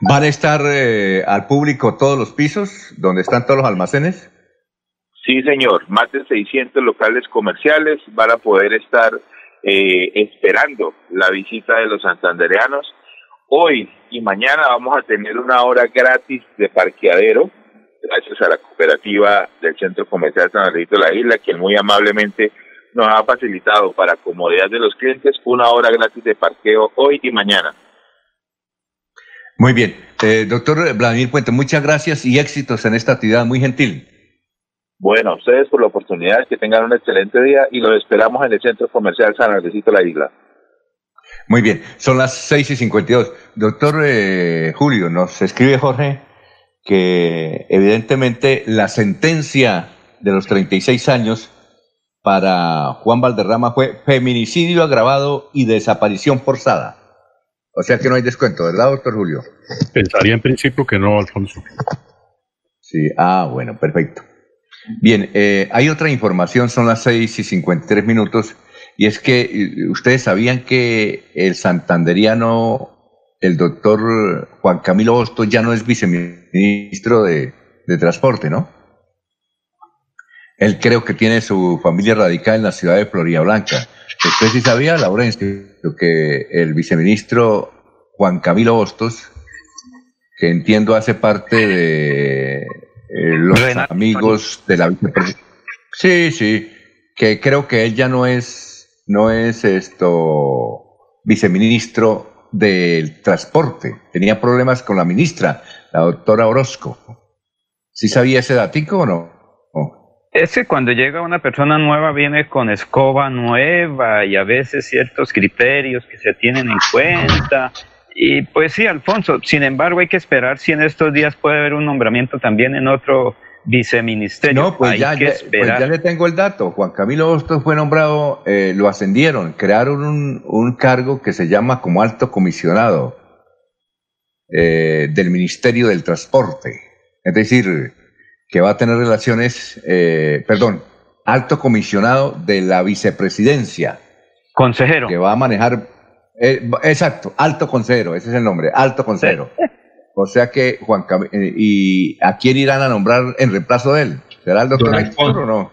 ¿Van a estar eh, al público todos los pisos donde están todos los almacenes? Sí, señor. Más de 600 locales comerciales van a poder estar eh, esperando la visita de los santandereanos. Hoy y mañana vamos a tener una hora gratis de parqueadero, gracias a la cooperativa del Centro Comercial San Andresito de la Isla, quien muy amablemente nos ha facilitado para comodidad de los clientes una hora gratis de parqueo hoy y mañana. Muy bien. Eh, doctor Vladimir Puente, muchas gracias y éxitos en esta actividad muy gentil. Bueno, ustedes por la oportunidad, que tengan un excelente día y los esperamos en el Centro Comercial San Andresito La Isla. Muy bien, son las seis y 52. Doctor eh, Julio, nos escribe Jorge que evidentemente la sentencia de los 36 años para Juan Valderrama fue feminicidio agravado y desaparición forzada. O sea que no hay descuento, ¿verdad, doctor Julio? Pensaría en principio que no, Alfonso. Sí, ah, bueno, perfecto. Bien, eh, hay otra información, son las 6 y 53 minutos, y es que eh, ustedes sabían que el santanderiano, el doctor Juan Camilo Hostos, ya no es viceministro de Transporte, ¿no? Él creo que tiene su familia radicada en la ciudad de Florida Blanca. Usted sí sabía, Laurencio, que el viceministro Juan Camilo Hostos, que entiendo hace parte de eh, los amigos de la vicepresidencia. Sí, sí, que creo que él ya no es, no es esto viceministro del transporte. Tenía problemas con la ministra, la doctora Orozco. ¿Sí sabía ese datico o no? Es que cuando llega una persona nueva viene con escoba nueva y a veces ciertos criterios que se tienen en cuenta. Y pues sí, Alfonso, sin embargo hay que esperar si en estos días puede haber un nombramiento también en otro viceministerio. No, pues, ya, pues ya, le tengo el dato. Juan Camilo Hostos fue nombrado, eh, lo ascendieron, crearon un, un, cargo que se llama como alto comisionado eh, del Ministerio del Transporte. Es decir, que va a tener relaciones, eh, perdón, alto comisionado de la vicepresidencia. Consejero. Que va a manejar, eh, exacto, alto consejero, ese es el nombre, alto consejero. O sea que Juan eh, ¿y a quién irán a nombrar en reemplazo de él? ¿Será el doctor Héctor o no?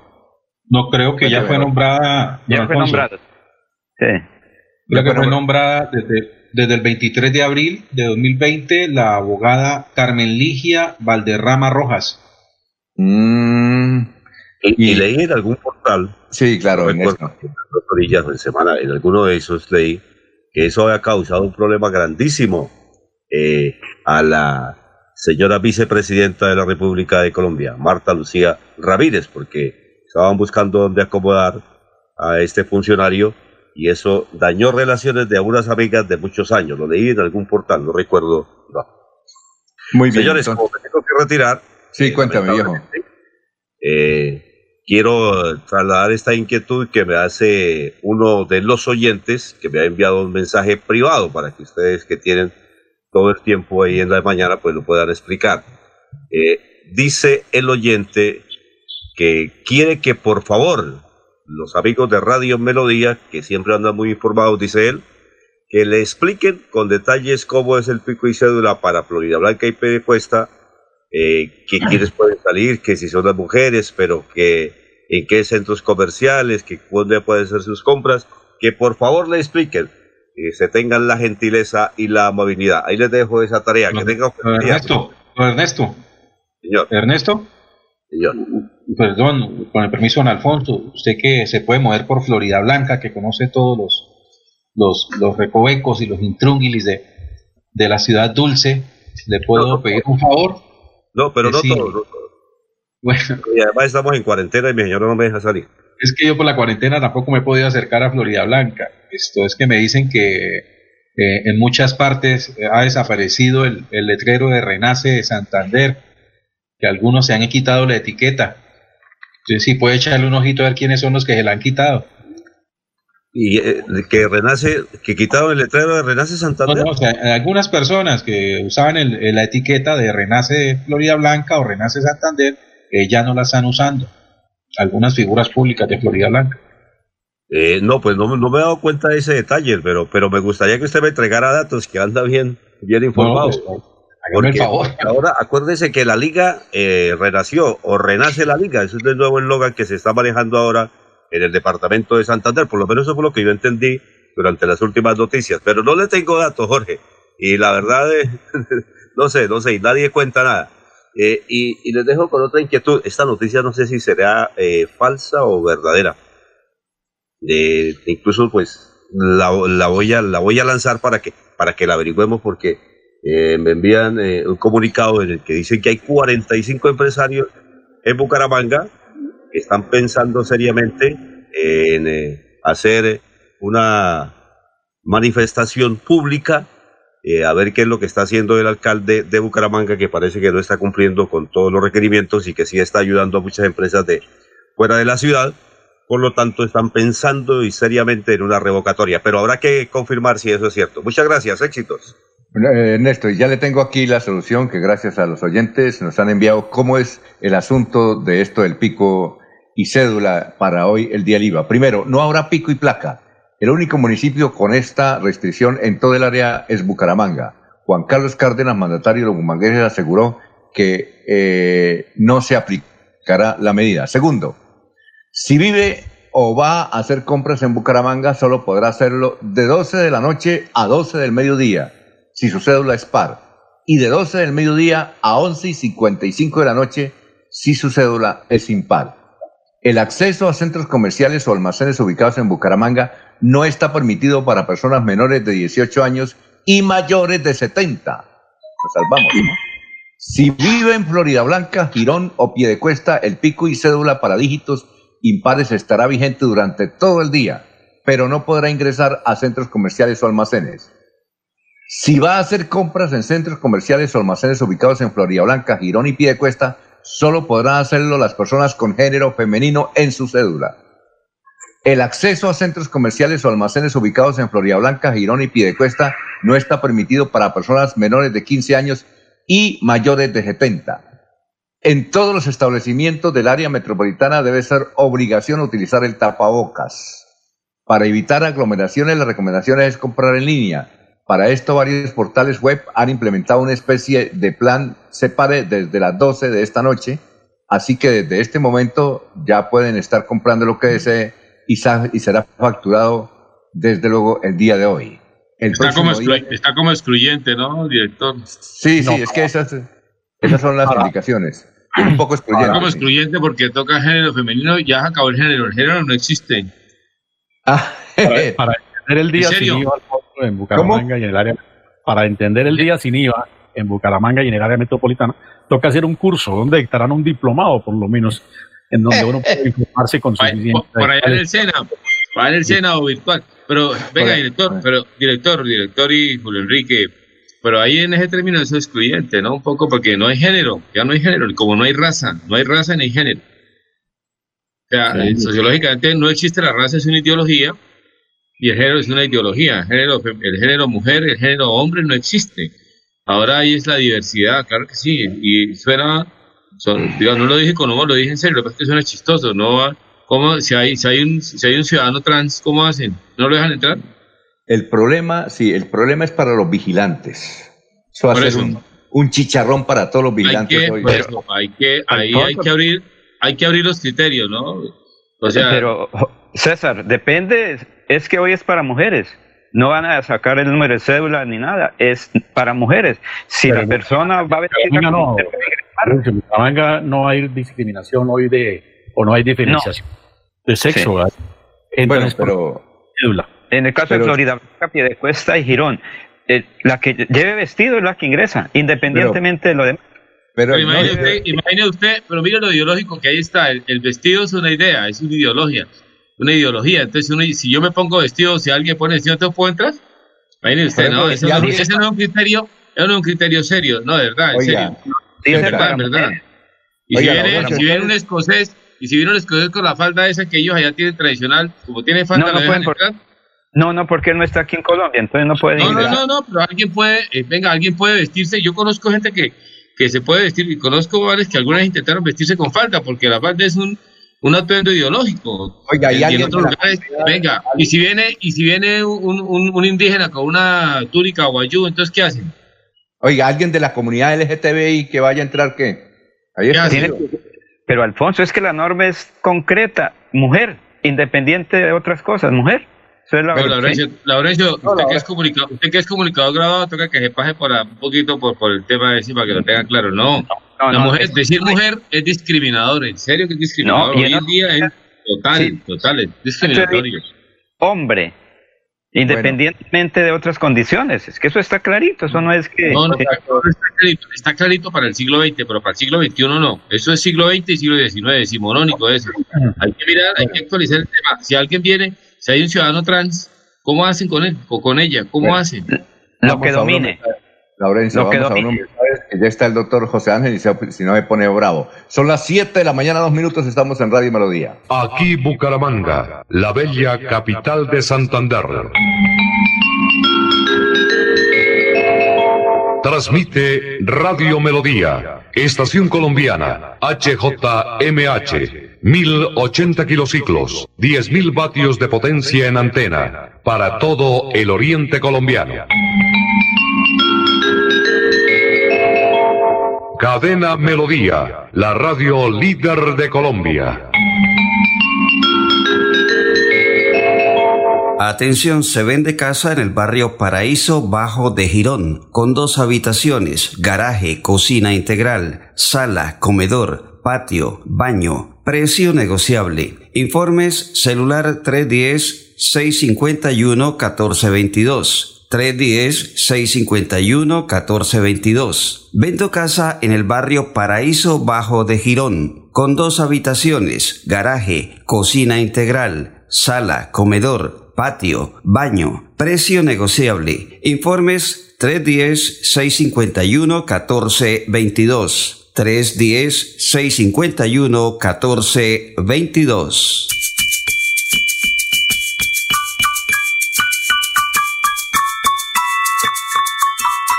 No creo que ya fue nombrada. Ya fue nombrada. Sí. Creo que fue nombrada desde, desde el 23 de abril de 2020 la abogada Carmen Ligia Valderrama Rojas. Mm, y, leí en algún portal. Sí, claro, en, en semana, en alguno de esos leí eso había causado un problema grandísimo eh, a la señora vicepresidenta de la República de Colombia, Marta Lucía Ramírez, porque estaban buscando dónde acomodar a este funcionario y eso dañó relaciones de algunas amigas de muchos años. Lo leí en algún portal, no recuerdo. Muy bien. Señores, como me tengo que retirar, Sí, cuéntame, viejo. Eh, quiero trasladar esta inquietud que me hace uno de los oyentes que me ha enviado un mensaje privado para que ustedes que tienen todo el tiempo ahí en la mañana pues lo puedan explicar. Eh, dice el oyente que quiere que por favor los amigos de Radio Melodía, que siempre andan muy informados, dice él, que le expliquen con detalles cómo es el pico y cédula para Florida Blanca y Pede Cuesta eh, que quienes pueden salir, que si son las mujeres, pero que en qué centros comerciales, que dónde pueden hacer sus compras, que por favor le expliquen, que se tengan la gentileza y la amabilidad. Ahí les dejo esa tarea. que tengan Ernesto, Ernesto. Señor. Ernesto. Señor. Perdón, con el permiso de Alfonso, usted que se puede mover por Florida Blanca, que conoce todos los, los, los recovecos y los intrúnguilis de, de la ciudad dulce, ¿le puedo pedir un favor? No, pero no todo, Bueno. Y además estamos en cuarentena y mi señora no me deja salir. Es que yo por la cuarentena tampoco me he podido acercar a Florida Blanca. Esto es que me dicen que eh, en muchas partes ha desaparecido el, letrero de Renace de Santander, que algunos se han quitado la etiqueta. Entonces, sí, puede echarle un ojito a ver quiénes son los que se la han quitado. Y eh, que renace, que quitaron el letrero de Renace Santander. No, o sea, algunas personas que usaban la etiqueta de Renace Florida Blanca o Renace Santander, eh, ya no la están usando. Algunas figuras públicas de Florida Blanca. Eh, no, pues no, me he dado cuenta de ese detalle, pero, pero me gustaría que usted me entregara datos que anda bien, bien informado. Pues, el favor. ahora acuérdese que la liga eh, renació o renace la liga, ese es el nuevo eslogan que se está manejando ahora en el departamento de Santander, por lo menos eso fue lo que yo entendí durante las últimas noticias, pero no le tengo datos, Jorge, y la verdad, es, no sé, no sé, y nadie cuenta nada. Eh, y, les dejo con otra inquietud, esta noticia no sé si será falsa o verdadera. Incluso pues la, voy a, la voy a lanzar para que, para que la averigüemos porque eh, me envían eh, un comunicado en el que dicen que hay 45 empresarios en Bucaramanga que están pensando seriamente en eh, hacer una manifestación pública a ver qué es lo que está haciendo el alcalde de Bucaramanga, que parece que no está cumpliendo con todos los requerimientos y que sí está ayudando a muchas empresas de fuera de la ciudad por lo tanto están pensando y seriamente en una revocatoria, pero habrá que confirmar si eso es cierto. Muchas gracias, éxitos. Eh, Ernesto, ya le tengo aquí la solución que gracias a los oyentes nos han enviado cómo es el asunto de esto del pico y cédula para hoy el día del IVA. Primero, no habrá pico y placa. El único municipio con esta restricción en todo el área es Bucaramanga. Juan Carlos Cárdenas, mandatario de los bumangueses, aseguró que eh, no se aplicará la medida. Segundo, si vive o va a hacer compras en Bucaramanga, solo podrá hacerlo de 12 de la noche a 12 del mediodía, si su cédula es par, y de 12 del mediodía a 11 y 55 de la noche, si su cédula es impar. El acceso a centros comerciales o almacenes ubicados en Bucaramanga no está permitido para personas menores de 18 años y mayores de 70. Nos salvamos. Si vive en Florida Blanca, Girón o Piedecuesta, el pico y cédula para dígitos impares estará vigente durante todo el día, pero no podrá ingresar a centros comerciales o almacenes. Si va a hacer compras en centros comerciales o almacenes ubicados en Florida Blanca, Girón y Piedecuesta, solo podrán hacerlo las personas con género femenino en su cédula. El acceso a centros comerciales o almacenes ubicados en Florida Blanca, Girón y Piedecuesta no está permitido para personas menores de 15 años y mayores de 70. En todos los establecimientos del área metropolitana debe ser obligación utilizar el tapabocas. Para evitar aglomeraciones, la recomendación es comprar en línea. Para esto, varios portales web han implementado una especie de plan separe desde las 12 de esta noche. Así que desde este momento ya pueden estar comprando lo que desee y, será facturado desde luego el día de hoy. está, como excluyente, ¿no, director? Sí, sí, es que esas, esas son las indicaciones un poco excluyente. como excluyente porque toca género femenino y ya acabó el género. El género no existe. Ah, para, entender el día sin IVA en Bucaramanga y en el área para entender el día sin IVA en Bucaramanga y en el área metropolitana, toca hacer un curso donde dictarán un diplomado, por lo menos, en donde uno puede informarse con suficiente. Por, por allá en el SENA, para el SENA o virtual. Pero, venga, director, pero, director, director y Julio Enrique, pero ahí en ese término es excluyente, ¿no? Un poco porque no hay género, ya no hay género, como no hay raza, no hay raza ni hay género. O sea, sociológicamente no existe la raza, es una ideología, y el género es una ideología. El género, el género mujer, el género hombre no existe. Ahora ahí es la diversidad, claro que sí, y suena, son, no lo dije con humor, lo dije en serio, lo que que suena chistoso, ¿no? ¿Cómo, si hay, si hay un, si hay un ciudadano trans, ¿cómo hacen? ¿No lo dejan entrar? El problema, sí, el problema es para los vigilantes. Eso va a ser un, chicharrón para todos los vigilantes. Hay que, hay que, ahí hay que abrir, hay que abrir los criterios, ¿no? O sea, pero César, depende, es que hoy es para mujeres. No van a sacar el número de cédula ni nada, es para mujeres. Si la persona va a ver no, no, no hay discriminación hoy de, o no hay diferenciación de sexo. Bueno, pero, cédula. En el caso de Florida de Cuesta y Girón, eh, la que lleve vestido es la que ingresa, independientemente de lo demás. Pero, imagine, usted, pero mire lo ideológico que ahí está. El, vestido es una idea, es una ideología. Una ideología. Entonces, si yo me pongo vestido, si alguien pone vestido, ¿te puedo entrar? Imagine usted, no, ese, no, ese no es un criterio, es un criterio serio, no, de verdad, en serio. es verdad, verdad. Y si, viene, si viene un escocés Y si vino el escoger con la falda esa que ellos allá tienen tradicional, como tiene falda, no, no, no, no, porque él no está aquí en Colombia, entonces no puede No, no, no, no, pero alguien puede, eh, venga, alguien puede vestirse. Yo conozco gente que, que se puede vestir, y conozco varios que algunas intentaron vestirse con falda, porque la falda es un, un atuendo ideológico. Oiga, y, en otros lugares, venga, y si viene, y si viene un, un, un indígena con una túnica o ayú, entonces ¿qué hacen? Oiga, alguien de la comunidad LGTBI que vaya a entrar, ¿qué? Ahí está. Pero Alfonso, es que la norma es concreta, mujer, independiente de otras cosas, mujer. Eso es la Pero Laurencio, usted, que es comunicador, usted que es comunicador grabado, toca que se pase por un poquito por, por el tema de ese para que lo tengan claro. No, la mujer, decir mujer es discriminador, en serio que es discriminador. Hoy en día es total, total, es discriminatorio. Hombre, Independientemente de otras condiciones, es que eso está clarito, eso no es que... No, no, está, clarito, está clarito para el siglo XX, pero para el siglo XXI no. Eso es siglo XX y siglo XIX, decimonónico eso. Hay que mirar, hay que actualizar el tema. Si alguien viene, si hay un ciudadano trans, ¿cómo hacen con él o con ella? ¿Cómo hacen? Lo que domine. Laurencio, vamos a uno, ya está el doctor José Ángel y si no me pone bravo. Son las 7 de la mañana, dos minutos, estamos en Radio Melodía. Aquí Bucaramanga, la bella capital de Santander. Transmite Radio Melodía, Estación Colombiana, HJMH, 1080 kilociclos, 10.000 vatios de potencia en antena, para todo el oriente colombiano. Cadena Melodía, la radio líder de Colombia. Atención, se vende casa en el barrio Paraíso Bajo de Girón, con dos habitaciones, garaje, cocina integral, sala, comedor, patio, baño, precio negociable. Informes celular 310 651 1422. 310-651-1422. Vendo casa en el barrio Paraíso Bajo de Girón, con dos habitaciones, garaje, cocina integral, sala, comedor, patio, baño, precio negociable. Informes 310-651-1422. 310-651-1422.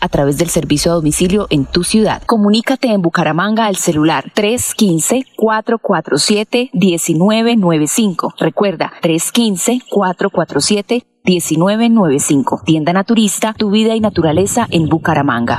a través del servicio a domicilio en tu ciudad. Comunícate en Bucaramanga al celular 315-447-1995. Recuerda, 315-447 1995. Tienda Naturista, tu vida y naturaleza en Bucaramanga.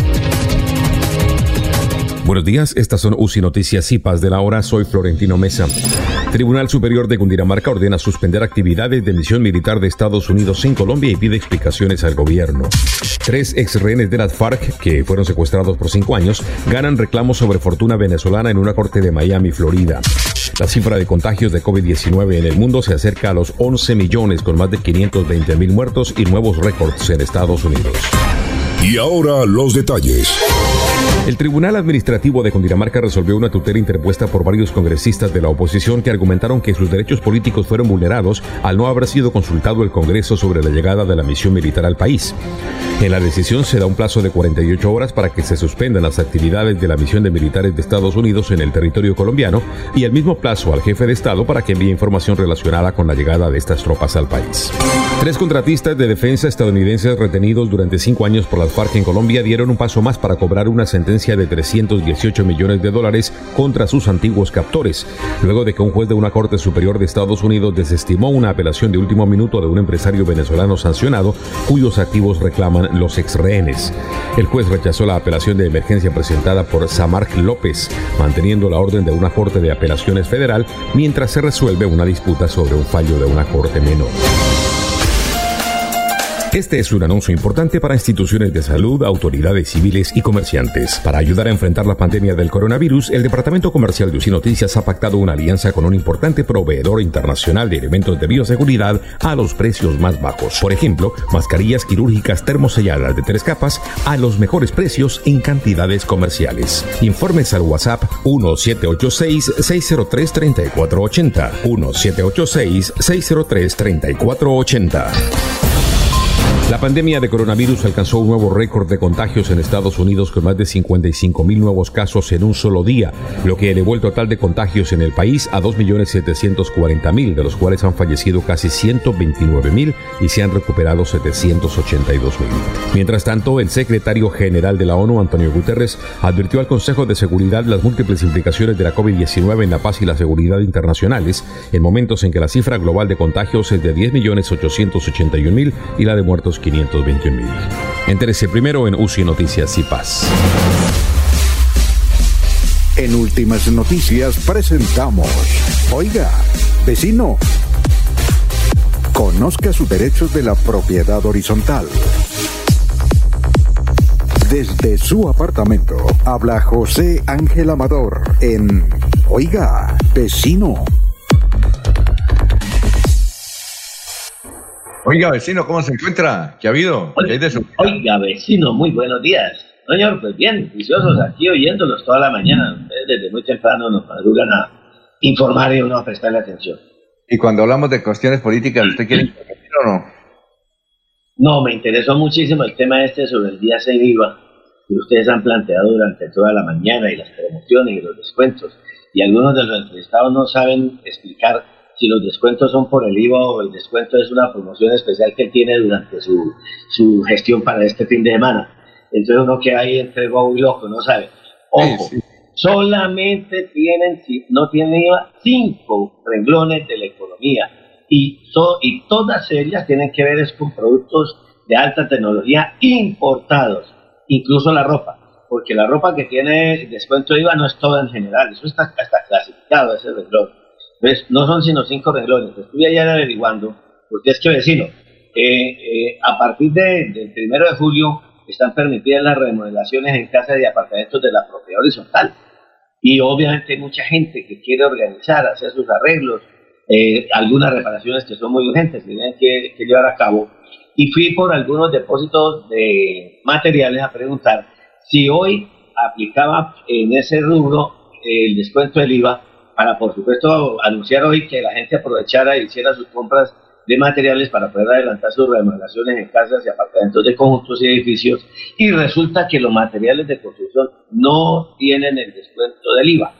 Buenos días, estas son UCI Noticias y Paz de la Hora. Soy Florentino Mesa. Tribunal Superior de Cundinamarca ordena suspender actividades de misión militar de Estados Unidos en Colombia y pide explicaciones al gobierno. Tres ex rehenes de las FARC, que fueron secuestrados por cinco años, ganan reclamos sobre fortuna venezolana en una corte de Miami, Florida. La cifra de contagios de COVID-19 en el mundo se acerca a los 11 millones con más de 520 mil muertos y nuevos récords en Estados Unidos. Y ahora los detalles. El Tribunal Administrativo de Cundinamarca resolvió una tutela interpuesta por varios congresistas de la oposición que argumentaron que sus derechos políticos fueron vulnerados al no haber sido consultado el Congreso sobre la llegada de la misión militar al país. En la decisión se da un plazo de 48 horas para que se suspendan las actividades de la misión de militares de Estados Unidos en el territorio colombiano y el mismo plazo al jefe de Estado para que envíe información relacionada con la llegada de estas tropas al país. Tres contratistas de defensa estadounidenses retenidos durante cinco años por las FARC en Colombia dieron un paso más para cobrar una sentencia de 318 millones de dólares contra sus antiguos captores, luego de que un juez de una Corte Superior de Estados Unidos desestimó una apelación de último minuto de un empresario venezolano sancionado cuyos activos reclaman los ex rehenes. El juez rechazó la apelación de emergencia presentada por Samark López, manteniendo la orden de una Corte de Apelaciones Federal mientras se resuelve una disputa sobre un fallo de una Corte menor. Este es un anuncio importante para instituciones de salud, autoridades civiles y comerciantes. Para ayudar a enfrentar la pandemia del coronavirus, el Departamento Comercial de UCI Noticias ha pactado una alianza con un importante proveedor internacional de elementos de bioseguridad a los precios más bajos. Por ejemplo, mascarillas quirúrgicas termoselladas de tres capas a los mejores precios en cantidades comerciales. Informes al WhatsApp 1786-603-3480. 1786-603-3480. La pandemia de coronavirus alcanzó un nuevo récord de contagios en Estados Unidos con más de 55 mil nuevos casos en un solo día, lo que elevó el total de contagios en el país a 2.740.000, de los cuales han fallecido casi 129.000 y se han recuperado 782.000. Mientras tanto, el secretario general de la ONU, Antonio Guterres, advirtió al Consejo de Seguridad las múltiples implicaciones de la COVID-19 en la paz y la seguridad internacionales, en momentos en que la cifra global de contagios es de 10.881.000 y la de muertos 521 mil. Entérese primero en UCI Noticias y Paz. En Últimas Noticias presentamos, oiga, vecino, conozca sus derechos de la propiedad horizontal. Desde su apartamento habla José Ángel Amador en Oiga, vecino. Oiga, vecino, ¿cómo se encuentra? ¿Qué ha habido? Oiga, Oiga, vecino, muy buenos días. Señor, pues bien, juiciosos aquí oyéndolos toda la mañana. Ustedes desde muy temprano nos madrugan a informar y uno a prestarle atención. Y cuando hablamos de cuestiones políticas, ¿usted quiere intervenir o no? No, me interesó muchísimo el tema este sobre el día sin IVA que ustedes han planteado durante toda la mañana y las promociones y los descuentos. Y algunos de los entrevistados no saben explicar si los descuentos son por el IVA o el descuento es una promoción especial que tiene durante su, su gestión para este fin de semana. Entonces uno que hay entre bobo y loco, no sabe. Ojo, solamente tienen, no tienen IVA, cinco renglones de la economía y, y todas ellas tienen que ver es con productos de alta tecnología importados, incluso la ropa, porque la ropa que tiene descuento de IVA no es toda en general, eso está, está clasificado ese renglón. No son sino cinco renglones. Estuve ayer averiguando, porque es que vecino, eh, eh, a partir del primero de julio están permitidas las remodelaciones en casas y apartamentos de la propiedad horizontal. Y obviamente hay mucha gente que quiere organizar, hacer sus arreglos, eh, algunas reparaciones que son muy urgentes, que tienen que llevar a cabo. Y fui por algunos depósitos de materiales a preguntar si hoy aplicaba en ese rubro el descuento del IVA para, por supuesto, anunciar hoy que la gente aprovechara e hiciera sus compras de materiales para poder adelantar sus remodelaciones en casas y apartamentos de conjuntos y edificios. Y resulta que los materiales de construcción no tienen el descuento del IVA.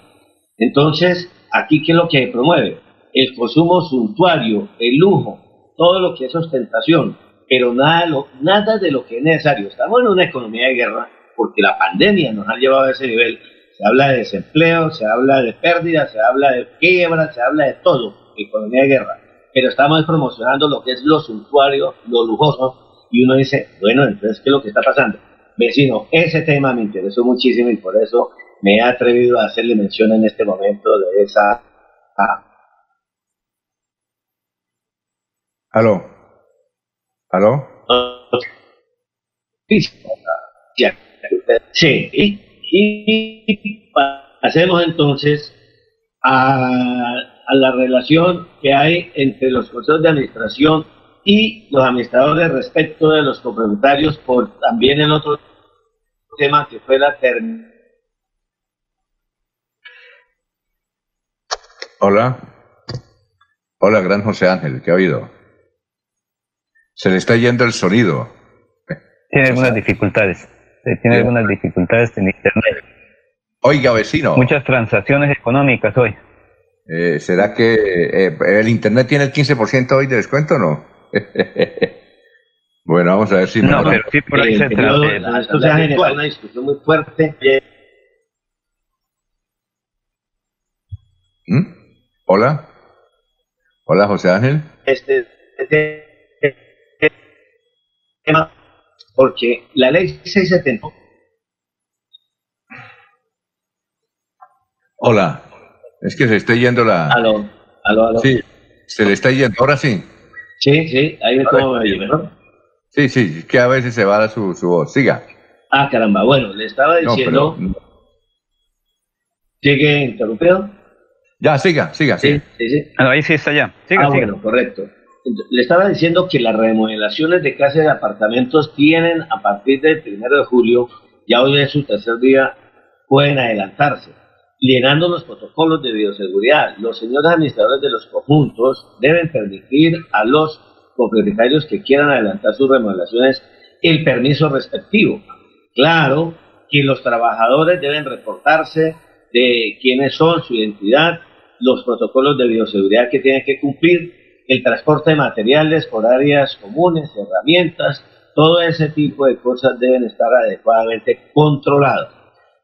Entonces, aquí, ¿qué es lo que promueve? El consumo suntuario, el lujo, todo lo que es ostentación, pero nada, lo, nada de lo que es necesario. Estamos en una economía de guerra porque la pandemia nos ha llevado a ese nivel se habla de desempleo, se habla de pérdidas, se habla de quiebra, se habla de todo, economía de guerra. Pero estamos promocionando lo que es lo suntuario, lo lujoso, y uno dice, bueno, entonces, ¿qué es lo que está pasando? Vecino, ese tema me interesó muchísimo y por eso me he atrevido a hacerle mención en este momento de esa... ¿Aló? ¿Aló? Sí, sí. Y pasemos entonces a, la relación que hay entre los consejos de administración y los administradores respecto de los complementarios por también el otro tema que fue la terminación. Hola. Hola, gran José Ángel, ¿qué ha habido? Se le está yendo el sonido. Tiene algunas dificultades. Tiene algunas dificultades en Internet. Oiga, vecino. Muchas transacciones económicas hoy. Eh, ¿Será que eh, el Internet tiene el 15% hoy de descuento o no? bueno, vamos a ver si... No, pero sí por ahí se trata. Esto se ha generado una discusión muy fuerte. ¿Mm? Hola. Hola, José Ángel. Este, este, tema, porque la ley 670. Hola, es que se está yendo la. Aló, aló, aló. Sí, se le está yendo, ahora sí. Sí, sí, ahí me cómo me mejor. Sí, sí, que a veces se va su, su voz. Siga. Ah, caramba, bueno, le estaba diciendo. No, ¿Sigue interrumpido? Ya, siga, siga, sí. Sí, sí. Ah, ahí sí está ya. Siga, ah, siga. bueno, correcto. Le estaba diciendo que las remodelaciones de casas de apartamentos tienen a partir del primero de julio, ya hoy es su tercer día, pueden adelantarse, llenando los protocolos de bioseguridad. Los señores administradores de los conjuntos deben permitir a los propietarios que quieran adelantar sus remodelaciones el permiso respectivo. Claro que los trabajadores deben reportarse de quiénes son, su identidad, los protocolos de bioseguridad que tienen que cumplir, el transporte de materiales por áreas comunes, herramientas, todo ese tipo de cosas deben estar adecuadamente controlados.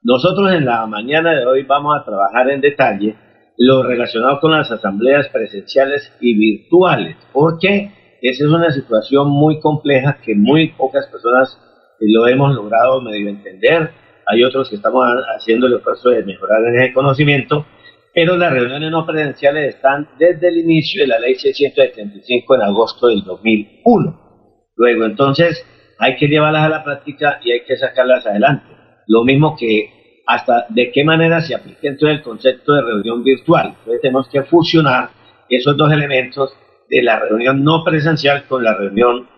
Nosotros en la mañana de hoy vamos a trabajar en detalle lo relacionado con las asambleas presenciales y virtuales, porque esa es una situación muy compleja que muy pocas personas lo hemos logrado medio entender. Hay otros que estamos haciendo el esfuerzo de mejorar en ese conocimiento pero las reuniones no presenciales están desde el inicio de la ley 675 en agosto del 2001. Luego, entonces, hay que llevarlas a la práctica y hay que sacarlas adelante. Lo mismo que hasta de qué manera se aplica dentro del concepto de reunión virtual. Entonces, tenemos que fusionar esos dos elementos de la reunión no presencial con la reunión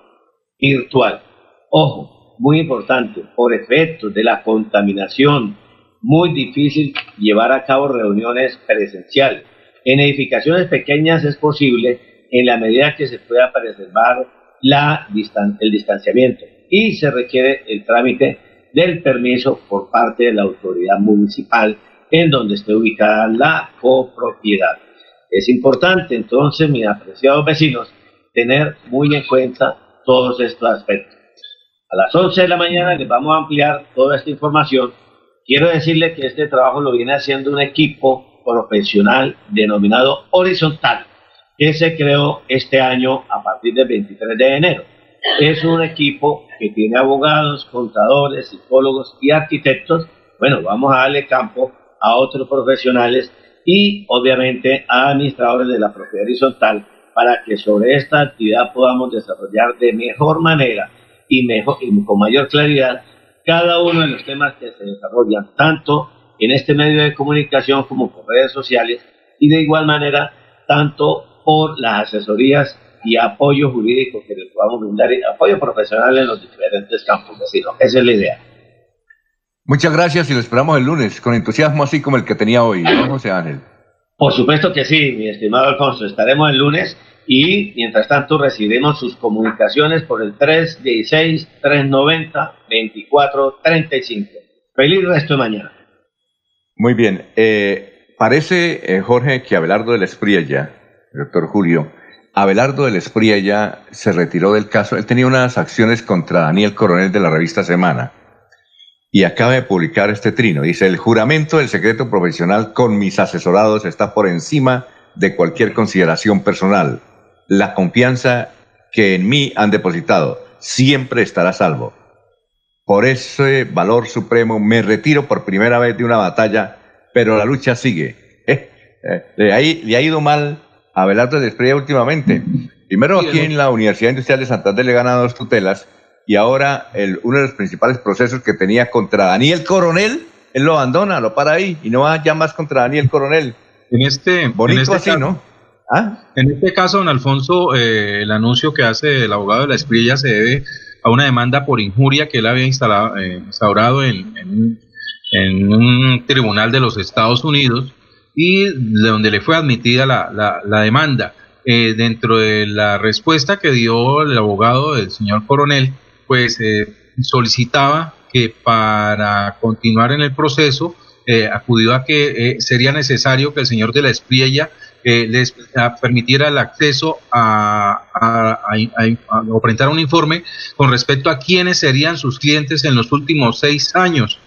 virtual. Ojo, muy importante, por efectos de la contaminación, muy difícil llevar a cabo reuniones presenciales. En edificaciones pequeñas es posible en la medida que se pueda preservar la el distanciamiento y se requiere el trámite del permiso por parte de la autoridad municipal en donde esté ubicada la copropiedad. Es importante entonces, mis apreciados vecinos, tener muy en cuenta todos estos aspectos. A las 11 de la mañana les vamos a ampliar toda esta información Quiero decirle que este trabajo lo viene haciendo un equipo profesional denominado Horizontal, que se creó este año a partir del 23 de enero. Es un equipo que tiene abogados, contadores, psicólogos y arquitectos. Bueno, vamos a darle campo a otros profesionales y obviamente a administradores de la propiedad horizontal para que sobre esta actividad podamos desarrollar de mejor manera y, mejor, y con mayor claridad cada uno de los temas que se desarrollan, tanto en este medio de comunicación como por redes sociales, y de igual manera, tanto por las asesorías y apoyo jurídico que les podamos brindar, y apoyo profesional en los diferentes campos vecinos. Esa es la idea. Muchas gracias y lo esperamos el lunes, con entusiasmo así como el que tenía hoy, ¿no, José Ángel? Por supuesto que sí, mi estimado Alfonso. Estaremos el lunes y mientras tanto recibiremos sus comunicaciones por el 316-390-2435. Feliz resto de mañana. Muy bien. Eh, parece, eh, Jorge, que Abelardo del Espriella, doctor Julio, Abelardo del Espriella se retiró del caso. Él tenía unas acciones contra Daniel Coronel de la revista Semana y acaba de publicar este trino. Dice, el juramento del secreto profesional con mis asesorados está por encima de cualquier consideración personal. La confianza que en mí han depositado siempre estará salvo. Por ese valor supremo me retiro por primera vez de una batalla, pero la lucha sigue. Eh, eh, le, ha, ido mal a Belardo de últimamente. Primero aquí en la Universidad Industrial de Santander le gana dos tutelas y ahora el, uno de los principales procesos que tenía contra Daniel Coronel, él lo abandona, lo para ahí y no va ya más contra Daniel Coronel. En este, Bonito este así, ¿no? ¿Ah? En este caso, don Alfonso, eh, el anuncio que hace el abogado de la Esprilla se debe a una demanda por injuria que él había instalado, eh, instaurado en, un tribunal de los Estados Unidos y de donde le fue admitida la, demanda. Eh, dentro de la respuesta que dio el abogado del señor coronel, pues solicitaba que para continuar en el proceso acudió a que sería necesario que el señor de la Espriella les permitiera el acceso a, a, presentar un informe con respecto a quiénes serían sus clientes en los últimos seis años.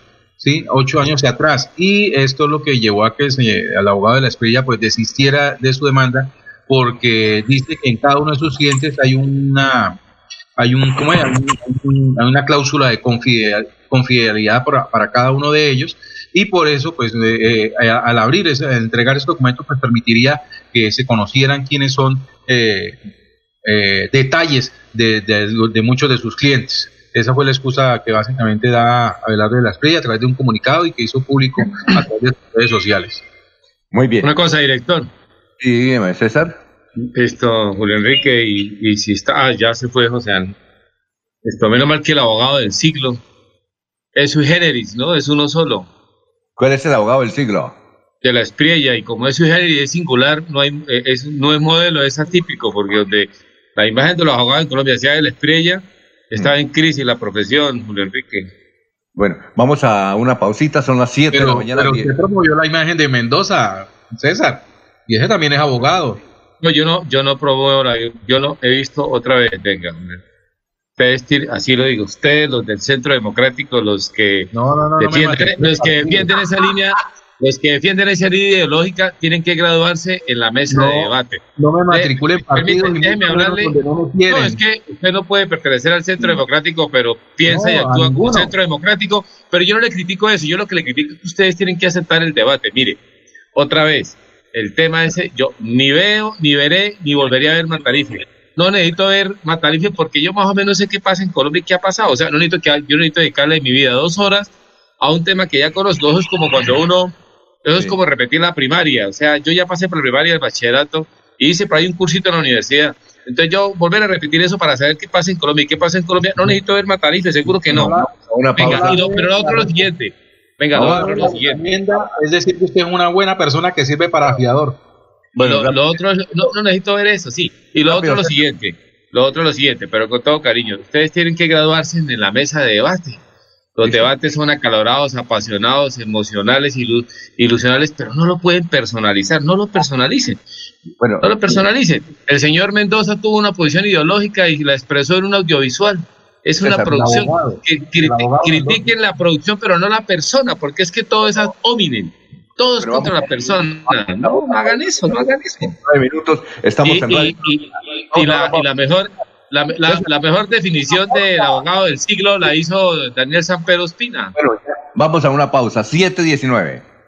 ¿sí? ocho años atrás. Y esto es lo que llevó a que el abogado de la Esprilla pues desistiera de su demanda porque dice que en cada uno de sus clientes hay una hay un ¿cómo hay? una cláusula de confidencialidad para, para, cada uno de ellos y por eso pues eh, eh, al abrir ese, entregar ese documento pues permitiría que se conocieran quiénes son eh, detalles de, de, muchos de sus clientes esa fue la excusa que básicamente da Abelardo de la Esprilla a través de un comunicado y que hizo público a través de las redes sociales. Muy bien. Una cosa, director. Sí, dígame, César. Esto, Julio Enrique, y, si está, ah, ya se fue José Esto, menos mal que el abogado del siglo es su generis, ¿no? Es uno solo. ¿Cuál es el abogado del siglo? De la Espriella, y como es su generis, es singular, no, hay, eh, es, no es modelo, es atípico, porque donde la imagen de los abogados en Colombia sea de la Espriella, está en crisis la profesión, Julio Enrique. Bueno, vamos a una pausita, son las 7 de la mañana. Pero usted promovió la imagen de Mendoza, César, y ese también es abogado. No, yo no, yo no promuevo yo no he visto otra vez, venga, ustedes, así lo digo, ustedes, los del Centro Democrático, los que defienden, los que defienden esa línea, los que defienden esa línea ideológica tienen que graduarse en la mesa de debate. No me matriculen partidos. Déjeme hablarle. No, no, es que usted no puede pertenecer al Centro Democrático, pero piensa y actúa como un Centro Democrático. Pero yo no le critico eso. Yo lo que le critico es que ustedes tienen que aceptar el debate. Mire, otra vez, el tema ese, yo ni veo, ni veré, ni volvería a ver Matarife. No necesito ver Matarife porque yo más o menos sé qué pasa en Colombia y qué ha pasado. O sea, no necesito que, yo necesito dedicarle mi vida dos horas a un tema que ya conozco. Eso es como cuando uno eso es como repetir la primaria. O sea, yo ya pasé por la primaria, el bachillerato, y hice por ahí un cursito en la universidad. Entonces yo volver a repetir eso para saber qué pasa en Colombia y qué pasa en Colombia, no necesito ver Matarife, seguro que no. Venga, pero lo otro es lo siguiente. Venga, lo otro es lo siguiente. Es decir, que usted es una buena persona que sirve para afiador. Bueno, lo, otro, no, no, necesito ver eso, sí. Y lo otro es lo siguiente. Lo otro es lo siguiente, pero con todo cariño. Ustedes tienen que graduarse en la mesa de debate. Los debates son acalorados, apasionados, emocionales, ilusionales, pero no lo pueden personalizar, no lo personalicen. Bueno, no lo personalicen. El señor Mendoza tuvo una posición ideológica y la expresó en un audiovisual. Es una producción. que, critiquen la producción, pero no la persona, porque es que todo es ad hominem. Todo es contra la persona. No, hagan eso, no hagan eso. Nueve minutos, estamos en y la mejor la, la, mejor definición del abogado del siglo la hizo Daniel Sanpero Espina. Bueno, vamos a una pausa, 7.19.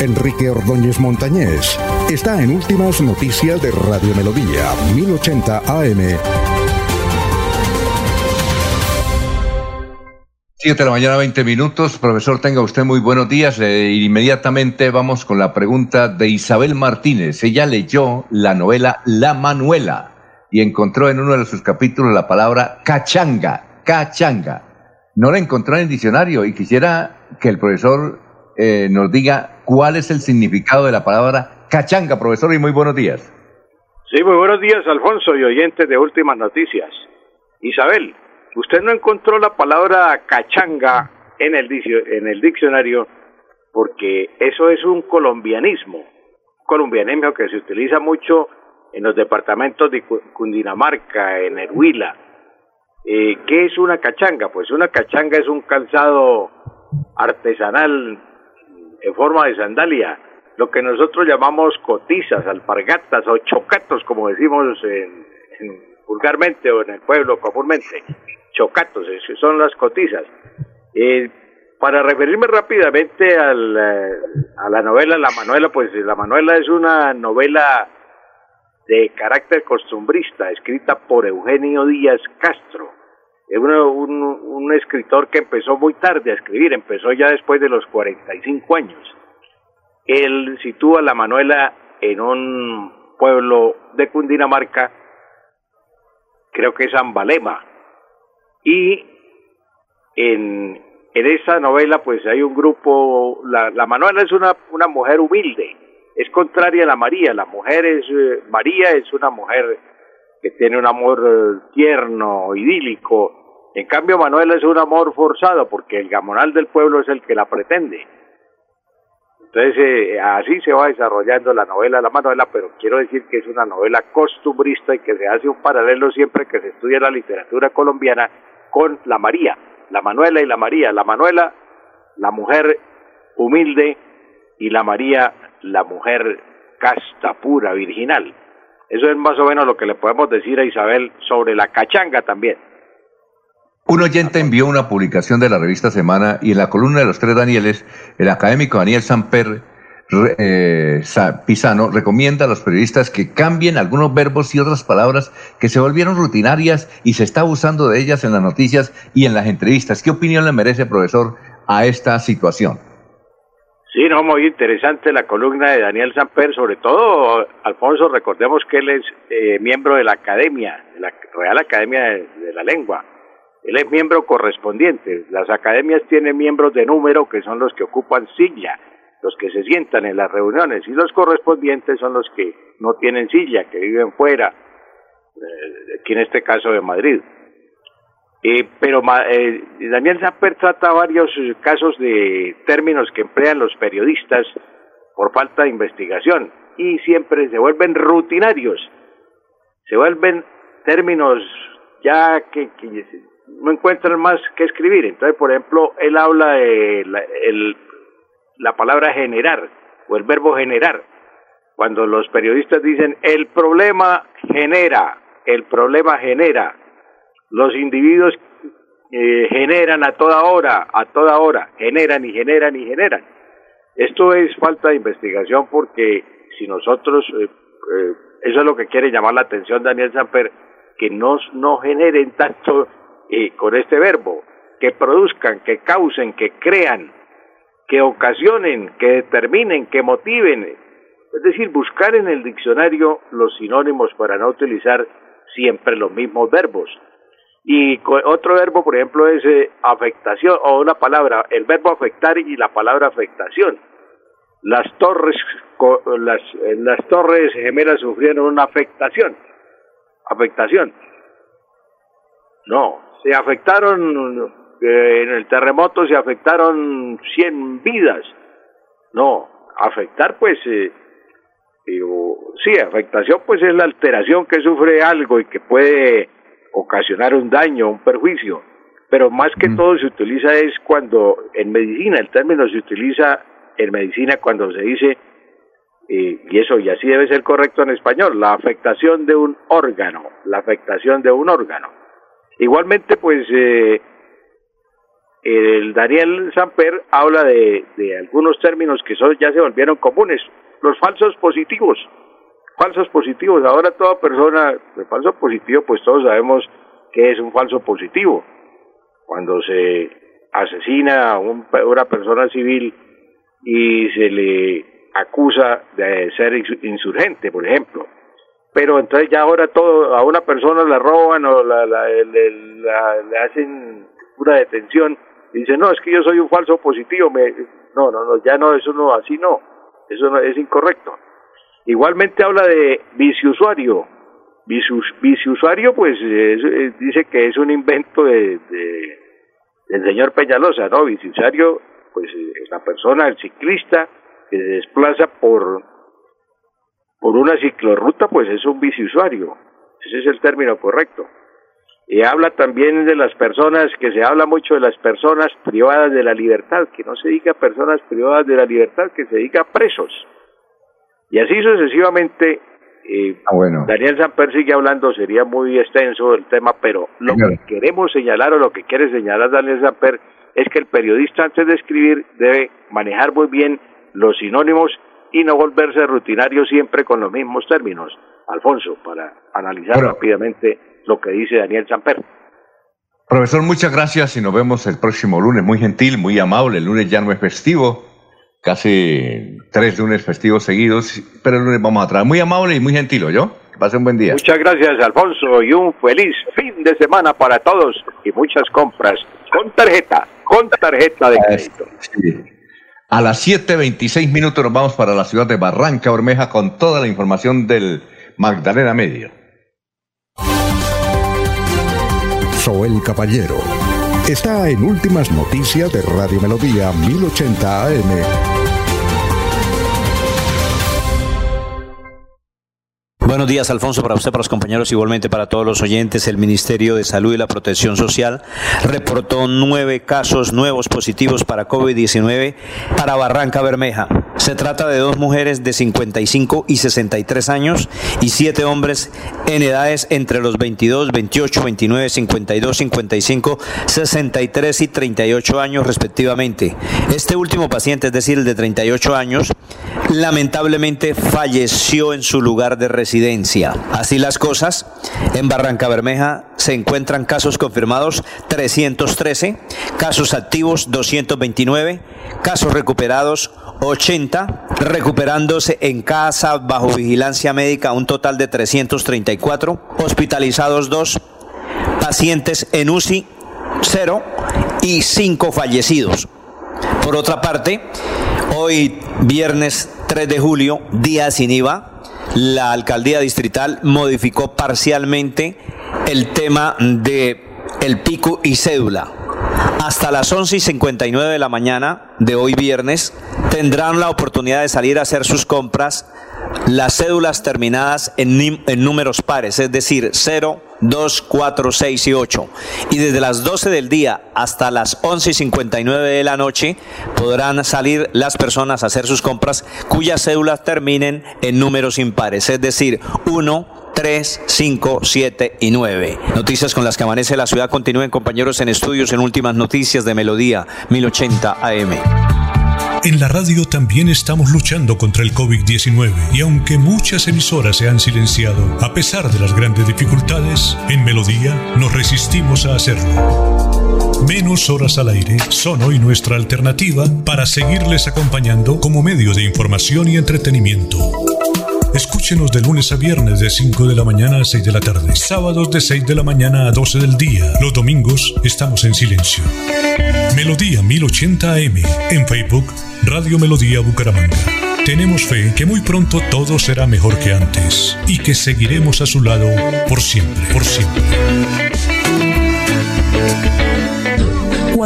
Enrique Ordóñez Montañés está en Últimas Noticias de Radio Melodía, 1080 AM. 7 de la mañana, 20 minutos. Profesor, tenga usted muy buenos días. Eh, inmediatamente vamos con la pregunta de Isabel Martínez. Ella leyó la novela La Manuela y encontró en uno de sus capítulos la palabra cachanga, cachanga. No la encontró en el diccionario y quisiera que el profesor eh, nos diga cuál es el significado de la palabra cachanga, profesor, y muy buenos días. Sí, muy buenos días, Alfonso y oyentes de Últimas Noticias. Isabel, usted no encontró la palabra cachanga en el, en el diccionario porque eso es un colombianismo, colombianismo que se utiliza mucho en los departamentos de Cundinamarca, en el Huila. Eh, ¿Qué es una cachanga? Pues una cachanga es un calzado artesanal en forma de sandalia, lo que nosotros llamamos cotizas, alpargatas o chocatos, como decimos en, vulgarmente o en el pueblo comúnmente, chocatos, son las cotizas. Eh, para referirme rápidamente al, eh, a la novela La Manuela, pues La Manuela es una novela de carácter costumbrista, escrita por Eugenio Díaz Castro. Es un, un, escritor que empezó muy tarde a escribir, empezó ya después de los 45 años. Él sitúa la Manuela en un pueblo de Cundinamarca, creo que es Ambalema, y en, en esa novela pues hay un grupo, la, la Manuela es una, una mujer humilde, es contraria a la María, la mujer es, eh, María es una mujer que tiene un amor eh, tierno, idílico, en cambio Manuela es un amor forzado porque el gamonal del pueblo es el que la pretende. Entonces, eh, así se va desarrollando la novela, la Manuela, pero quiero decir que es una novela costumbrista y que se hace un paralelo siempre que se estudia la literatura colombiana con la María, la Manuela y la María. La Manuela, la mujer humilde, y la María, la mujer casta, pura, virginal. Eso es más o menos lo que le podemos decir a Isabel sobre la cachanga también. Un oyente envió una publicación de la revista Semana y en la columna de los tres Danieles, el académico Daniel Samper eh, Pisano recomienda a los periodistas que cambien algunos verbos y otras palabras que se volvieron rutinarias y se está abusando de ellas en las noticias y en las entrevistas. ¿Qué opinión le merece, profesor, a esta situación? Sí, no, muy interesante la columna de Daniel Samper, sobre todo, Alfonso, recordemos que él es eh, miembro de la Academia, de la Real Academia de la Lengua él es miembro correspondiente. Las academias tienen miembros de número que son los que ocupan silla, los que se sientan en las reuniones, y los correspondientes son los que no tienen silla, que viven fuera, eh, aquí en este caso de Madrid. Eh, pero eh, Daniel Zapper trata varios casos de términos que emplean los periodistas por falta de investigación y siempre se vuelven rutinarios, se vuelven términos ya que, que no encuentran más que escribir. Entonces, por ejemplo, él habla de la, la palabra generar o el verbo generar. Cuando los periodistas dicen el problema genera, el problema genera, los individuos eh, generan a toda hora, a toda hora, generan y generan y generan. Esto es falta de investigación porque si nosotros, eh, eh, eso es lo que quiere llamar la atención Daniel Samper, que no, no generen tanto y con este verbo, que produzcan, que causen, que crean, que ocasionen, que determinen, que motiven. Es decir, buscar en el diccionario los sinónimos para no utilizar siempre los mismos verbos. Y otro verbo, por ejemplo, es eh, afectación, o una palabra, el verbo afectar y la palabra afectación. Las torres, las, las torres gemelas sufrieron una afectación. Afectación. No, se afectaron, eh, en el terremoto se afectaron 100 vidas. No, afectar pues, eh, sí, afectación pues es la alteración que sufre algo y que puede ocasionar un daño, un perjuicio. Pero más que todo se utiliza es cuando en medicina, el término se utiliza en medicina cuando se dice, eh, y eso y así debe ser correcto en español, la afectación de un órgano, la afectación de un órgano. Igualmente, pues, eh, el Daniel Samper habla de, de algunos términos que son, ya se volvieron comunes, los falsos positivos, falsos positivos, ahora toda persona, el falso positivo, pues todos sabemos que es un falso positivo, cuando se asesina a una persona civil y se le acusa de ser insurgente, por ejemplo pero entonces ya ahora todo a una persona la roban o la, le hacen una detención y dice no es que yo soy un falso positivo me no no no ya no eso no así no eso no, es incorrecto. Igualmente habla de viceusuario. Viceusuario pues dice que es un invento de, del señor Peñalosa no viceusuario pues es la persona el ciclista que se desplaza por por una ciclorruta, pues es un biciusuario. Ese es el término correcto. Y habla también de las personas, que se habla mucho de las personas privadas de la libertad, que no se diga personas privadas de la libertad, que se diga presos. Y así sucesivamente eh, ah, bueno. Daniel Samper sigue hablando, sería muy extenso el tema, pero lo que queremos señalar o lo que quiere señalar Daniel Samper es que el periodista antes de escribir debe manejar muy bien los sinónimos y no volverse rutinario siempre con los mismos términos. Alfonso, para analizar rápidamente lo que dice Daniel Samper. Profesor, muchas gracias y nos vemos el próximo lunes. Muy gentil, muy amable. El lunes ya no es festivo, casi tres lunes festivos seguidos, pero el lunes vamos a traer. Muy amable y muy gentil, ¿yo? Que pase un buen día. Muchas gracias, Alfonso, y un feliz fin de semana para todos y muchas compras con tarjeta, con tarjeta de crédito. A las 7.26 minutos nos vamos para la ciudad de Barranca Bermeja con toda la información del Magdalena Medio. el Caballero. Está en Últimas Noticias de Radio Melodía 1080 AM. Buenos días, Alfonso, para usted, para los compañeros, igualmente para todos los oyentes. El Ministerio de Salud y la Protección Social reportó nueve casos nuevos positivos para COVID-19 para Barranca Bermeja. Se trata de dos mujeres de 55 y 63 años y siete hombres en edades entre los 22, 28, 29, 52, 55, 63 y 38 años respectivamente. Este último paciente, es decir, el de 38 años, lamentablemente falleció en su lugar de residencia Así las cosas, en Barranca Bermeja se encuentran casos confirmados 313, casos activos 229, casos recuperados 80, recuperándose en casa bajo vigilancia médica un total de 334, hospitalizados 2, pacientes en UCI 0 y 5 fallecidos. Por otra parte, hoy viernes 3 de julio, día sin IVA, la alcaldía distrital modificó parcialmente el tema de el pico y cédula. Hasta las 11 y 59 de la mañana de hoy viernes tendrán la oportunidad de salir a hacer sus compras las cédulas terminadas en, en números pares, es decir, 0, 2, 4, 6 y 8. Y desde las 12 del día hasta las 11 y 59 de la noche podrán salir las personas a hacer sus compras cuyas cédulas terminen en números impares, es decir, 1, 3, 5, 7 y 9. Noticias con las que amanece la ciudad. Continúen compañeros en estudios en últimas noticias de Melodía 1080 AM. En la radio también estamos luchando contra el COVID-19 y aunque muchas emisoras se han silenciado, a pesar de las grandes dificultades, en Melodía nos resistimos a hacerlo. Menos horas al aire son hoy nuestra alternativa para seguirles acompañando como medio de información y entretenimiento. Escúchenos de lunes a viernes de 5 de la mañana a 6 de la tarde, sábados de 6 de la mañana a 12 del día. Los domingos estamos en silencio. Melodía 1080 AM en Facebook Radio Melodía Bucaramanga. Tenemos fe que muy pronto todo será mejor que antes y que seguiremos a su lado por siempre, por siempre.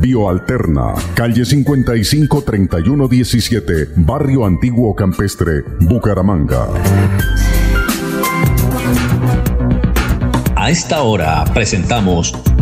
Bioalterna, calle 55 3117, Barrio Antiguo Campestre, Bucaramanga. A esta hora presentamos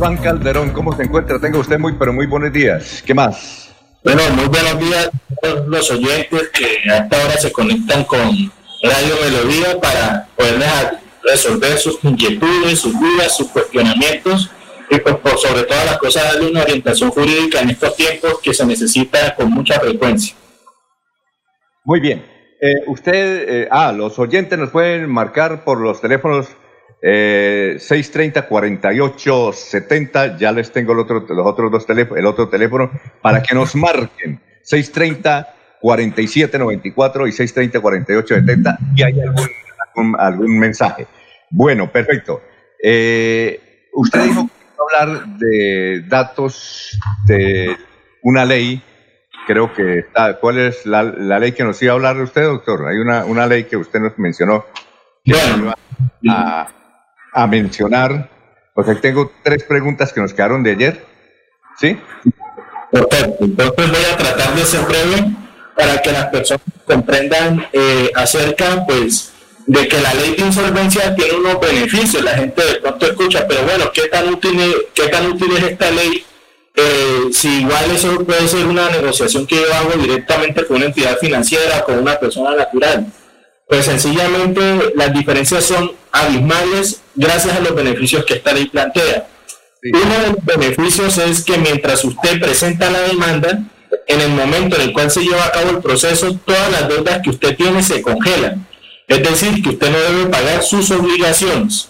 Iván Calderón, ¿cómo se encuentra? Tenga usted muy, pero muy buenos días. ¿Qué más? Bueno, muy buenos días a todos los oyentes que hasta ahora se conectan con Radio Melodía para poderles resolver sus inquietudes, sus dudas, sus cuestionamientos y pues por sobre todas las cosas darle una orientación jurídica en estos tiempos que se necesita con mucha frecuencia. Muy bien. Eh, usted, eh, ah, los oyentes nos pueden marcar por los teléfonos eh, 630-4870. Ya les tengo el otro, los otros dos teléfonos, el otro teléfono para que nos marquen. 630 4794 y 630 4870 y hay algún, algún, mensaje. Bueno, perfecto. Eh, usted dijo que iba a hablar de datos de una ley creo que está. ¿Cuál es la, ley que nos iba a hablar de usted, doctor? Hay una, una ley que usted nos mencionó que iba a, a, mencionar. Porque tengo tres preguntas que nos quedaron de ayer. ¿Sí? Perfecto. Entonces voy a tratar de ser breve para que las personas comprendan eh, acerca, pues, de que la ley de insolvencia tiene unos beneficios. La gente de pronto escucha, pero bueno, ¿qué tan útil, qué tan útil es esta ley eh, si igual eso puede ser una negociación que yo hago directamente con una entidad financiera, con una persona natural. Pues sencillamente las diferencias son abismales gracias a los beneficios que esta ley plantea. Uno de los beneficios es que mientras usted presenta la demanda, en el momento en el cual se lleva a cabo el proceso, todas las deudas que usted tiene se congelan. Es decir, que usted no debe pagar sus obligaciones.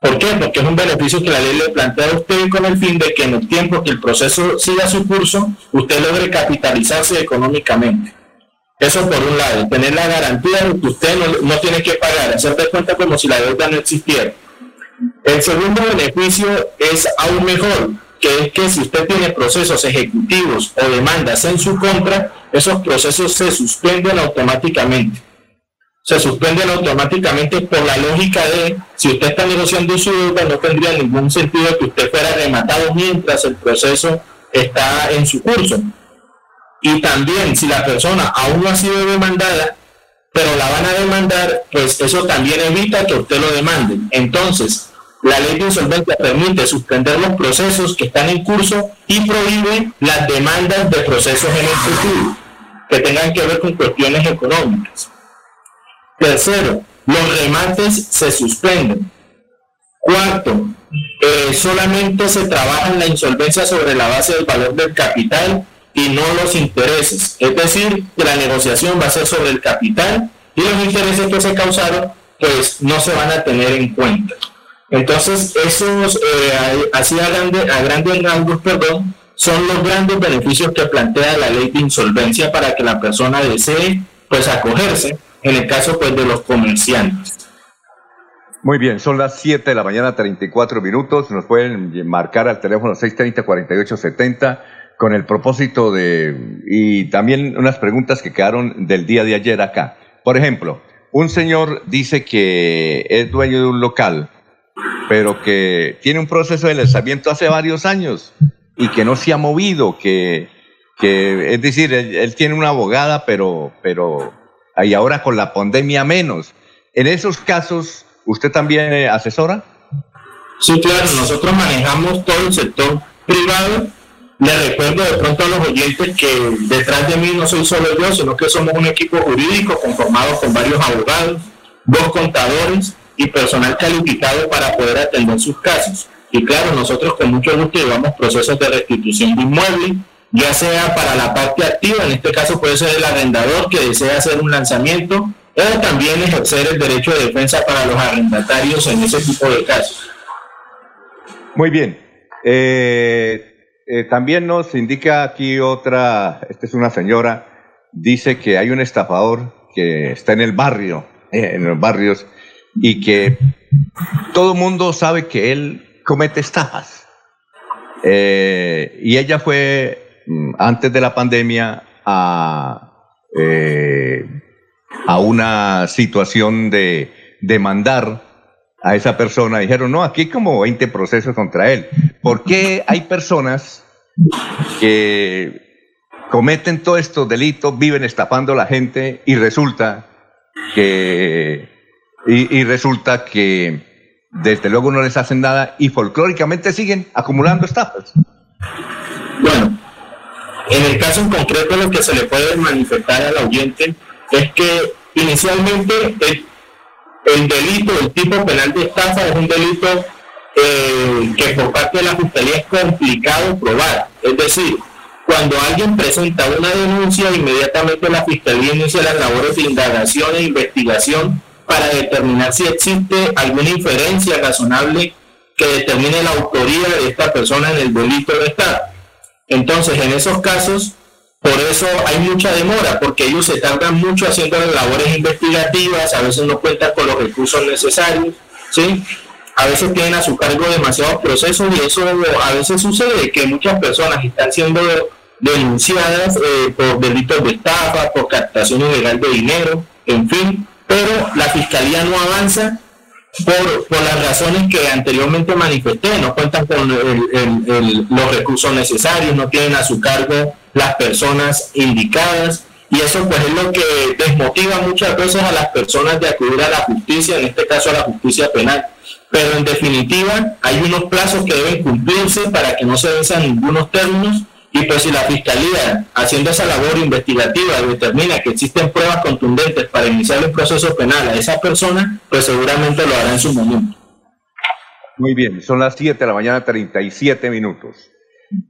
¿Por qué? Porque es un beneficio que la ley le plantea a usted con el fin de que en el tiempo que el proceso siga su curso, usted logre capitalizarse económicamente. Eso por un lado, tener la garantía de que usted no, tiene que pagar, hacer de cuenta como si la deuda no existiera. El segundo beneficio es aún mejor, que es que si usted tiene procesos ejecutivos o demandas en su contra, esos procesos se suspenden automáticamente se suspenden automáticamente por la lógica de si usted está negociando su deuda no tendría ningún sentido que usted fuera rematado mientras el proceso está en su curso. Y también si la persona aún no ha sido demandada, pero la van a demandar, pues eso también evita que usted lo demande. Entonces, la ley de insolvencia permite suspender los procesos que están en curso y prohíbe las demandas de procesos en el futuro que tengan que ver con cuestiones económicas. Tercero, los remates se suspenden. Cuarto, eh, solamente se trabaja en la insolvencia sobre la base del valor del capital y no los intereses. Es decir, que la negociación va a ser sobre el capital y los intereses que se causaron pues no se van a tener en cuenta. Entonces, esos, eh, así a, grande, a grandes rasgos, perdón, son los grandes beneficios que plantea la ley de insolvencia para que la persona desee pues acogerse en el caso pues de los comerciantes. Muy bien, son las 7 de la mañana, 34 minutos. Nos pueden marcar al teléfono 630-4870 con el propósito de... y también unas preguntas que quedaron del día de ayer acá. Por ejemplo, un señor dice que es dueño de un local, pero que tiene un proceso de lanzamiento hace varios años y que no se ha movido, que, que es decir, él, tiene una abogada, pero, pero y ahora con la pandemia menos. En esos casos, ¿usted también eh, asesora? Sí, claro, nosotros manejamos todo el sector privado. Le recuerdo de pronto a los oyentes que detrás de mí no soy solo yo, sino que somos un equipo jurídico conformado con varios abogados, dos contadores y personal calificado para poder atender sus casos. Y claro, nosotros con mucho gusto llevamos procesos de restitución de inmuebles, ya sea para la parte activa, en este caso puede ser el arrendador que desea hacer un lanzamiento, o también ejercer el derecho de defensa para los arrendatarios en ese tipo de casos. Muy bien. Eh, eh, también nos indica aquí otra, esta es una señora, dice que hay un estafador que está en el barrio, eh, en los barrios, y que todo mundo sabe que él comete estafas. y ella fue Mm, antes de la pandemia a, eh, a una situación de demandar a esa persona. Dijeron, no, aquí hay como 20 procesos contra él. ¿Por qué hay personas que cometen todos estos delitos, viven estafando a la gente y resulta que, y, y resulta que desde luego no les hacen nada y folclóricamente siguen acumulando estafas? Bueno, en el caso en concreto lo que se le puede manifestar al oyente es que inicialmente el, delito, el tipo penal de estafa es un delito eh, que por parte de la Fiscalía es complicado probar. Es decir, cuando alguien presenta una denuncia, inmediatamente la Fiscalía inicia las labores de indagación e investigación para determinar si existe alguna inferencia razonable que determine la autoría de esta persona en el delito de Estado. Entonces, en esos casos, por eso hay mucha demora, porque ellos se tardan mucho haciendo las labores investigativas, a veces no cuentan con los recursos necesarios, ¿sí? A veces tienen a su cargo demasiados procesos y eso a veces sucede que muchas personas están siendo denunciadas eh, por delitos de estafa, por captación ilegal de dinero, en fin, pero la fiscalía no avanza por, por las razones que anteriormente manifesté, no cuentan con los recursos necesarios, no tienen a su cargo las personas indicadas y eso pues es lo que desmotiva muchas veces a las personas de acudir a la justicia, en este caso a la justicia penal. Pero en definitiva hay unos plazos que deben cumplirse para que no se venzan ningunos términos y pues si la Fiscalía, haciendo esa labor investigativa, determina que existen pruebas contundentes para iniciar el proceso penal a esa persona, pues seguramente lo hará en su momento. Muy bien, son las 7 de la mañana, 37 minutos.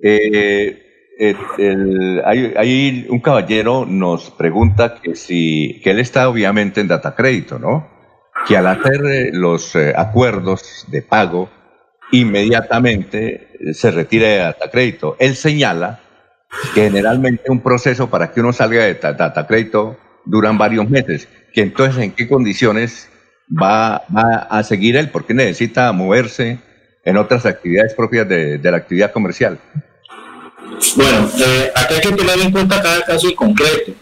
Eh, eh hay, un caballero nos pregunta que si, que él está obviamente en data crédito, ¿no? Que al hacer eh, los eh, acuerdos de pago, inmediatamente se retira de data crédito. Él señala que generalmente un proceso para que uno salga de data crédito duran varios meses, que entonces en qué condiciones va, a seguir él, porque necesita moverse en otras actividades propias de, la actividad comercial. Bueno, eh, acá hay que tener en cuenta cada caso en concreto,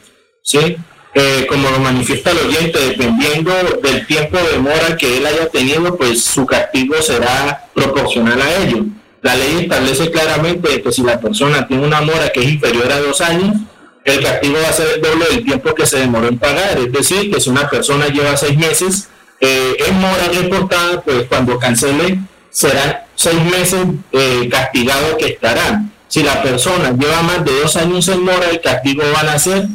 ¿sí? Eh, como lo manifiesta el oyente, dependiendo del tiempo de demora que él haya tenido, pues su castigo será proporcional a ello. La ley establece claramente que si la persona tiene una mora que es inferior a dos años, el castigo va a ser el doble del tiempo que se demoró en pagar. Es decir, que si una persona lleva seis meses eh, en mora reportada, pues cuando cancele serán seis meses eh, castigados que estarán. Si la persona lleva más de dos años en mora, el castigo van a ser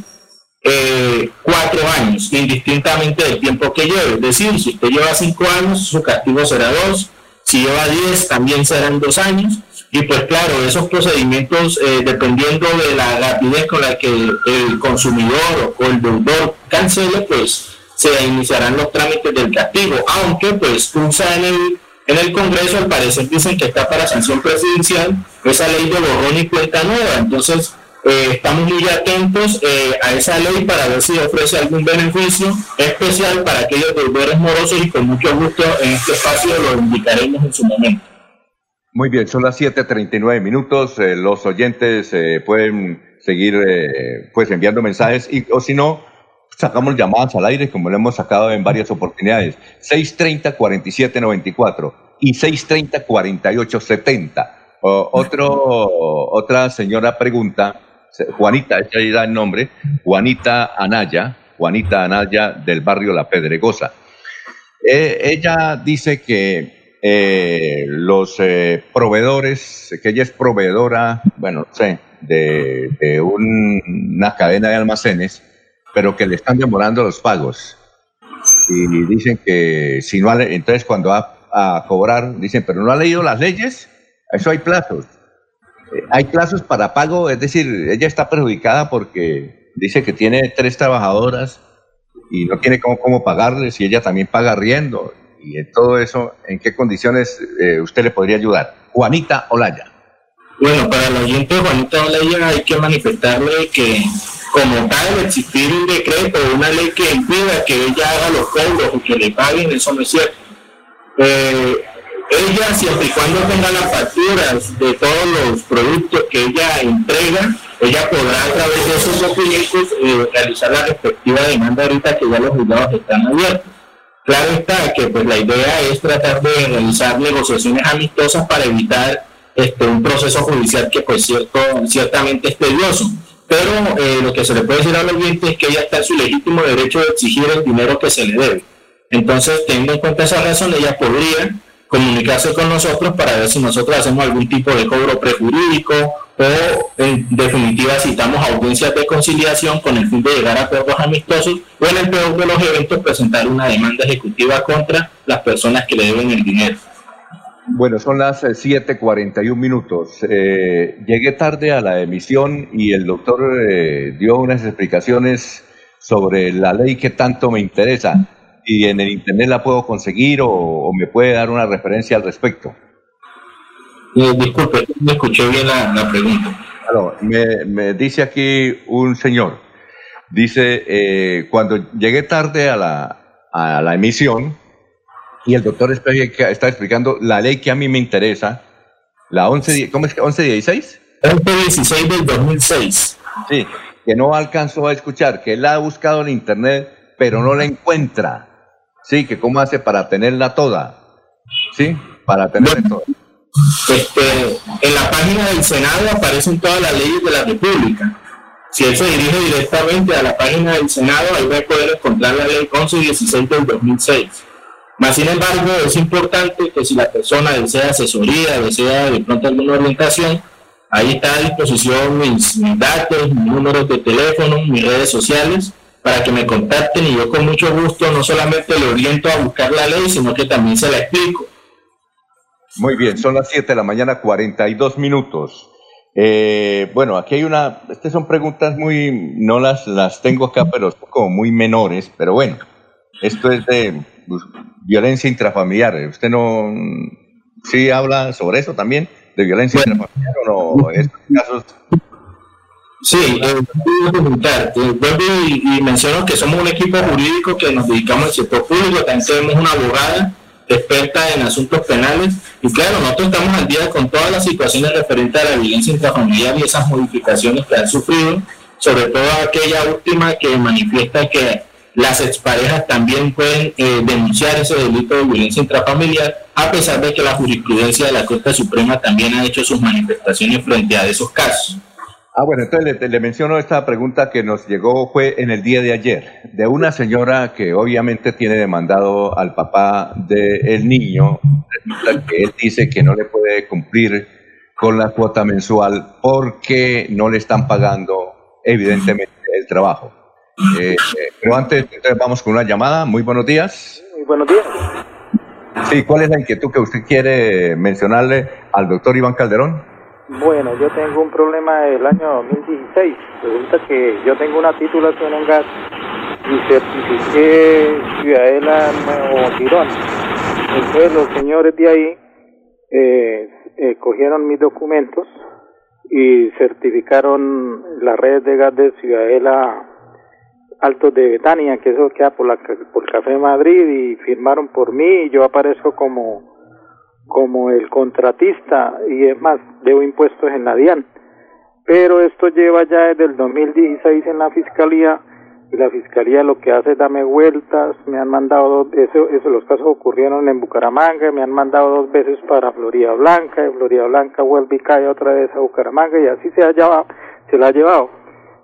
eh, cuatro años, indistintamente del tiempo que lleve. Es decir, si usted lleva cinco años, su castigo será dos. Si lleva diez, también serán dos años. Y pues claro, esos procedimientos, eh, dependiendo de la rapidez con la que el, consumidor o el deudor cancele, pues se iniciarán los trámites del castigo. Aunque pues usa en el, en el Congreso, al parecer dicen que está para sanción presidencial esa ley de borrón y cuenta nueva. Entonces, eh, estamos muy atentos eh, a esa ley para ver si ofrece algún beneficio especial para aquellos deudores morosos y con mucho gusto en este espacio lo indicaremos en su momento. Muy bien, son las 7.39 minutos. Eh, los oyentes pueden seguir pues enviando mensajes y, o si no, sacamos llamadas al aire como lo hemos sacado en varias oportunidades. 630-4794 y 630-4870. otro, otra señora pregunta Juanita, ella da el nombre, Juanita Anaya, Juanita Anaya del barrio La Pedregosa. Eh, ella dice que eh, los eh, proveedores, que ella es proveedora, bueno, no sé, de, una cadena de almacenes, pero que le están demorando los pagos. Y dicen que si no, entonces cuando va a cobrar, dicen, pero no ha leído las leyes, eso hay plazos hay plazos para pago, es decir, ella está perjudicada porque dice que tiene tres trabajadoras y no tiene cómo, pagarles y ella también paga riendo. Y en todo eso, ¿en qué condiciones eh, usted le podría ayudar? Juanita Olaya. Bueno, para el oyente Juanita Olaya hay que manifestarle que como tal existir un decreto una ley que impida que ella haga los cobros o que le paguen, eso no es cierto. Eh, ella siempre y cuando tenga las facturas de todos los productos que ella entrega, ella podrá a través de esos documentos eh, realizar la respectiva demanda ahorita que ya los juzgados están abiertos. Claro está que pues la idea es tratar de realizar negociaciones amistosas para evitar este, un proceso judicial que pues cierto, ciertamente es tedioso. Pero eh, lo que se le puede decir al oyente es que ella está en su legítimo derecho de exigir el dinero que se le debe. Entonces, teniendo en cuenta esa razón, ella podría comunicarse con nosotros para ver si nosotros hacemos algún tipo de cobro prejurídico o en definitiva citamos audiencias de conciliación con el fin de llegar a acuerdos amistosos o en el peor de los eventos presentar una demanda ejecutiva contra las personas que le deben el dinero. Bueno, son las 7:41 eh, minutos. Eh, llegué tarde a la emisión y el doctor eh, dio unas explicaciones sobre la ley que tanto me interesa. ¿Y en el internet la puedo conseguir o, me puede dar una referencia al respecto? disculpe, no escuché bien la, pregunta. me, me, dice aquí un señor, dice, cuando llegué tarde a la, a la emisión, y el doctor está explicando la ley que a mí me interesa, la 11, ¿cómo es que 1116? 1116 del 2006. Sí, que no alcanzó a escuchar, que él la ha buscado en internet, pero no la encuentra. Sí, que cómo hace para tenerla toda. Sí, para tenerla toda. Este, en la página del Senado aparecen todas las leyes de la República. Si él se dirige directamente a la página del Senado, ahí va a poder encontrar la ley 1116 del 2006. Más sin embargo, es importante que si la persona desea asesoría, desea de pronto alguna orientación, ahí está a disposición mis, datos, mis números de teléfono, mis redes sociales, para que me contacten y yo con mucho gusto no solamente le oriento a buscar la ley, sino que también se la explico. Muy bien, son las 7 de la mañana, 42 minutos. Eh, bueno, aquí hay una, estas son preguntas muy, no las, las tengo acá, pero son como muy menores, pero bueno, esto es de pues, violencia intrafamiliar. ¿Usted no sí habla sobre eso también? ¿De violencia intrafamiliar o no? Estos casos. Sí, eh, vuelvo y, menciono que somos un equipo jurídico que nos dedicamos al sector público, también tenemos una abogada experta en asuntos penales y claro, nosotros estamos al día con todas las situaciones referentes a la violencia intrafamiliar y esas modificaciones que han sufrido, sobre todo aquella última que manifiesta que las exparejas también pueden eh, denunciar ese delito de violencia intrafamiliar, a pesar de que la jurisprudencia de la Corte Suprema también ha hecho sus manifestaciones frente a esos casos. Ah, bueno, entonces le, menciono esta pregunta que nos llegó, fue en el día de ayer, de una señora que obviamente tiene demandado al papá del niño, que él dice que no le puede cumplir con la cuota mensual porque no le están pagando evidentemente el trabajo. Eh, pero antes, vamos con una llamada. Muy buenos días. Muy buenos días. Sí, ¿cuál es la inquietud que usted quiere mencionarle al doctor Iván Calderón? Bueno, yo tengo un problema del año 2016. Resulta que yo tengo una titulación en gas y certifiqué Ciudadela Nuevo Girón. Entonces los señores de ahí eh, eh, cogieron mis documentos y certificaron la red de gas de Ciudadela Altos de Betania, que eso queda por, la, por Café Madrid, y firmaron por mí y yo aparezco como, como el contratista y es más, debo impuestos en la DIAN. Pero esto lleva ya desde el 2016 en la Fiscalía y la Fiscalía lo que hace es darme vueltas, me han mandado, eso, eso, los casos ocurrieron en Bucaramanga, me han mandado dos veces para Florida Blanca, y Florida Blanca vuelve y cae otra vez a Bucaramanga y así se ha llevado, se la ha llevado.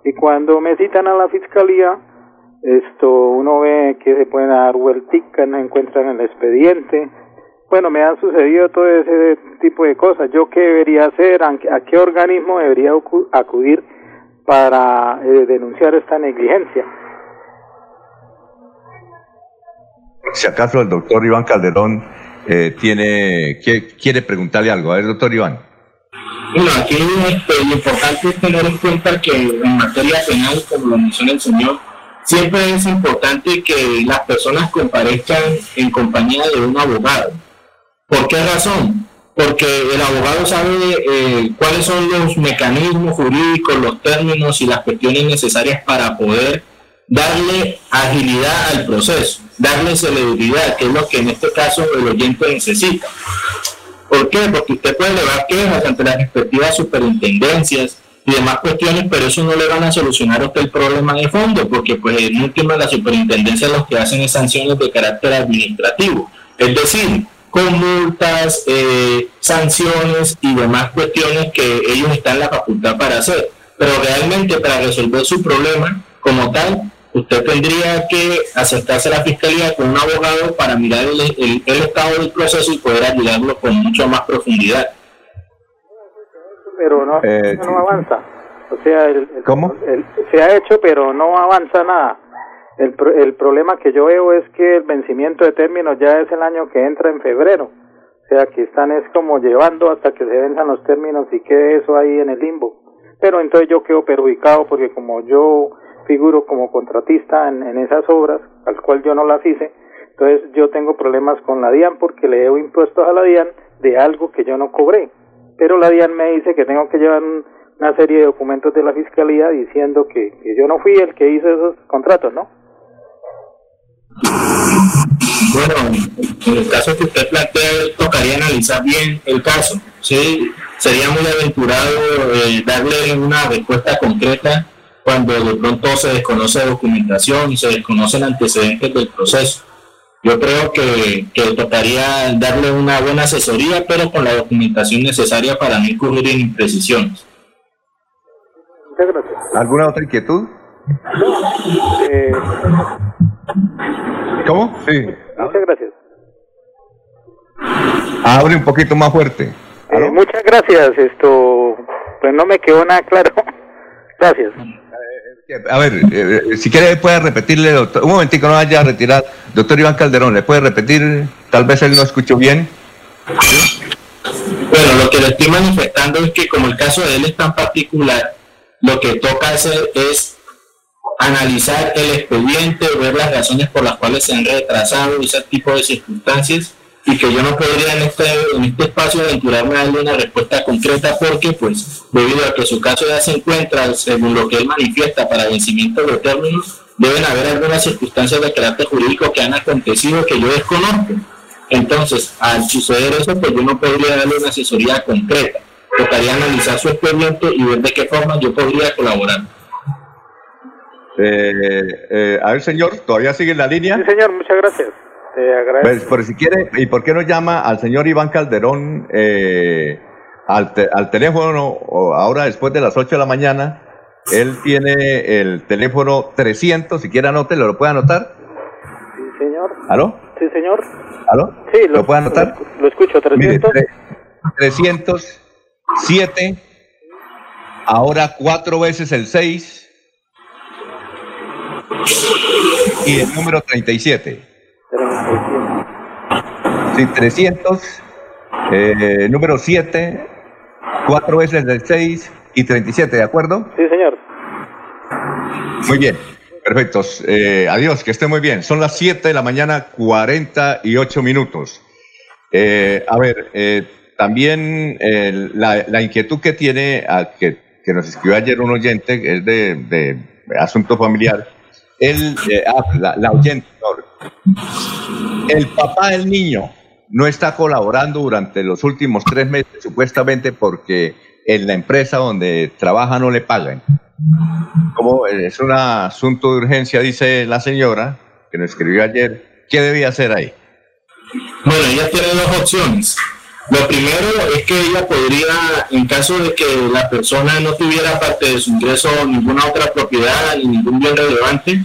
Y cuando me citan a la fiscalía, esto uno ve que se pueden dar vuelticas, no encuentran el expediente. Bueno, me han sucedido todo ese tipo de cosas. ¿Yo qué debería hacer? ¿A qué organismo debería acudir para eh, denunciar esta negligencia? Si acaso el doctor Iván Calderón eh, tiene quiere preguntarle algo. A ver, doctor Iván. Bueno, aquí este, lo importante es tener en cuenta que en materia penal, como lo menciona el señor, siempre es importante que las personas comparezcan en compañía de un abogado. ¿Por qué razón? Porque el abogado sabe eh, cuáles son los mecanismos jurídicos, los términos y las cuestiones necesarias para poder darle agilidad al proceso, darle celeridad, que es lo que en este caso el oyente necesita. ¿Por qué? Porque usted puede elevar quejas ante las respectivas superintendencias y demás cuestiones, pero eso no le van a solucionar a usted el problema de fondo, porque pues en última la superintendencia lo que hacen es sanciones de carácter administrativo. Es decir, con multas, eh, sanciones y demás cuestiones que ellos están en la facultad para hacer. Pero realmente para resolver su problema como tal, usted tendría que acercarse a la fiscalía con un abogado para mirar el, estado del proceso y poder ayudarlo con mucho más profundidad. Pero no, eh, no avanza. O sea, el, ¿cómo? se ha hecho, pero no avanza nada. El, el problema que yo veo es que el vencimiento de términos ya es el año que entra en febrero. O sea, que están es como llevando hasta que se venzan los términos y quede eso ahí en el limbo. Pero entonces yo quedo perjudicado porque como yo figuro como contratista en, en esas obras, al cual yo no las hice, entonces yo tengo problemas con la DIAN porque le debo impuestos a la DIAN de algo que yo no cobré. Pero la DIAN me dice que tengo que llevar una serie de documentos de la fiscalía diciendo que, que yo no fui el que hizo esos contratos, ¿no? Bueno, en el caso que usted plantea, tocaría analizar bien el caso. Sí, sería muy aventurado eh, darle una respuesta concreta cuando de pronto se desconoce documentación y se desconocen antecedentes del proceso. Yo creo que, que tocaría darle una buena asesoría, pero con la documentación necesaria para no incurrir en imprecisiones. Muchas gracias. ¿Alguna otra inquietud? Eh, ¿Cómo? Sí. muchas gracias. Abre un poquito más fuerte. Eh, muchas gracias. Esto, pues no me quedó nada claro. Gracias. A ver, eh, si quiere puede repetirle, doctor, un momentico, no vaya a retirar. Doctor Iván Calderón, ¿le puede repetir? Tal vez él no escuchó bien. Bueno, lo que le estoy manifestando es que como el caso de él es tan particular, lo que toca hacer es analizar el expediente, ver las razones por las cuales se han retrasado ese tipo de circunstancias y que yo no podría en este, en este espacio aventurarme a darle una respuesta concreta porque pues debido a que su caso ya se encuentra según lo que él manifiesta para vencimiento de términos deben haber algunas circunstancias de carácter jurídico que han acontecido que yo desconozco. Entonces al suceder eso pues yo no podría darle una asesoría concreta. Tocaría analizar su expediente y ver de qué forma yo podría colaborar eh, eh, a ver señor, ¿todavía sigue en la línea? Sí señor, muchas gracias pues, por si quiere, ¿y por qué no llama al señor Iván Calderón eh, al, al, teléfono ahora después de las 8 de la mañana? Él tiene el teléfono 300, si quiere anote, ¿lo puede anotar? Sí, señor. ¿Aló? Sí, señor. ¿Aló? Sí, lo, puede anotar. Lo, escucho, 300. Mire, 307, ahora cuatro veces el 6 y el número 37. Sí, 300, eh, número 7, cuatro veces del 6 y 37, ¿de acuerdo? Sí, señor. Muy bien, perfecto. Eh, adiós, que esté muy bien. Son las 7 de la mañana, 48 minutos. Eh, a ver, también la, la, inquietud que tiene, a, que, que, nos escribió ayer un oyente, es de, de asunto familiar, el, ah, la, la oyente, el papá del niño no está colaborando durante los últimos tres meses, supuestamente porque en la empresa donde trabaja no le pagan. Como es un asunto de urgencia, dice la señora, que nos escribió ayer, ¿qué debía hacer ahí? Bueno, ella tiene dos opciones. Lo primero es que ella podría, en caso de que la persona no tuviera parte de su ingreso ninguna otra propiedad ni ningún bien relevante,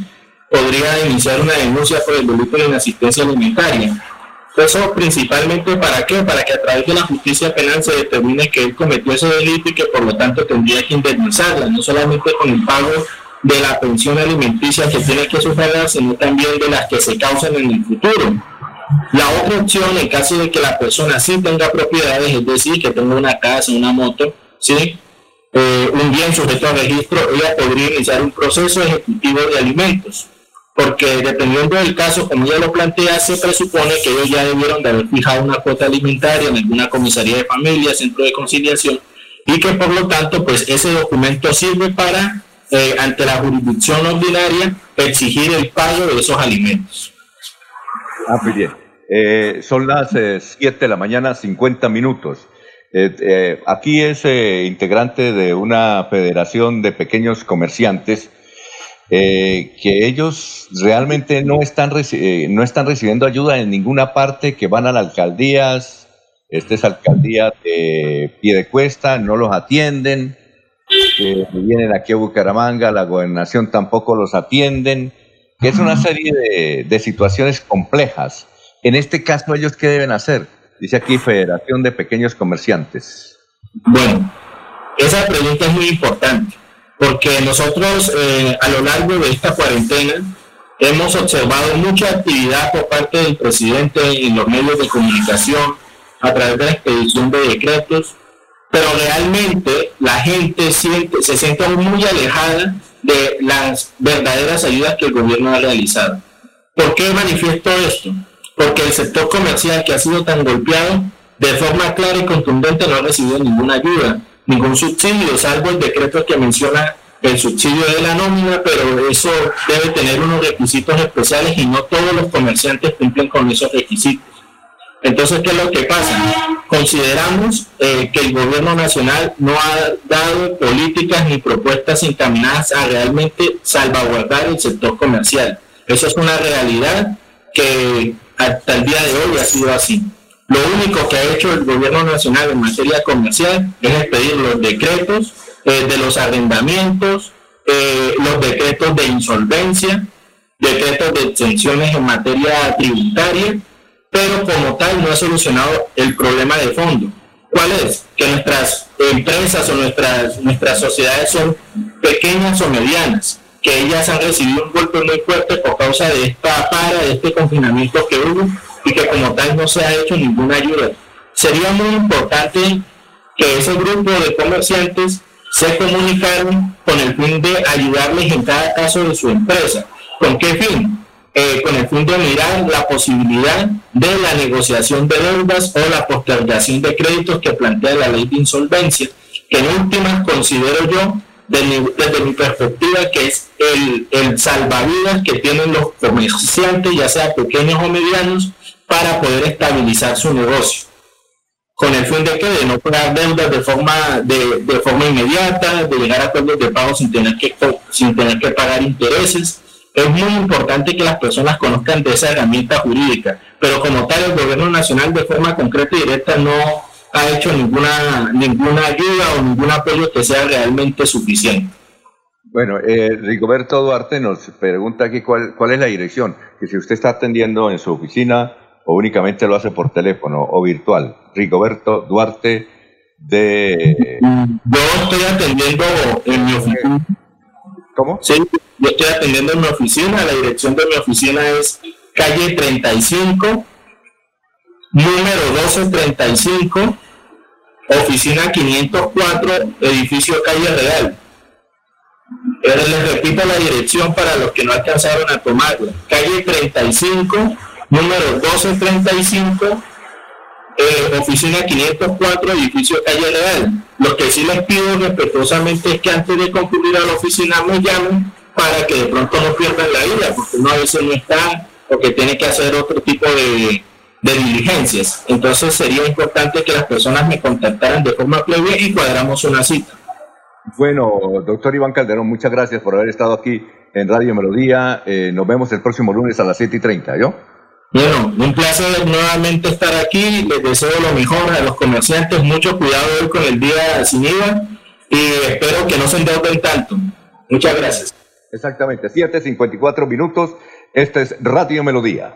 podría iniciar una denuncia por el delito de inasistencia alimentaria. Eso principalmente para qué? Para que a través de la justicia penal se determine que él cometió ese delito y que por lo tanto tendría que indemnizarla, no solamente con el pago de la pensión alimenticia que tiene que sufrir, sino también de las que se causan en el futuro. La otra opción, en caso de que la persona sí tenga propiedades, es decir, que tenga una casa, una moto, ¿sí? Eh, un bien sujeto a registro, ella podría iniciar un proceso ejecutivo de alimentos porque dependiendo del caso, como ya lo plantea, se presupone que ellos ya debieron de haber fijado una cuota alimentaria en alguna comisaría de familia, centro de conciliación, y que por lo tanto, pues ese documento sirve para, eh, ante la jurisdicción ordinaria, exigir el pago de esos alimentos. Ah, muy bien. Eh, son las 7 eh, de la mañana, 50 minutos. aquí es integrante de una federación de pequeños comerciantes eh, que ellos realmente no están, eh, no están recibiendo ayuda en ninguna parte, que van a las alcaldías, esta es alcaldía de Piedecuesta, no los atienden, vienen aquí a Bucaramanga, la gobernación tampoco los atienden, es una serie de, de situaciones complejas. En este caso, ¿ellos qué deben hacer? Dice aquí Federación de Pequeños Comerciantes. Bueno, esa pregunta es muy importante porque nosotros eh, a lo largo de esta cuarentena hemos observado mucha actividad por parte del presidente en los medios de comunicación, a través de la expedición de decretos, pero realmente la gente siente, se siente muy alejada de las verdaderas ayudas que el gobierno ha realizado. ¿Por qué manifiesto esto? Porque el sector comercial que ha sido tan golpeado de forma clara y contundente no ha recibido ninguna ayuda, ningún subsidio, salvo el decreto que menciona el subsidio de la nómina, pero eso debe tener unos requisitos especiales y no todos los comerciantes cumplen con esos requisitos. Entonces, ¿qué es lo que pasa? Consideramos eh, que el gobierno nacional no ha dado políticas ni propuestas encaminadas a realmente salvaguardar el sector comercial. Eso es una realidad que hasta el día de hoy ha sido así. Lo único que ha hecho el gobierno nacional en materia comercial es expedir los decretos eh, de los arrendamientos, eh, los decretos de insolvencia, decretos de exenciones en materia tributaria, pero como tal no ha solucionado el problema de fondo. ¿Cuál es? Que nuestras empresas o nuestras, nuestras sociedades son pequeñas o medianas, que ellas han recibido un golpe muy fuerte por causa de esta para, de este confinamiento que hubo y que como tal no se ha hecho ninguna ayuda. Sería muy importante que ese grupo de comerciantes se comunicaron con el fin de ayudarles en cada caso de su empresa. ¿Con qué fin? Eh, con el fin de mirar la posibilidad de la negociación de deudas o la postergación de créditos que plantea la ley de insolvencia, que en últimas considero yo, desde, mi perspectiva, que es el, el salvavidas que tienen los comerciantes, ya sea pequeños o medianos, para poder estabilizar su negocio con el fin de que de no pagar deudas de forma de, de, forma inmediata, de llegar a acuerdos de pago sin tener que sin tener que pagar intereses. Es muy importante que las personas conozcan de esa herramienta jurídica, pero como tal el gobierno nacional de forma concreta y directa no ha hecho ninguna ninguna ayuda o ningún apoyo que sea realmente suficiente. Bueno, eh, Rigoberto Duarte nos pregunta aquí cuál, cuál es la dirección, que si usted está atendiendo en su oficina o únicamente lo hace por teléfono o virtual. Rigoberto Duarte de... Yo estoy atendiendo en mi oficina. ¿Cómo? Sí, yo estoy atendiendo en mi oficina. La dirección de mi oficina es calle 35, número 1235, oficina 504, edificio Calle Real. les repito la dirección para los que no alcanzaron a tomarla. Calle 35, número 1235, eh, oficina 504, edificio Calle Real. Lo que sí les pido respetuosamente es que antes de concluir a la oficina me llamen para que de pronto no pierdan la vida, porque uno a veces no está o que tiene que hacer otro tipo de, de diligencias. Entonces sería importante que las personas me contactaran de forma previa y cuadramos una cita. Bueno, doctor Iván Calderón, muchas gracias por haber estado aquí en Radio Melodía. Eh, nos vemos el próximo lunes a las 7 y 30, ¿yo? Bueno, un placer nuevamente estar aquí. Les deseo lo mejor a los comerciantes. Mucho cuidado hoy con el día sin IVA y espero que no se endeuden tanto. Muchas gracias. Exactamente, 7.54 minutos. Esta es Radio Melodía.